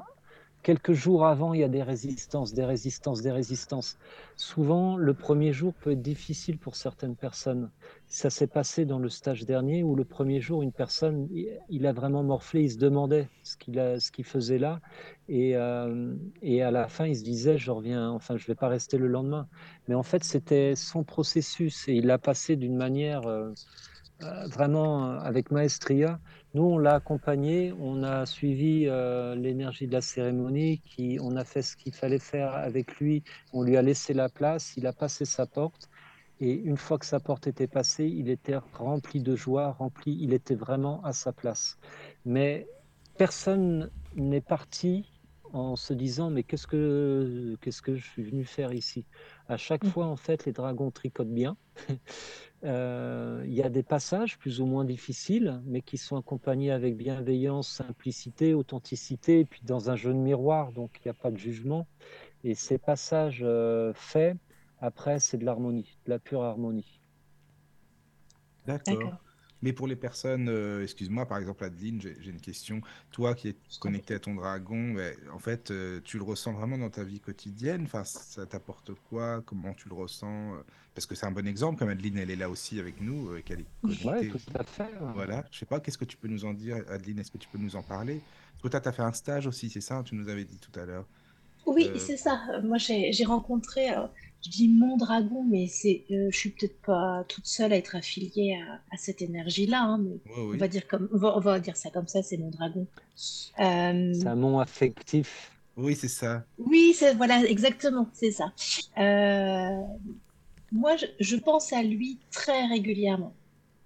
Quelques jours avant, il y a des résistances, des résistances, des résistances. Souvent, le premier jour peut être difficile pour certaines personnes. Ça s'est passé dans le stage dernier où le premier jour, une personne, il a vraiment morflé, il se demandait ce qu'il faisait là, et, euh, et à la fin, il se disait, je reviens, enfin, je vais pas rester le lendemain. Mais en fait, c'était son processus et il l'a passé d'une manière euh, euh, vraiment avec maestria. Nous, on l'a accompagné, on a suivi euh, l'énergie de la cérémonie, qui, on a fait ce qu'il fallait faire avec lui, on lui a laissé la place, il a passé sa porte, et une fois que sa porte était passée, il était rempli de joie, rempli, il était vraiment à sa place. Mais personne n'est parti en se disant mais qu'est-ce que qu'est-ce que je suis venu faire ici? À chaque mmh. fois, en fait, les dragons tricotent bien. (laughs) Euh, il y a des passages plus ou moins difficiles, mais qui sont accompagnés avec bienveillance, simplicité, authenticité, et puis dans un jeu de miroir, donc il n'y a pas de jugement. Et ces passages euh, faits, après, c'est de l'harmonie, de la pure harmonie. D'accord. Mais pour les personnes, euh, excuse-moi, par exemple, Adeline, j'ai une question. Toi qui es connecté à ton dragon, en fait, euh, tu le ressens vraiment dans ta vie quotidienne? Enfin, ça t'apporte quoi? Comment tu le ressens Parce que c'est un bon exemple, comme Adeline, elle est là aussi avec nous, euh, qu'elle est connectée. Ouais, tout à fait. Voilà. Je sais pas, qu'est-ce que tu peux nous en dire, Adeline? Est-ce que tu peux nous en parler? Parce que toi, tu as fait un stage aussi, c'est ça Tu nous avais dit tout à l'heure. Oui, c'est ça. Moi, j'ai rencontré je dis mon dragon, mais c'est, euh, je suis peut-être pas toute seule à être affiliée à, cette énergie-là. Hein, mais on va dire comme, on va, dire ça comme ça, c'est mon dragon. Euh, c'est un affectif. Oui, c'est ça. Oui, c'est voilà, exactement, c'est ça. Euh, moi, je, je, pense à lui très régulièrement.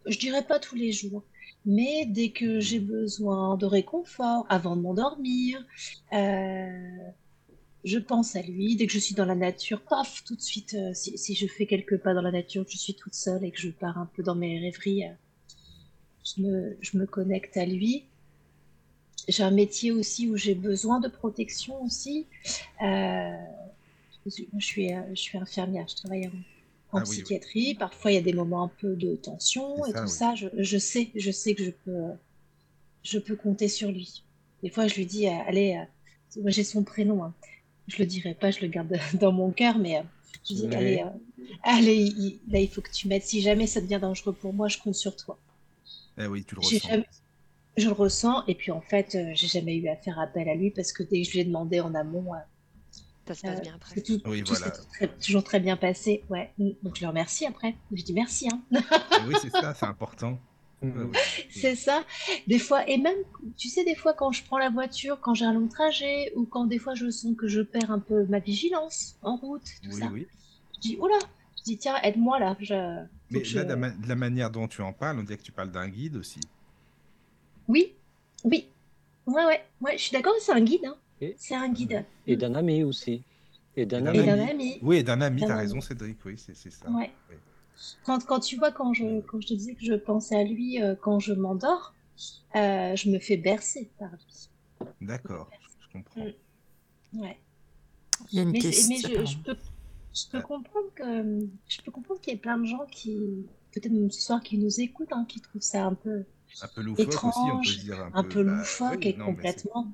Je dirais pas tous les jours, mais dès que j'ai besoin de réconfort, avant de m'endormir. Euh, je pense à lui. Dès que je suis dans la nature, paf, tout de suite, euh, si, je fais quelques pas dans la nature, que je suis toute seule et que je pars un peu dans mes rêveries, euh, je, me, je, me, connecte à lui. J'ai un métier aussi où j'ai besoin de protection aussi. Euh, je, suis, je suis infirmière, je travaille en, ah psychiatrie. Parfois, il y a des moments un peu de tension et tout ça. Je, je, sais, je sais que je peux, je peux compter sur lui. Des fois, je lui dis, allez, moi j'ai son prénom. Hein je le dirai pas, je le garde (laughs) dans mon cœur, mais euh, je dis, allez, euh, allez il, là, il faut que tu m'aides. Si jamais ça devient dangereux pour moi, je compte sur toi. Eh oui, tu le ressens. Je le ressens, et puis en fait, euh, j'ai jamais eu à faire appel à lui parce que dès que je lui ai demandé en amont, ça se passe bien après. Tout, oui, voilà. toujours très bien passé, ouais. Donc je le remercie après. Je dis merci. Hein. Eh oui, c'est ça, c'est important. (laughs) C'est ça. Des fois, et même, tu sais, des fois, quand je prends la voiture, quand j'ai un long trajet, ou quand des fois je sens que je perds un peu ma vigilance en route, tout ça, je dis, oula, je dis, tiens, aide-moi là. Je... Mais là, de la, manière dont tu en parles, on dirait que tu parles d'un guide aussi. Oui, oui. Ouais, ouais, ouais, je suis d'accord, c'est un guide. Hein. C'est un guide. Et d'un ami aussi. Et d'un ami. ami. Oui, et d'un ami, t'as raison, Cédric, oui, c'est ça. Ouais. Quand, quand tu vois, quand je, quand je te disais que je pensais à lui euh, quand je m'endors, euh, je me fais bercer par lui. D'accord, je comprends. Mm. Ouais. Il y a une mais, question. Mais je, je, peux, je peux comprendre que je peux comprendre qu'il y ait plein de gens qui, peut-être même ce soir, qui nous écoutent, hein, qui trouvent ça un peu, un peu loufoque étrange, aussi, on peut dire un, un peu, peu bah, loufoque et complètement.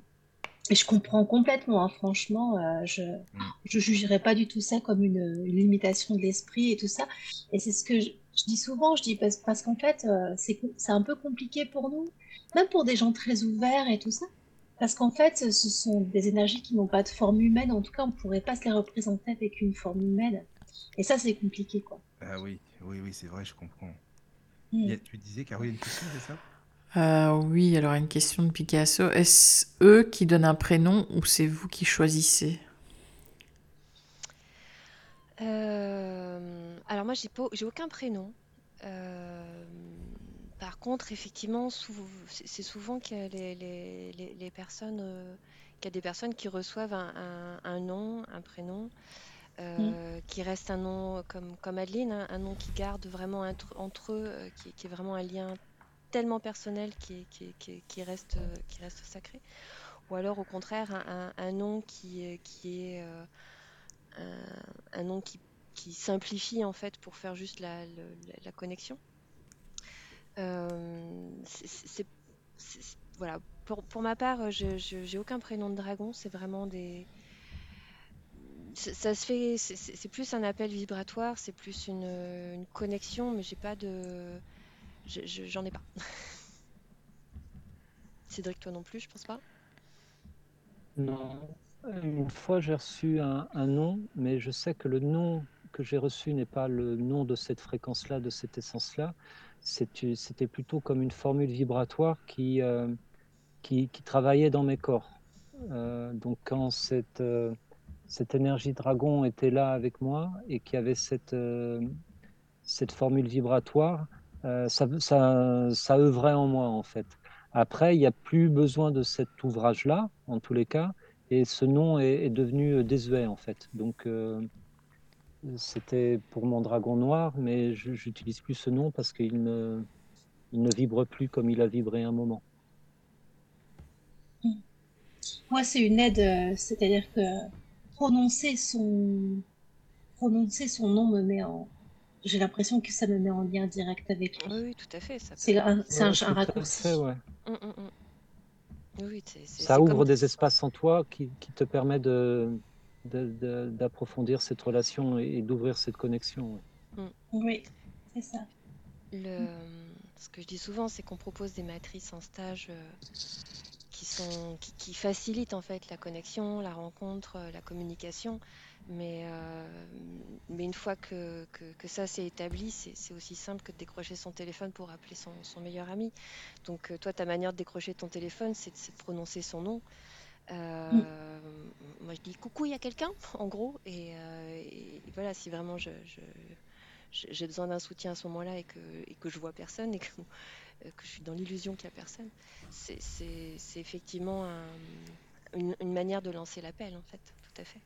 Et je comprends complètement, hein, franchement, euh, je ne mm. jugerai pas du tout ça comme une, une limitation de l'esprit et tout ça. Et c'est ce que je, dis souvent, je dis parce, parce qu'en fait, euh, c'est un peu compliqué pour nous, même pour des gens très ouverts et tout ça. Parce qu'en fait, ce sont des énergies qui n'ont pas de forme humaine, en tout cas, on ne pourrait pas se les représenter avec une forme humaine. Et ça, c'est compliqué, quoi. Ah oui, oui, oui, c'est vrai, je comprends. Mm. tu disais, Caroline, une question, c'est ça? Euh, oui, alors une question de Picasso. Est-ce eux qui donnent un prénom ou c'est vous qui choisissez? Euh, Alors moi, j'ai, j'ai aucun prénom. par contre, effectivement, c'est souvent qu'il les, les, personnes, qu'il y a des personnes qui reçoivent un, nom, un prénom, mmh. qui reste un nom comme, comme Adeline, hein, un nom qui garde vraiment entre, eux, qui, qui, est vraiment un lien tellement personnel qui, reste, qui reste sacré. Ou alors au contraire un, nom qui, qui est un, nom qui, simplifie en fait pour faire juste la, connexion. c'est, voilà. Pour, ma part, je j'ai aucun prénom de dragon, c'est vraiment des. Ça, se fait, c'est plus un appel vibratoire, c'est plus une connexion, mais j'ai pas de J'en ai pas. (laughs) Cédric, toi non plus, je pense pas. Non. Une fois, j'ai reçu un, nom, mais je sais que le nom que j'ai reçu n'est pas le nom de cette fréquence-là, de cette essence-là. C'était plutôt comme une formule vibratoire qui, euh, qui, travaillait dans mes corps. Euh, donc quand cette, euh, cette énergie dragon était là avec moi et qu'il y avait cette, cette formule vibratoire, ça, ça, ça, œuvrait en moi en fait. Après, il n'y a plus besoin de cet ouvrage-là, en tous les cas, et ce nom est, devenu euh, désuet en fait. Donc, euh, c'était pour mon dragon noir, mais je n'utilise plus ce nom parce qu'il ne, il ne vibre plus comme il a vibré un moment. Moi, c'est une aide, c'est-à-dire que prononcer son nom me met en, j'ai l'impression que ça me met en lien direct avec lui. Oui, tout à fait. C'est un, un, raccourci. ouais. Oui, ça ouvre des espaces en toi qui, qui te permet de, d'approfondir cette relation et, d'ouvrir cette connexion. Oui, c'est ça. Le, ce que je dis souvent, c'est qu'on propose des matrices en stage euh, qui, sont, qui, qui, facilitent en fait la connexion, la rencontre, euh, la communication. Mais, euh, mais une fois que, que, ça s'est établi, c'est aussi simple que de décrocher son téléphone pour appeler son, son meilleur ami. Donc euh, toi, ta manière de décrocher ton téléphone, c'est de, prononcer son nom. Euh, mm. Moi, je dis coucou, il y a quelqu'un, (laughs) en gros. Et, voilà, si vraiment je, j'ai besoin d'un soutien à ce moment-là et que, et que je vois personne et que, que je suis dans l'illusion qu'il n'y a personne, c'est effectivement une, une manière de lancer l'appel, en fait, tout à fait.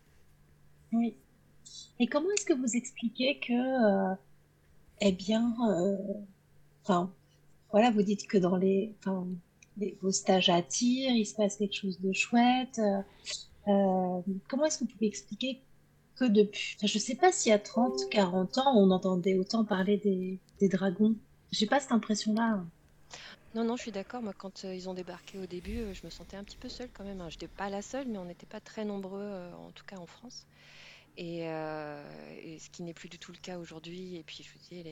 Oui. Et comment est-ce que vous expliquez que, euh, eh bien, euh, enfin, voilà, vous dites que dans les, enfin, vos stages attirent, il se passe quelque chose de chouette. Euh, comment est-ce que vous pouvez expliquer que depuis, je sais pas s'il y a 30, 40 ans, on entendait autant parler des, des dragons. J'ai pas cette impression-là. Non, non, je suis d'accord. Moi, quand ils ont débarqué au début, je me sentais un petit peu seule quand même. Je n'étais pas la seule, mais on n'était pas très nombreux, en tout cas en France. Euh, et, ce qui n'est plus du tout le cas aujourd'hui. Et puis, je vous dis,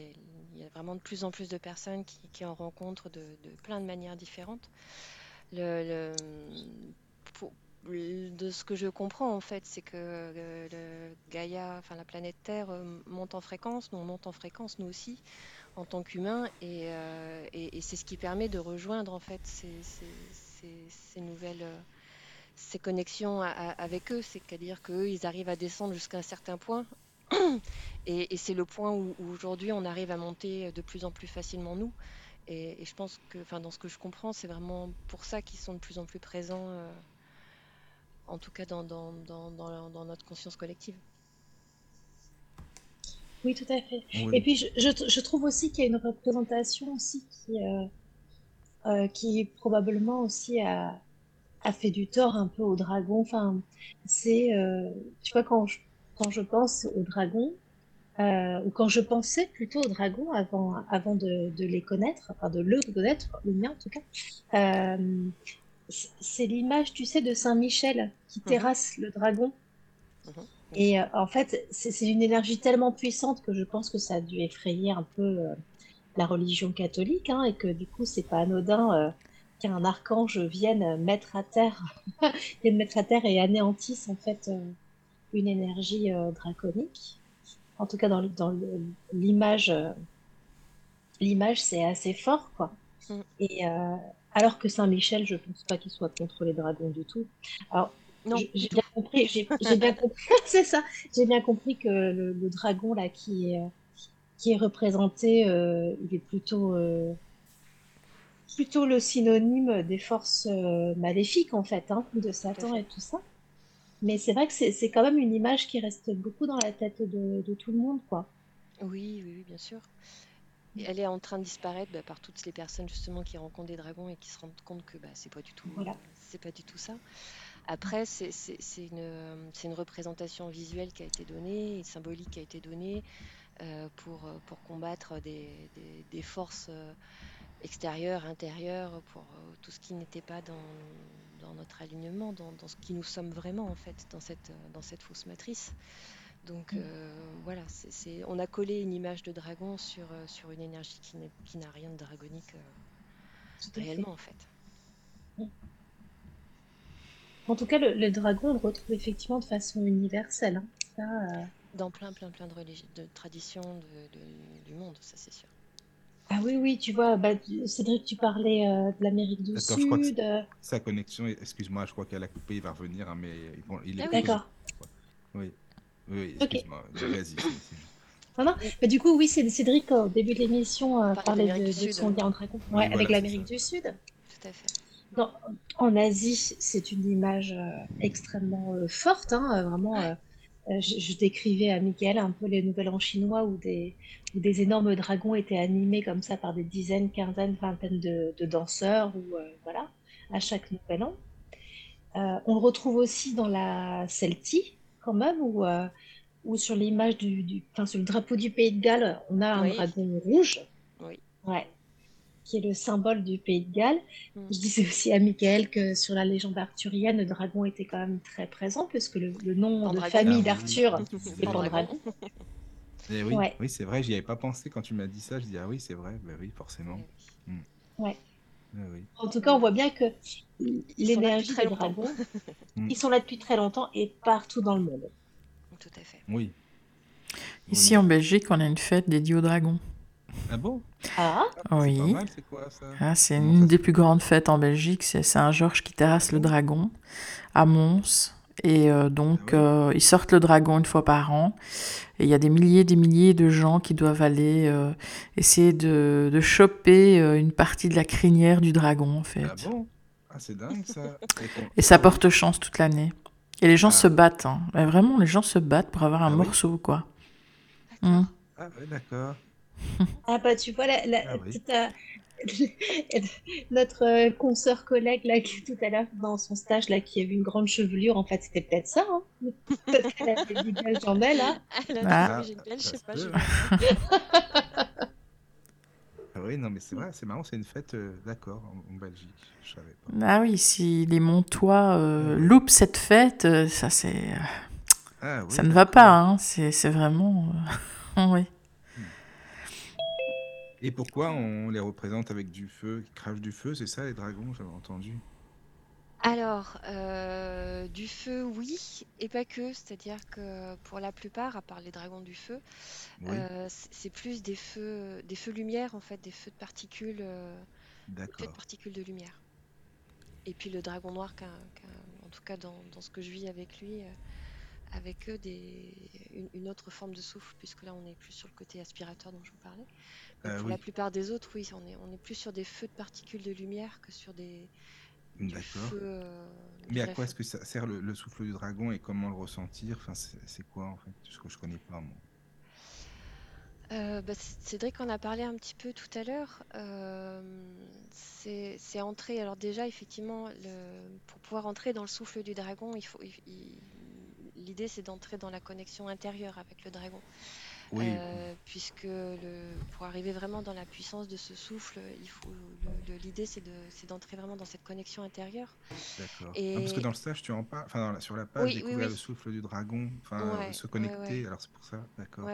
il y a vraiment de plus en plus de personnes qui, en rencontrent de, plein de manières différentes. De ce que je comprends, en fait, c'est que enfin la planète Terre, euh, monte en fréquence. Nous, on monte en fréquence, nous aussi, en tant qu'humains. Et, euh, c'est ce qui permet de rejoindre, en fait, ces, nouvelles ces connexions avec eux, c'est-à-dire qu'eux, ils arrivent à descendre jusqu'à un certain point. (clears throat) et, c'est le point où, aujourd'hui on arrive à monter de plus en plus facilement nous. Et, je pense que, enfin, dans ce que je comprends, c'est vraiment pour ça qu'ils sont de plus en plus présents, euh, en tout cas dans, notre conscience collective. Oui, tout à fait. Et puis, je, je, trouve aussi qu'il y a une représentation aussi qui, euh, euh, qui probablement aussi a, a fait du tort un peu aux dragons. Enfin, c'est, euh, tu vois, quand je, quand je pense aux dragons, euh, ou quand je pensais plutôt aux dragons avant, avant de, de les connaître, enfin de le connaître, le mien en tout cas, c'est l'image, tu sais, de Saint-Michel qui mhm. terrasse le dragon. Mhm. Et euh, en fait, c'est une énergie tellement puissante que je pense que ça a dû effrayer un peu euh, la religion catholique, hein, et que du coup, c'est pas anodin euh, qu'un archange vienne mettre à terre, (laughs) vienne mettre à terre et anéantisse en fait une énergie draconique. En tout cas, dans, dans l'image, l'image c'est assez fort, quoi. Mm. Et alors que Saint Michel, je pense pas qu'il soit contre les dragons du tout. Alors, j'ai bien compris, j'ai bien compris, c'est ça. J'ai bien compris que le, dragon là qui est qui est représenté, il est plutôt, plutôt le synonyme des forces maléfiques, en fait, hein, de Satan et tout ça. Mais c'est vrai que c'est quand même une image qui reste beaucoup dans la tête de, de tout le monde, quoi. Oui, oui, bien sûr. Et elle est en train de disparaître bah, par toutes les personnes justement qui rencontrent des dragons et qui se rendent compte que bah, c'est pas du tout, c'est pas du tout ça. Après, c'est une, une, représentation visuelle qui a été donnée, symbolique qui a été donnée euh, pour, pour combattre des, des, forces euh, extérieures, intérieures, pour euh, tout ce qui n'était pas dans, dans, notre alignement, dans, dans, ce qui nous sommes vraiment en fait, dans cette, dans cette fausse matrice. Donc mm. voilà, on a collé une image de dragon sur, sur une énergie qui n'a rien de dragonique réellement en fait. En tout cas, le, dragon, on le retrouve effectivement de façon universelle. Hein. Euh, Dans plein, plein, plein de, de traditions du monde, ça c'est sûr. Ah oui, oui, tu vois, bah, Cédric, tu parlais euh, de l'Amérique du Sud. Euh. Sa connexion, excuse-moi, je crois qu'elle a coupé, il va revenir, hein, mais il est. Ah D'accord. Oui, oui, excuse-moi, vas-y. Non, non. Bah, du coup, oui, Cédric, au début de l'émission, parlait de, de, son lien dragon ouais, avec l'Amérique du Sud. Tout à fait en Asie, c'est une image euh, extrêmement euh, forte. Hein, euh, vraiment, je, décrivais à Miguel un peu les nouvelles en chinois où des, des énormes dragons étaient animés comme ça par des dizaines, quinzaines, vingtaines de, danseurs, ou voilà, à chaque nouvel an. on le retrouve aussi dans la Celtie, quand même, où, où sur l'image du, enfin, sur le drapeau du pays de Galles, on a un dragon rouge. Oui. Ouais qui est le symbole du pays de Galles. Mm. Je disais aussi à Michael que sur la légende arthurienne, le dragon était quand même très présent, puisque le, nom de famille ah d'Arthur (laughs) est Pendragon. Et oui, oui c'est vrai, j'y avais pas pensé quand tu m'as dit ça. Je dis ah oui, c'est vrai, ben oui, forcément. Mm. Ouais. Ah en tout cas, on voit bien que l'énergie des dragons, (laughs) mm. ils sont là depuis très longtemps et partout dans le monde. Tout à fait. Oui. Ici en Belgique, on a une fête dédiée aux dragons. Ah bon? Ah Oui. C'est quoi ça? Ah, C'est une des plus grandes fêtes en Belgique. C'est Saint-Georges qui terrasse le dragon à Mons. Et euh, donc, ah euh, ils sortent le dragon une fois par an. Et il y a des milliers et des milliers de gens qui doivent aller euh, essayer de, de choper une partie de la crinière du dragon, en fait. Ah bon? Ah, c'est dingue ça. (laughs) Et, ça porte chance toute l'année. Et les gens ah. se battent. Hein. vraiment, les gens se battent pour avoir un morceau, quoi. Hum. Ah, oui, d'accord. Ah bah tu vois, la, ah (laughs) notre euh, consoeur collègue là, qui tout à l'heure dans son stage là, qui avait une grande chevelure, en fait c'était peut-être ça. Hein (laughs) peut-être qu'elle avait du belge en elle. Hein (laughs) elle ah, je sais pas. Ah oui, non mais c'est vrai, c'est marrant, c'est une fête, euh, d'accord, en, Belgique, je savais pas. Ah oui, si les Montois euh, loupent cette fête, ça c'est... Ah ça ne va pas, hein, c'est vraiment... oui. Et pourquoi on les représente avec du feu, qui crachent du feu, c'est ça les dragons, j'avais entendu. Alors, euh, du feu, oui, et pas que. C'est-à-dire que pour la plupart, à part les dragons du feu, euh, c'est plus des feux, des feux lumière en fait, des feux de particules, euh, de particules de lumière. Et puis le dragon noir, en tout cas dans, dans ce que je vis avec lui, avec eux des, une, autre forme de souffle, puisque là on est plus sur le côté aspirateur dont je vous parlais. Euh, pour la plupart des autres, oui, on est, on est plus sur des feux de particules de lumière que sur des. D'accord. Euh, Mais à quoi est-ce que ça sert le, souffle du dragon et comment le ressentir? Enfin, c'est quoi en fait? Ce que je connais pas moi. Euh, bah, Cédric en a parlé un petit peu tout à l'heure. c'est entrer. Alors déjà, effectivement, le, pour pouvoir entrer dans le souffle du dragon, il faut, l'idée c'est d'entrer dans la connexion intérieure avec le dragon. Euh, puisque le, pour arriver vraiment dans la puissance de ce souffle, il faut l'idée c'est d'entrer vraiment dans cette connexion intérieure. D'accord. Et... parce que dans le stage tu en parles, enfin sur la page découvrir le souffle du dragon, enfin se connecter. alors c'est pour ça, d'accord.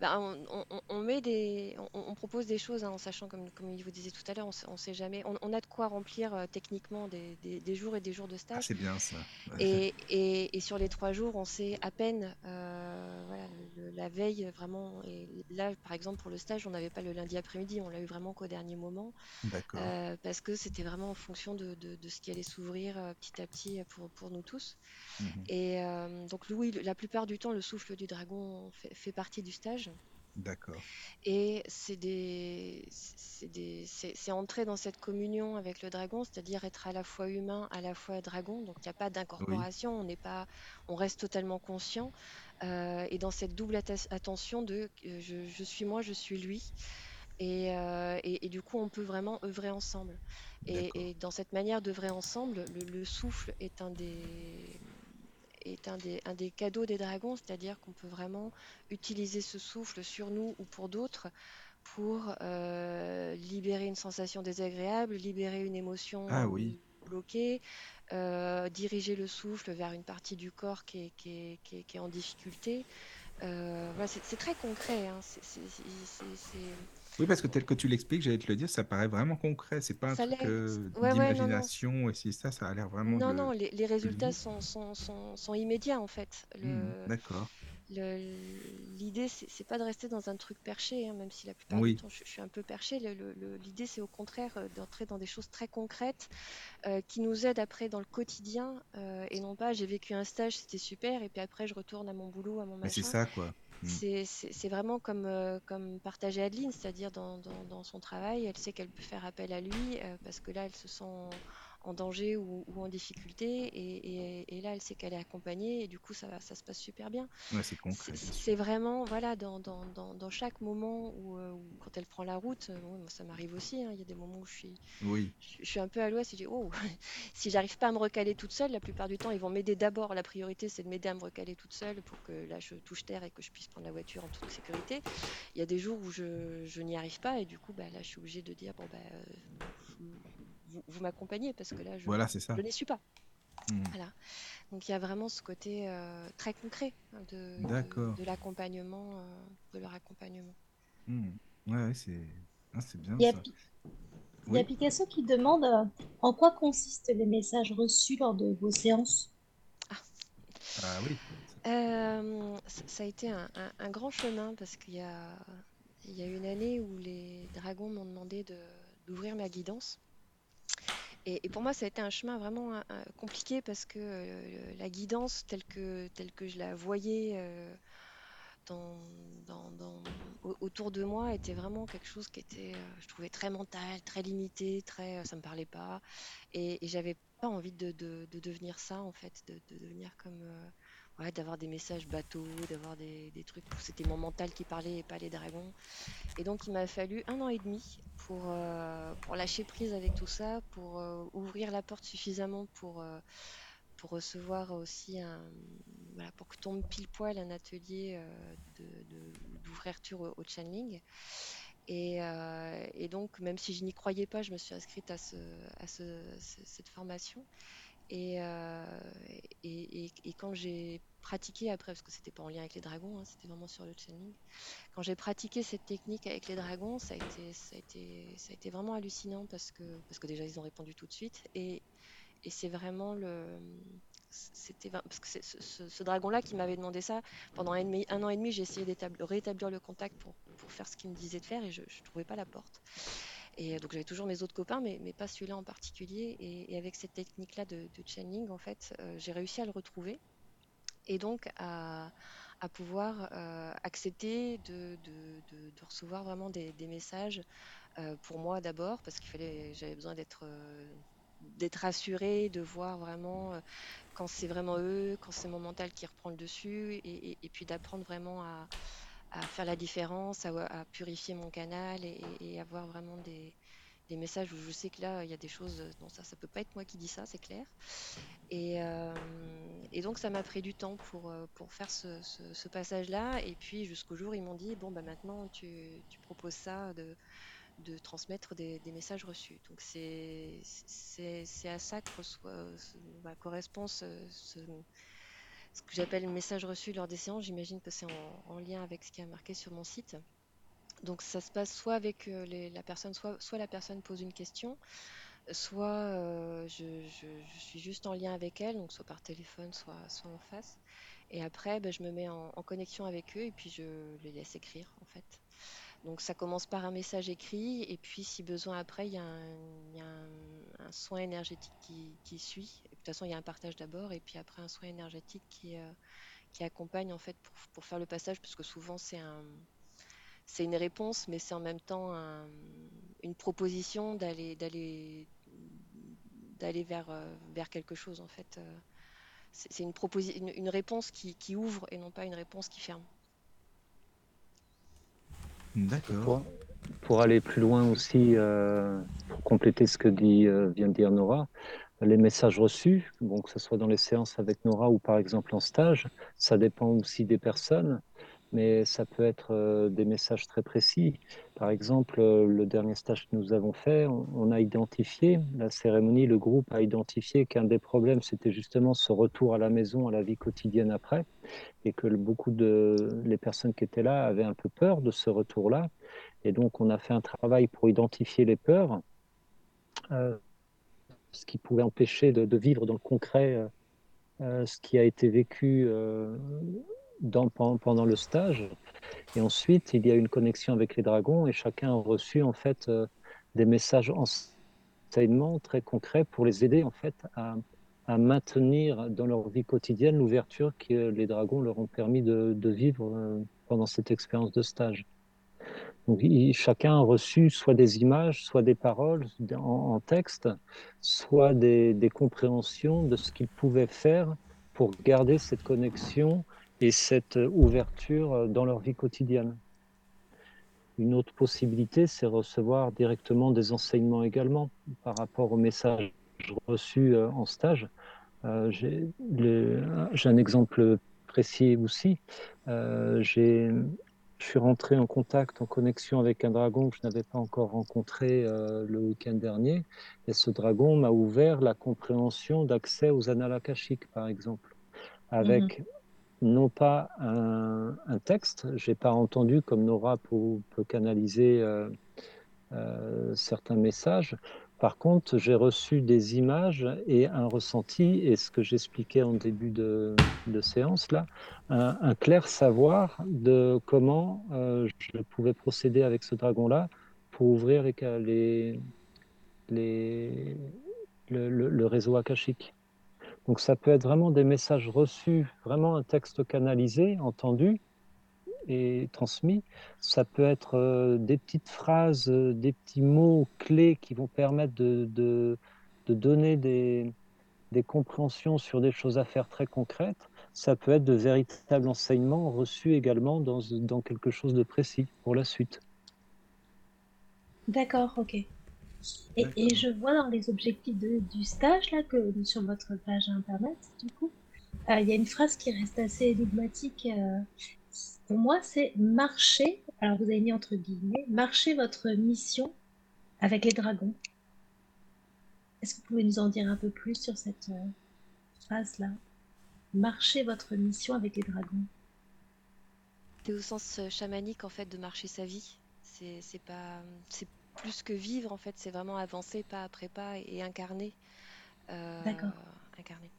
Bah, on, on, met des, on, propose des choses hein, en sachant comme comme il vous disait tout à l'heure, on, ne sait jamais, on, a de quoi remplir euh, techniquement des, des, jours et des jours de stage. Ah, c'est bien ça. Et, (laughs) et, et, sur les trois jours, on sait à peine, euh, voilà, la veille vraiment et là, par exemple, pour le stage, on n'avait pas le lundi après-midi, on l'a eu vraiment qu'au dernier moment. Euh, parce que c'était vraiment en fonction de, de, ce qui allait s'ouvrir euh, petit à petit pour, pour nous tous. Mhm. Et euh, donc, oui, la plupart du temps, le souffle du dragon fait, fait partie du stage. D'accord. Et c'est des, entrer dans cette communion avec le dragon, c'est-à-dire être à la fois humain, à la fois dragon. Donc il n'y a pas d'incorporation, on n'est pas, on reste totalement conscient. Euh, et dans cette double attention de euh, je, suis moi, je suis lui. Euh, et, et, du coup, on peut vraiment œuvrer ensemble. Et, dans cette manière d'œuvrer ensemble, le, souffle est un des, est un des, un des cadeaux des dragons, c'est-à-dire qu'on peut vraiment utiliser ce souffle sur nous ou pour d'autres pour euh, libérer une sensation désagréable, libérer une émotion ah, oui. bloquée, euh, diriger le souffle vers une partie du corps qui est, qui est, qui est, en difficulté. Euh, voilà, c'est très concret. Hein. oui, parce que tel que tu l'expliques, j'allais te le dire, ça paraît vraiment concret. C'est pas un truc d'imagination et si ça, ça a l'air vraiment. Non, non, les, résultats sont, sont, sont, immédiats en fait. Mmh, d'accord. L'idée, c'est pas de rester dans un truc perché, hein, même si la plupart du temps je, suis un peu perché. L'idée, c'est au contraire euh, d'entrer dans des choses très concrètes euh, qui nous aident après dans le quotidien euh, et non pas j'ai vécu un stage, c'était super, et puis après je retourne à mon boulot, à mon machin. c'est ça, quoi. Mm. C'est vraiment comme, euh, comme partager Adeline, c'est-à-dire dans, dans, son travail, elle sait qu'elle peut faire appel à lui parce que là, elle se sent en danger ou, en difficulté. Et, là, elle sait qu'elle est accompagnée et du coup, ça, ça se passe super bien. c'est concret. C'est vraiment, voilà, dans, dans, dans, chaque moment où, euh, quand elle prend la route, euh, ça m'arrive aussi, hein, il y a des moments où je suis, oui. je, suis un peu à l'ouest et je dis, oh, (laughs) si j'arrive pas à me recaler toute seule, la plupart du temps, ils vont m'aider d'abord. La priorité, c'est de m'aider à me recaler toute seule pour que là, je touche terre et que je puisse prendre la voiture en toute sécurité. Il y a des jours où je, je n'y arrive pas et du coup, bah, là, je suis obligée de dire, bon, bah, euh, vous, m'accompagnez parce que là, je, voilà, je n'y suis pas. Mmh. Voilà. Donc il y a vraiment ce côté euh, très concret hein, de, de, l'accompagnement, euh, de leur accompagnement. Mmh. Ouais, c'est ah, bien. Il y, a, il y a Picasso qui demande euh, en quoi consistent les messages reçus lors de vos séances? Ah, ah oui. ça a été un, un, grand chemin parce qu'il y a, il y a une année où les dragons m'ont demandé d'ouvrir ma guidance. Et, pour moi, ça a été un chemin vraiment euh, compliqué parce que euh, la guidance telle que, telle que je la voyais euh, autour de moi était vraiment quelque chose qui était, je trouvais très mental, très limité, très, ça me parlait pas. Et, et j'avais pas envie de, de, devenir ça en fait, de devenir comme d'avoir des messages bateaux, d'avoir des, des, trucs où c'était mon mental qui parlait et pas les dragons. Et donc il m'a fallu un an et demi pour, euh, pour lâcher prise avec tout ça, pour euh, ouvrir la porte suffisamment pour, euh, pour recevoir aussi pour que tombe pile poil un atelier d'ouverture au, channeling. Et, et, donc, même si je n'y croyais pas, je me suis inscrite à, ce, à ce, cette formation. Euh, et, quand j'ai pratiqué après, parce que c'était pas en lien avec les dragons, hein, c'était vraiment sur le channeling, quand j'ai pratiqué cette technique avec les dragons, ça a été, vraiment hallucinant parce que, déjà ils ont répondu tout de suite. Et, c'est vraiment le. C'était parce que ce, dragon-là qui m'avait demandé ça pendant un, an et demi, j'ai essayé de rétablir le contact pour faire ce qu'il me disait de faire et je ne trouvais pas la porte. Et donc j'avais toujours mes autres copains, mais, pas celui-là en particulier. Et, avec cette technique-là de, de, channeling, en fait, euh, j'ai réussi à le retrouver. Et donc à, pouvoir euh, accepter de, recevoir vraiment des, messages euh, pour moi d'abord, parce qu'il fallait, j'avais besoin d'être d'être de voir vraiment quand c'est vraiment eux, quand c'est mon mental qui reprend le dessus, et puis d'apprendre vraiment à, à faire la différence, à, purifier mon canal et, avoir vraiment des, messages où je sais que là, il y a des choses, non, ça, ça peut pas être moi qui dis ça, c'est clair. Et, euh, donc, ça m'a pris du temps pour, euh, pour faire ce, passage-là. Et puis, jusqu'au jour, ils m'ont dit, bon, bah, maintenant, tu, proposes ça de, de transmettre des, messages reçus. Donc, c'est à ça que bah, correspond ce que j'appelle le message reçu lors des séances. J'imagine que c'est en, lien avec ce qui est marqué sur mon site. Donc ça se passe soit avec euh, la personne, soit, la personne pose une question, soit euh, je, suis juste en lien avec elle, donc soit par téléphone, soit, soit en face. Et après, ben, je me mets en, connexion avec eux et puis je les laisse écrire en fait. Donc ça commence par un message écrit et puis si besoin après, il y a un, soin énergétique qui, suit. de toute façon, il y a un partage d'abord et puis après un soin énergétique qui, euh, accompagne en fait pour, faire le passage parce que souvent c'est un, c'est une réponse, mais c'est en même temps une proposition d'aller d'aller vers, quelque chose en fait. C'est une, réponse qui, ouvre et non pas une réponse qui ferme. D'accord. Pour, aller plus loin aussi, pour compléter ce que dit, vient de dire Nora, les messages reçus, bon, que ce soit dans les séances avec Nora ou par exemple en stage, ça dépend aussi des personnes, mais ça peut être euh, des messages très précis. Par exemple, euh, le dernier stage que nous avons fait, on, a identifié, la cérémonie, le groupe a identifié qu'un des problèmes, c'était justement ce retour à la maison, à la vie quotidienne après, et que beaucoup de les personnes qui étaient là avaient un peu peur de ce retour-là. Et donc, on a fait un travail pour identifier les peurs. Euh, ce qui pouvait empêcher de, vivre dans le concret ce qui a été vécu pendant le stage. Et ensuite, il y a une connexion avec les dragons et chacun a reçu en fait des messages enseignements très concrets pour les aider en fait à, maintenir dans leur vie quotidienne l'ouverture que les dragons leur ont permis de vivre pendant cette expérience de stage. Donc, chacun a reçu soit des images, soit des paroles en, texte, soit des, compréhensions de ce qu'il pouvait faire pour garder cette connexion et cette ouverture dans leur vie quotidienne. Une autre possibilité, c'est recevoir directement des enseignements également par rapport aux messages reçus euh, en stage. Euh, j'ai un exemple précis aussi. Euh, je suis rentré en contact, en connexion avec un dragon que je n'avais pas encore rencontré euh, le week-end dernier. Et ce dragon m'a ouvert la compréhension d'accès aux annales akashiques, par exemple, avec mhm. Non pas un, texte, j'ai pas entendu comme Nora peut, canaliser euh, euh, certains messages, par contre, j'ai reçu des images et un ressenti, et ce que j'expliquais en début de, séance, là, un, clair savoir de comment euh, je pouvais procéder avec ce dragon-là pour ouvrir les, les, le, réseau akashique. Donc ça peut être vraiment des messages reçus, vraiment un texte canalisé, entendu, et transmis. Ça peut être euh, des petites phrases, euh, des petits mots clés qui vont permettre de, de, donner des, des, compréhensions sur des choses à faire très concrètes. Ça peut être de véritables enseignements reçus également dans, dans quelque chose de précis pour la suite. D'accord, ok. Et, je vois dans les objectifs du stage, là, que sur votre page internet, du coup, euh, il y a une phrase qui reste assez énigmatique. Pour moi, c'est marcher, alors vous avez mis entre guillemets, marcher votre mission avec les dragons. Est-ce que vous pouvez nous en dire un peu plus sur cette euh, phrase-là Marcher votre mission avec les dragons. C'est au sens euh, chamanique en fait de marcher sa vie. C'est pas, plus que vivre en fait. C'est vraiment avancer pas après pas et, incarner. Euh, D'accord. Incarner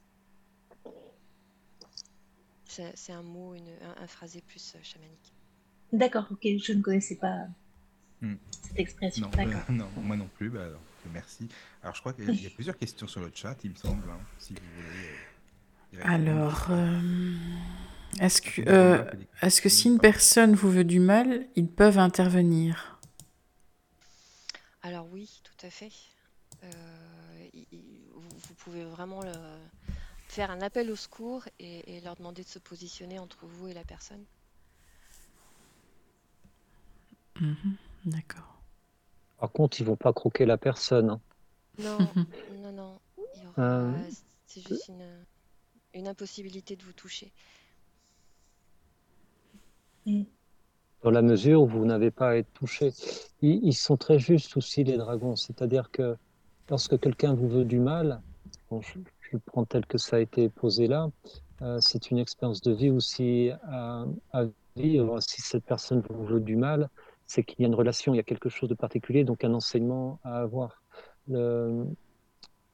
c'est un mot, une, un, phrasé plus euh, chamanique. D'accord, ok, je ne connaissais pas hmm. cette expression. Non, (laughs) non, moi non plus, bah, merci. Alors je crois qu'il y a plusieurs questions sur le chat, il me semble, hein, si vous voulez. Euh, Alors, euh, est-ce que, est que si une personne vous veut du mal, ils peuvent intervenir? Oui, tout à fait. vous, pouvez vraiment le, faire un appel au secours et, leur demander de se positionner entre vous et la personne. Mhm, d'accord. Par contre, ils vont pas croquer la personne. Hein. Non, non, non. Euh, c'est juste une, impossibilité de vous toucher. Dans la mesure où vous n'avez pas à être touché. Ils, sont très justes aussi, les dragons. C'est-à-dire que lorsque quelqu'un vous veut du mal, je prends tel que ça a été posé là, euh, c'est une expérience de vie aussi à, vivre. Si cette personne vous veut du mal, c'est qu'il y a une relation, il y a quelque chose de particulier, donc un enseignement à avoir. Le,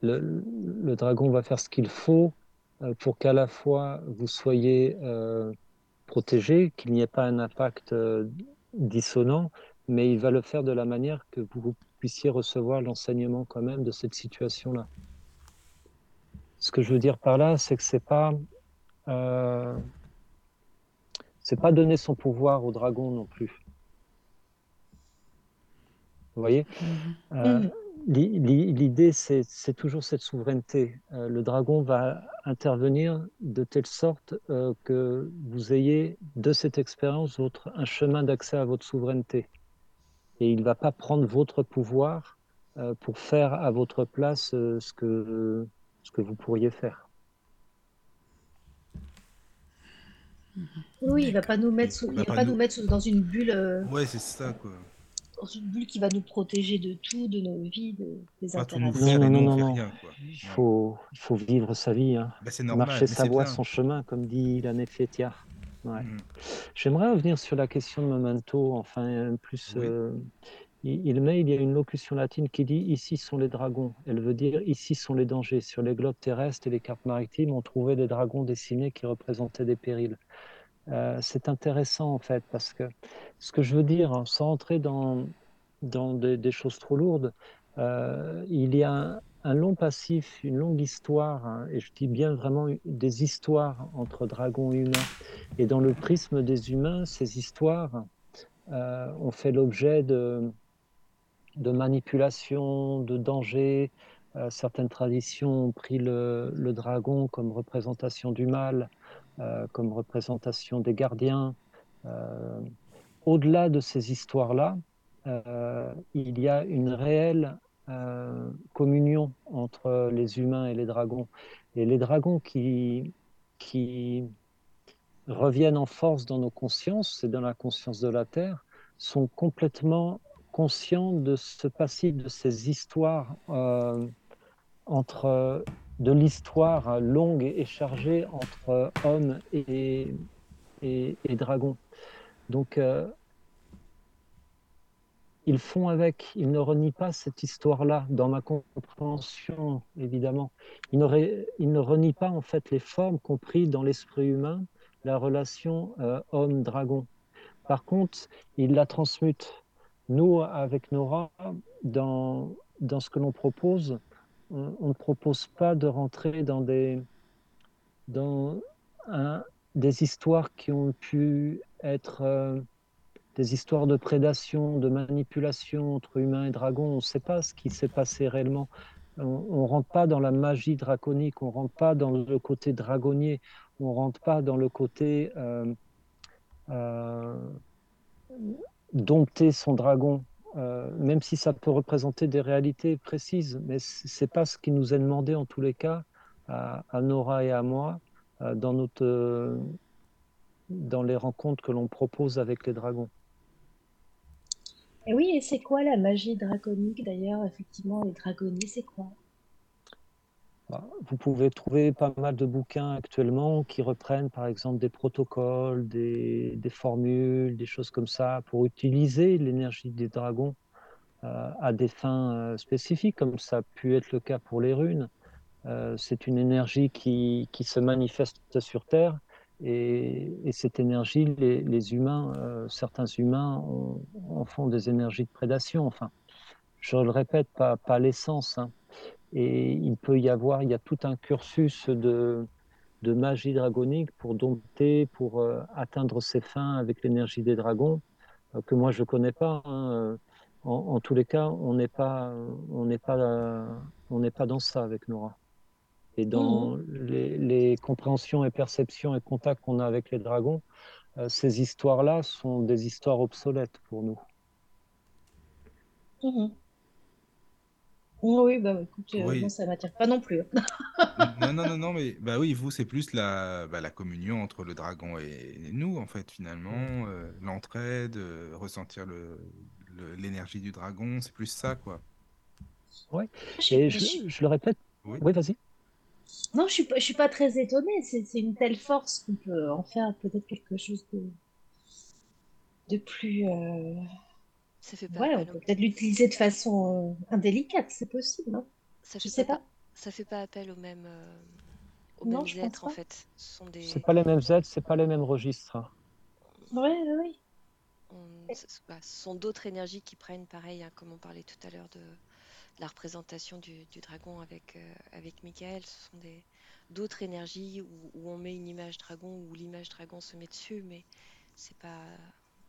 le, dragon va faire ce qu'il faut euh, pour qu'à la fois vous soyez euh, protégé, qu'il n'y ait pas un impact dissonant, mais il va le faire de la manière que vous puissiez recevoir l'enseignement quand même de cette situation-là. Ce que je veux dire par là, c'est que c'est pas euh, c'est pas donner son pouvoir au dragon non plus. Vous voyez? Mmh. L'idée, c'est toujours cette souveraineté. le dragon va intervenir de telle sorte que vous ayez de cette expérience votre, un chemin d'accès à votre souveraineté. Et il ne va pas prendre votre pouvoir pour faire à votre place ce, que, ce que vous pourriez faire. Oui, il va pas nous mettre, il va pas nous mettre dans une bulle. Ouais, c'est ça quoi dans une bulle qui va nous protéger de tout, de nos vies, de, des interactions. Non, non, non, non. Il, faut, vivre sa vie. Hein. Bah, normal, Marcher sa voie, son chemin, comme dit la Fétiard. Ouais. Mm. J'aimerais revenir sur la question de Memento. Enfin, plus, euh, il, met, il y a une locution latine qui dit Ici sont les dragons. Elle veut dire Ici sont les dangers. Sur les globes terrestres et les cartes maritimes, on trouvait des dragons dessinés qui représentaient des périls. Euh, c'est intéressant en fait parce que ce que je veux dire, hein, sans entrer dans, dans des, choses trop lourdes, euh, il y a un, long passif, une longue histoire, hein, et je dis bien vraiment des histoires entre dragons et humains. Et dans le prisme des humains, ces histoires euh, ont fait l'objet de, de manipulations, de dangers. certaines traditions ont pris le, dragon comme représentation du mal, comme représentation des gardiens. Euh, au-delà de ces histoires-là, euh, il y a une réelle communion entre les humains et les dragons. Et les dragons qui, qui reviennent en force dans nos consciences et dans la conscience de la Terre sont complètement conscients de ce passif, de ces histoires entre de l'histoire longue et chargée entre hommes et, et, dragons. Donc, euh, ils font avec, ils ne renient pas cette histoire-là dans ma compréhension, évidemment. Ils ne, ils ne renient pas en fait les formes compris dans l'esprit humain, la relation euh, homme-dragon. Par contre, ils la transmutent. Nous, avec Nora, dans, dans ce que l'on propose, on ne propose pas de rentrer dans des, histoires qui ont pu être euh, des histoires de prédation, de manipulation entre humains et dragons. On ne sait pas ce qui s'est passé réellement. On ne rentre pas dans la magie draconique, on ne rentre pas dans le côté dragonnier, on ne rentre pas dans le côté euh, euh, dompter son dragon. Euh, même si ça peut représenter des réalités précises, mais c'est pas ce qui nous est demandé en tous les cas à, Nora et à moi euh, dans notre euh, dans les rencontres que l'on propose avec les dragons. Et oui, et c'est quoi la magie draconique d'ailleurs? Effectivement, les dragonniers, c'est quoi? Bah, vous pouvez trouver pas mal de bouquins actuellement qui reprennent par exemple des protocoles, des, formules, des choses comme ça pour utiliser l'énergie des dragons à des fins euh, spécifiques, comme ça a pu être le cas pour les runes. Euh, c'est une énergie qui, se manifeste sur Terre et, cette énergie, les, humains, certains humains en, font des énergies de prédation. Enfin, je le répète, pas, l'essence. Hein. Et il peut y avoir, il y a tout un cursus de, de magie dragonique pour dompter, pour euh, atteindre ses fins avec l'énergie des dragons, euh, que moi je ne connais pas. Hein. En, tous les cas, on n'est pas, on n'est pas, on n'est pas dans ça avec Nora. Et dans mmh. les, les, compréhensions et perceptions et contacts qu'on a avec les dragons, euh, ces histoires-là sont des histoires obsolètes pour nous. Mmh. Oui, bah écoute, euh, ça m'attire pas non plus. (laughs) non, non, non, non, mais bah oui, vous, c'est plus la, bah, la communion entre le dragon et nous, en fait, finalement, euh, l'entraide, euh, ressentir le, l'énergie du dragon, c'est plus ça, quoi. Oui, et je, le répète. Oui, vas-y. Non, je suis pas, je suis pas très étonnée. C'est, c'est une telle force qu'on peut en faire peut-être quelque chose de, de plus. Ça fait pas Ouais, on peut peut-être l'utiliser de façon euh, indélicate, c'est possible, non Ça fait sais pas, Ça fait pas appel aux mêmes, euh, aux mêmes êtres, en fait. Ce sont des... C'est pas les mêmes êtres, c'est pas les mêmes registres. Hein. Oui, oui. Bah, ce sont d'autres énergies qui prennent, pareil, hein, comme on parlait tout à l'heure de la représentation du, dragon avec, euh, avec Michael. Ce sont des d'autres énergies où, où, on met une image dragon, où l'image dragon se met dessus, mais c'est pas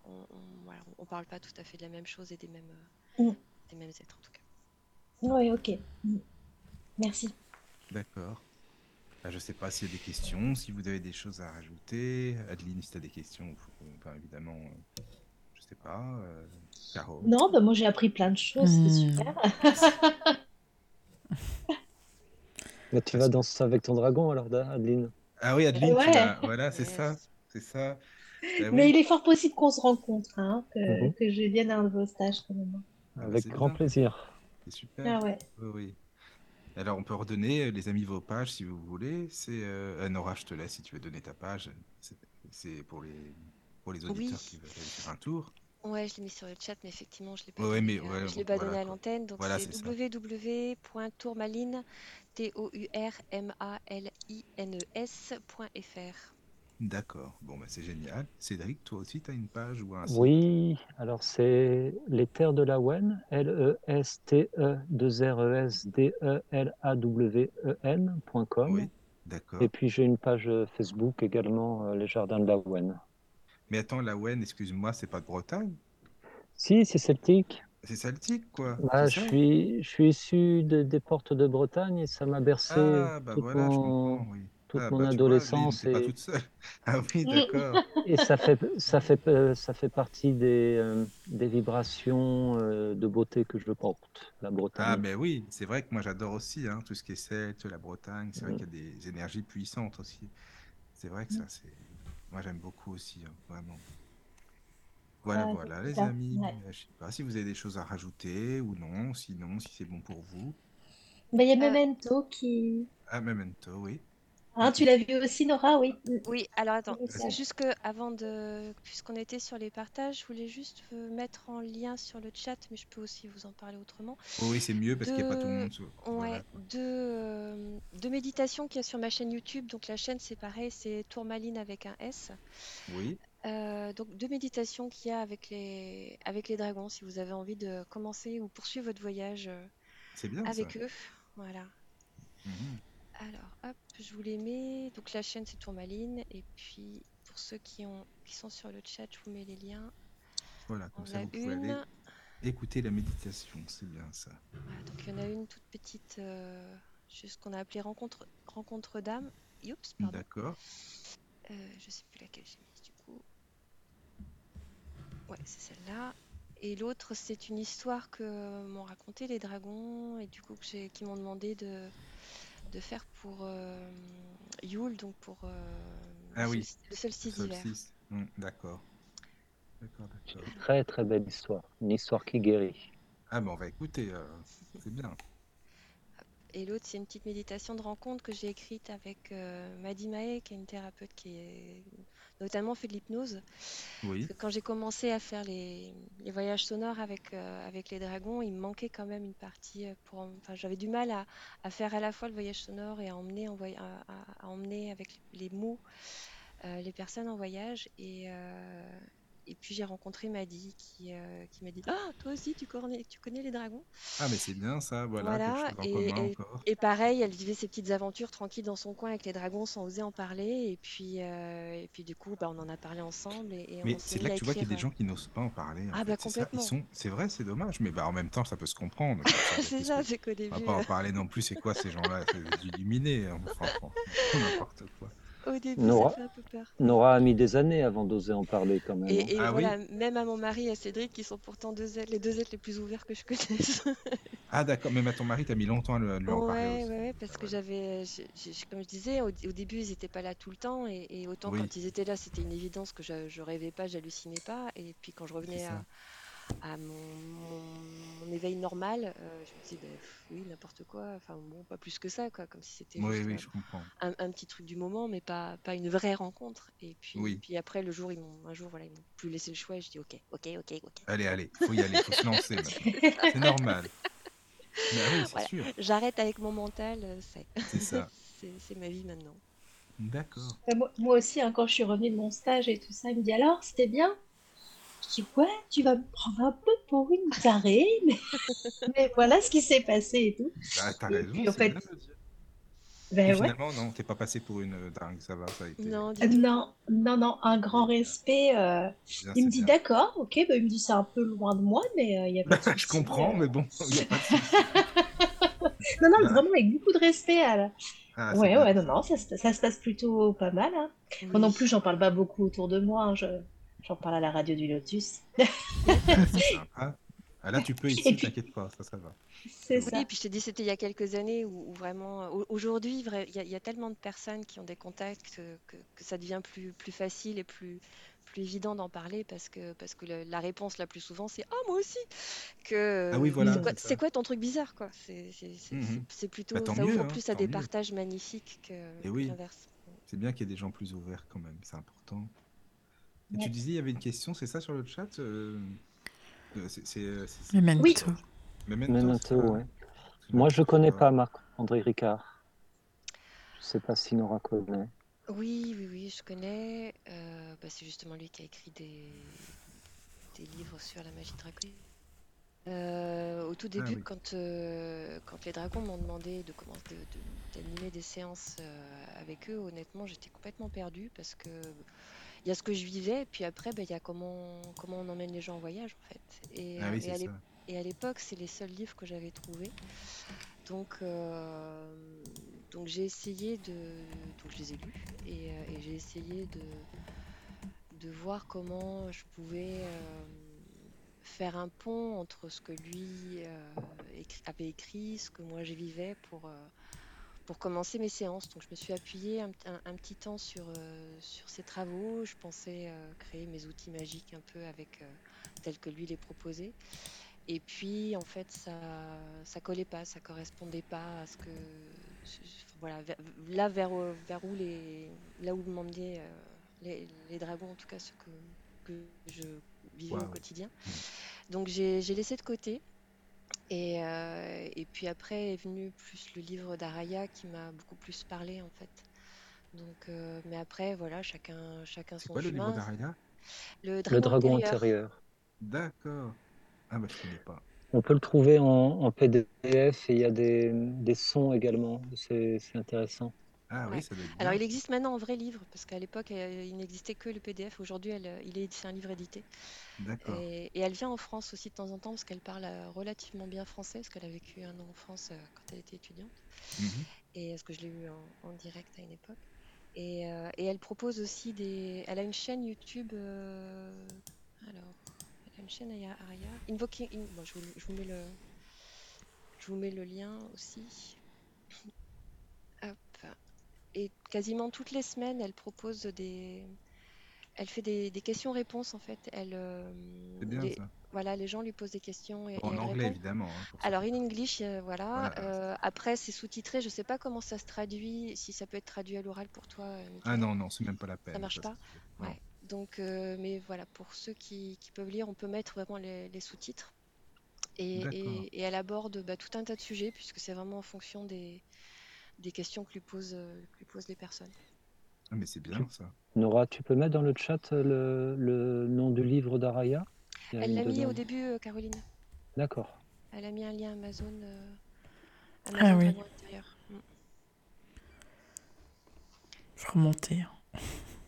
on, ne parle pas tout à fait de la même chose et des mêmes, euh, mm. des mêmes êtres en tout cas. Oui, ok. Mm. Merci. D'accord. Bah, je ne sais pas s'il y a des questions, si vous avez des choses à rajouter. Adeline, si tu as des questions, évidemment, euh, sais pas. Euh, Caro. Non, bah, moi j'ai appris plein de choses, c'est hmm. super. Bah, tu vas danser avec ton dragon alors, Adeline Ah oui, Adeline, voilà, c'est ça. C'est ça. Bah Mais il est fort possible qu'on se rencontre, hein, que, mhm. que, je vienne à un de vos stages quand même. Ah, avec grand plaisir. C'est super. Ah ouais. Oui, oui. Alors, on peut redonner, euh, les amis, vos pages si vous voulez. C'est euh, Nora, je te laisse si tu veux donner ta page. C'est pour les, pour les auditeurs qui veulent faire un tour. Ouais, je l'ai mis sur le chat, mais effectivement, je ne l'ai pas, donné, euh, je l'ai pas donné à l'antenne. Donc, c'est www.tourmaline, T-O-U-R-M-A-L-I-N-E-S.fr. D'accord. Bon, bah, c'est génial. Cédric, toi aussi, tu as une page ou un site Oui, alors c'est Les Terres de la Wen, L-E-S-T-E-2-R-E-S-D-E-L-A-W-E-N.com. Oui, d'accord. Et puis j'ai une page Facebook également, euh, Les Jardins de la Wen. Mais attends, la Wen, excuse-moi, c'est pas de Bretagne? Si, c'est celtique. C'est celtique, quoi. Ah, je, suis, je suis issu des portes de Bretagne et ça m'a bercé ah, bah voilà, je comprends, oui toute ah, mon bah, adolescence. et... pas toute seule. (laughs) Ah oui, d'accord. (laughs) et ça fait, ça fait, euh, ça fait partie des, euh, des vibrations euh, de beauté que je porte, la Bretagne. Ah, mais oui, c'est vrai que moi j'adore aussi hein, tout ce qui est celte, la Bretagne. C'est vrai mm. qu'il y a des énergies puissantes aussi. C'est vrai que ça, mm. c'est. Moi j'aime beaucoup aussi, hein, vraiment. Voilà, voilà, les amis. Je sais pas si vous avez des choses à rajouter ou non, sinon, si c'est bon pour vous. Bah, il y a Memento qui. Ah, Memento, oui. Hein, tu l'as vu aussi, Nora, oui. Oui, alors attends, c'est juste que avant de, puisqu'on était sur les partages, je voulais juste mettre en lien sur le chat, mais je peux aussi vous en parler autrement. oui, c'est mieux parce qu'il n'y a pas tout le monde. Ouais, de, euh, de méditation qu'il y a sur ma chaîne YouTube. Donc la chaîne, c'est pareil, c'est Tourmaline avec un S. Oui. Euh, donc deux méditations qu'il y a avec les, avec les dragons, si vous avez envie de commencer ou poursuivre votre voyage euh, bien, avec eux. Voilà. Mhm. Alors, hop, je vous les mets. Donc la chaîne c'est Tourmaline. Et puis pour ceux qui, ont, qui sont sur le chat, je vous mets les liens. Voilà, comme ça vous pouvez aller écouter la méditation, c'est bien ça. donc il y en a une toute petite, euh, juste qu'on a appelée rencontre, rencontre d'âme. Oups, pardon. D'accord. Euh, je sais plus laquelle j'ai mise du coup. Ouais, c'est celle-là. Et l'autre, c'est une histoire que m'ont raconté les dragons et du coup qui m'ont demandé de, de faire pour euh, Yule, donc pour euh, ah le, oui. le solstice d'hiver. Mmh, d'accord. Très très belle histoire, une histoire qui guérit. Ah ben on va écouter, euh, c'est bien. Et l'autre, c'est une petite méditation de rencontre que j'ai écrite avec euh, Maddy Mae, qui est une thérapeute qui est notamment fait de l'hypnose. Oui. Quand j'ai commencé à faire les, voyages sonores avec, euh, avec les dragons, il me manquait quand même une partie. Euh, pour, enfin, j'avais du mal à, faire à la fois le voyage sonore et à emmener, en à, emmener avec les mots les personnes en voyage. Et, et puis j'ai rencontré Maddy qui, euh, qui m'a dit Ah, toi aussi, tu connais, tu connais les dragons? Ah, mais c'est bien ça, voilà. et, et, pareil, elle vivait ses petites aventures tranquilles dans son coin avec les dragons sans oser en parler. Et puis, euh, et puis du coup, bah, on en a parlé ensemble. Et, mais c'est là que tu vois qu'il y a des gens qui n'osent pas en parler. ah, bah complètement. C'est vrai, c'est dommage, mais bah, en même temps, ça peut se comprendre. (laughs) c'est ça, c'est qu'au début. On va pas en euh, parler non plus, c'est quoi ces gens-là? C'est illuminés, hein, (laughs) n'importe quoi. Au début, Nora, ça fait un peu peur. Nora a mis des années avant d'oser en parler quand même. Et, hein. ah voilà, même à mon mari et à Cédric, qui sont pourtant deux les deux êtres les plus ouverts que je connaisse. (laughs) ah d'accord, même à ton mari, t'as mis longtemps à lui, en parler. Oui, ouais, parce que j'avais, comme je disais, au, début, ils n'étaient pas là tout le temps, et, autant quand ils étaient là, c'était une évidence que je, je rêvais pas, j'hallucinais pas, et puis quand je revenais à à mon, éveil normal, euh, je me dis, bah, oui, n'importe quoi, enfin bon, pas plus que ça, quoi, comme si c'était un, un, petit truc du moment, mais pas, pas une vraie rencontre. Et puis, puis après, le jour, ils m'ont, un jour, voilà, ils m'ont plus laissé le choix, et je dis, ok, ok, ok, ok. Allez, allez, faut y aller, faut se lancer. (laughs) C'est normal. oui, J'arrête avec mon mental, euh, c'est (laughs) ça. c'est ma vie maintenant. D'accord. Moi, aussi, hein, quand je suis revenue de mon stage et tout ça, il me dit alors, c'était bien? Je dis ouais, tu vas me prendre un peu pour une tarée, mais, (laughs) mais voilà ce qui s'est passé et tout. Bah, t'as raison, en fait... Ben finalement, non, t'es pas passé pour une dingue, ça va, ça a été. Non, non, non, non, un grand respect. il me dit d'accord, ok, bah, il me dit c'est un peu loin de moi, mais il y a pas de (laughs) Je comprends, mais bon, il a pas (laughs) non, non, vraiment avec beaucoup de respect. Ah, ouais, ouais, non, non, ça, ça, se passe plutôt pas mal. Hein. Moi non plus, j'en parle pas beaucoup autour de moi. Hein, je, j'en parle à la radio du Lotus. c'est (laughs) sympa. Ah, là, tu peux ici, t'inquiète pas, ça, ça va. C'est ça. Oui, puis je t'ai dit, c'était il y a quelques années où, vraiment, aujourd'hui, il y, a tellement de personnes qui ont des contacts que, que, ça devient plus, plus facile et plus, plus évident d'en parler parce que, parce que la réponse la plus souvent, c'est Ah, moi aussi que, Ah oui, voilà. C'est quoi, ton truc bizarre, quoi? C'est mmh plutôt, bah, ça ouvre hein, plus à des partages magnifiques que, oui. l'inverse. C'est bien qu'il y ait des gens plus ouverts quand même, c'est important. Et tu disais, il y avait une question, c'est ça sur le chat euh, euh, c'est Memento. Oui. Memento, ouais. Moi, je connais pas Marc-André Ricard. Je sais pas si Nora connaît. Oui, oui, oui, je connais. Euh, bah, c'est justement lui qui a écrit des, des livres sur la magie draconique. Euh, au tout ah début, quand, quand les dragons m'ont demandé de commencer d'animer des séances avec eux, honnêtement, j'étais complètement perdue parce que il y a ce que je vivais, et puis après, ben, il y a comment, comment on emmène les gens en voyage, en fait. Et, ah et, à l'époque, c'est les seuls livres que j'avais trouvés. Donc, euh, donc j'ai essayé de. Donc, je les ai lus, et, euh, j'ai essayé de, de voir comment je pouvais. Euh, faire un pont entre ce que lui avait écrit, ce que moi je vivais pour, pour commencer mes séances. Donc je me suis appuyée un, petit temps sur, euh, sur ses travaux. Je pensais euh, créer mes outils magiques un peu avec euh, tels que lui les proposait. Et puis en fait ça ça collait pas, ça correspondait pas à ce que voilà là vers, vers où les là où m'emmenaient les, les, dragons en tout cas ce que, que je vivais au quotidien. Mmh. Donc j'ai laissé de côté. Euh, et, puis après est venu plus le livre d'Araya qui m'a beaucoup plus parlé en fait. Donc, euh, mais après, voilà, chacun, chacun son quoi, chemin. le livre d'Araya? Le dragon, le dragon intérieur. D'accord. Ah bah je connais pas. On peut le trouver en, PDF et il y a des, des sons également. C'est intéressant. Ah oui, ça doit être Alors, il existe maintenant en vrai livre, parce qu'à l'époque, euh, il n'existait que le PDF. Aujourd'hui, il est, c'est un livre édité. D'accord. Et, elle vient en France aussi de temps en temps, parce qu'elle parle euh, relativement bien français, parce qu'elle a vécu un an en France euh, quand elle était étudiante. Mhm. Et parce que je l'ai eu en, direct à une époque. Et, et, elle propose aussi des. Elle a une chaîne YouTube. Alors, elle a une chaîne Aria. Invoking. Bon, je, vous, je, vous, mets le. Je vous mets le lien aussi. Et quasiment toutes les semaines, elle propose des. Elle fait des, questions-réponses en fait. Elle, euh, C'est bien ça. Voilà, les gens lui posent des questions. Et, en anglais évidemment. Hein, Alors in English, euh, voilà. Euh, après, c'est sous-titré. Je sais pas comment ça se traduit. Si ça peut être traduit à l'oral pour toi. ah non, non, c'est même pas la peine. Ça marche pas. Ouais. Donc, mais voilà, pour ceux qui, peuvent lire, on peut mettre vraiment les, sous-titres. Et, et, elle aborde bah, tout un tas de sujets puisque c'est vraiment en fonction des, des questions que lui posent, euh, lui posent les personnes. Ah, mais c'est bien ça. Nora, tu peux mettre dans le chat le, le nom du livre d'Araya? Elle l'a mis au début, euh, Caroline. D'accord. Elle a mis un lien Amazon, euh, Amazon ah, oui. intérieur. Mm. Faut remonter. Hein.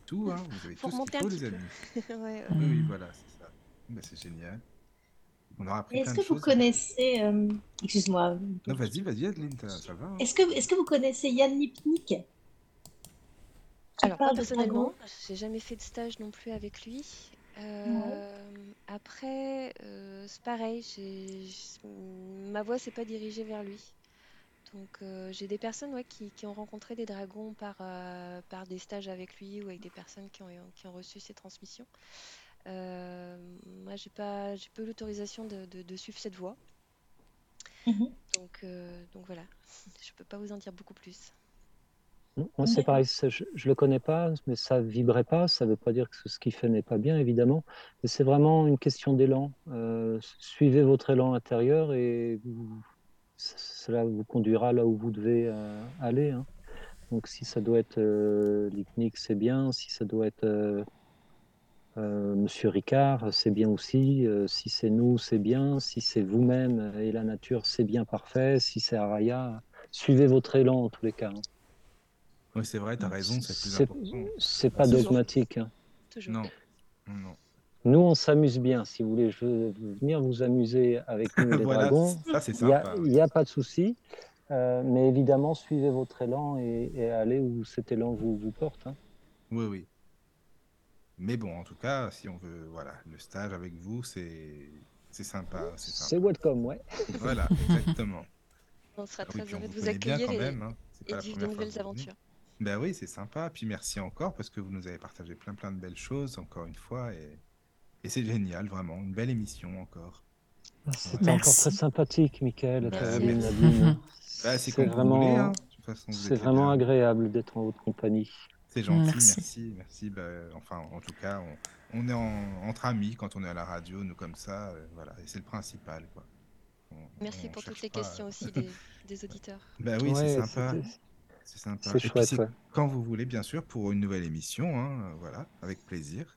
Tout, hein, vous avez Faut tout ce qu'il faut, les amis. (laughs) ouais, Oui, oui, voilà, c'est ça. C'est génial. Est-ce que vous connaissez. Euh, excuse-moi. Non, vas-y, vas-y, Adeline, ça va. Hein. Est-ce que, est que vous connaissez Yann Lipnik? Alors, pas personnellement, j'ai jamais fait de stage non plus avec lui. Euh, après, euh, c'est pareil, ma voix s'est pas dirigée vers lui. Donc j'ai des personnes ouais, qui, qui, ont rencontré des dragons par, par des stages avec lui ou avec des personnes qui ont, qui ont reçu ses transmissions. Euh, moi, j'ai pas, j'ai peu l'autorisation de, de, suivre cette voie. Mhm. Donc, euh, donc voilà, je peux pas vous en dire beaucoup plus. Moi, c'est pareil, je, ne le connais pas, mais ça vibrait pas. Ça veut pas dire que ce qu'il fait n'est pas bien, évidemment. Mais c'est vraiment une question d'élan. Euh, suivez votre élan intérieur et cela vous conduira là où vous devez aller. Hein. Donc, si ça doit être l'hypnique, c'est bien. Si ça doit être euh, Monsieur Ricard, c'est bien aussi. Euh, si c'est nous, c'est bien. Si c'est vous-même et la nature, c'est bien parfait. Si c'est Araya, suivez votre élan en tous les cas. Hein. Oui, c'est vrai, tu as raison, c'est plus important. C'est pas dogmatique. Hein. Non, non. Nous, on s'amuse bien. Si vous voulez je veux venir vous amuser avec nous, les (laughs) dragons, il n'y a, pas de souci. Euh, mais évidemment, suivez votre élan et, allez où cet élan vous, vous porte. Hein. Oui, oui. Mais bon, en tout cas, si on veut, voilà, le stage avec vous, c'est sympa. C'est welcome, ouais. Voilà, (laughs) exactement. On sera ah très heureux de vous accueillir et, même, hein. et vivre de nouvelles aventures. Ben oui, c'est sympa. Puis merci encore parce que vous nous avez partagé plein plein de belles choses encore une fois et, et c'est génial, vraiment. Une belle émission encore. Ah, c'est encore très sympathique, Michael. Bah, c'est vraiment, hein. c'est vraiment agréable d'être en votre compagnie. C'est gentil, merci. Merci, Bah, enfin, en tout cas, on, est entre amis quand on est à la radio, nous comme ça, euh, voilà, et c'est le principal. Quoi. merci pour toutes les questions aussi (laughs) des, auditeurs. Bah oui, c'est sympa. C'est sympa. C'est chouette. Quand vous voulez, bien sûr, pour une nouvelle émission, hein, voilà, avec plaisir.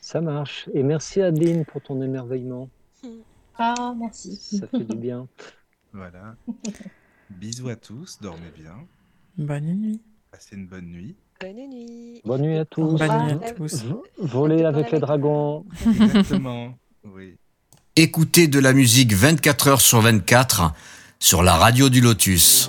Ça marche. Et merci Adeline pour ton émerveillement. (laughs) Ah, merci. Ça fait du bien. Voilà. Bisous à tous, dormez bien. Bonne nuit. Passez une bonne nuit. Bonne nuit. Bonne nuit à tous. Bonne nuit à tous. Volez avec les dragons. Exactement. (laughs) Oui. Écoutez de la musique 24 heures sur 24 sur la radio du Lotus.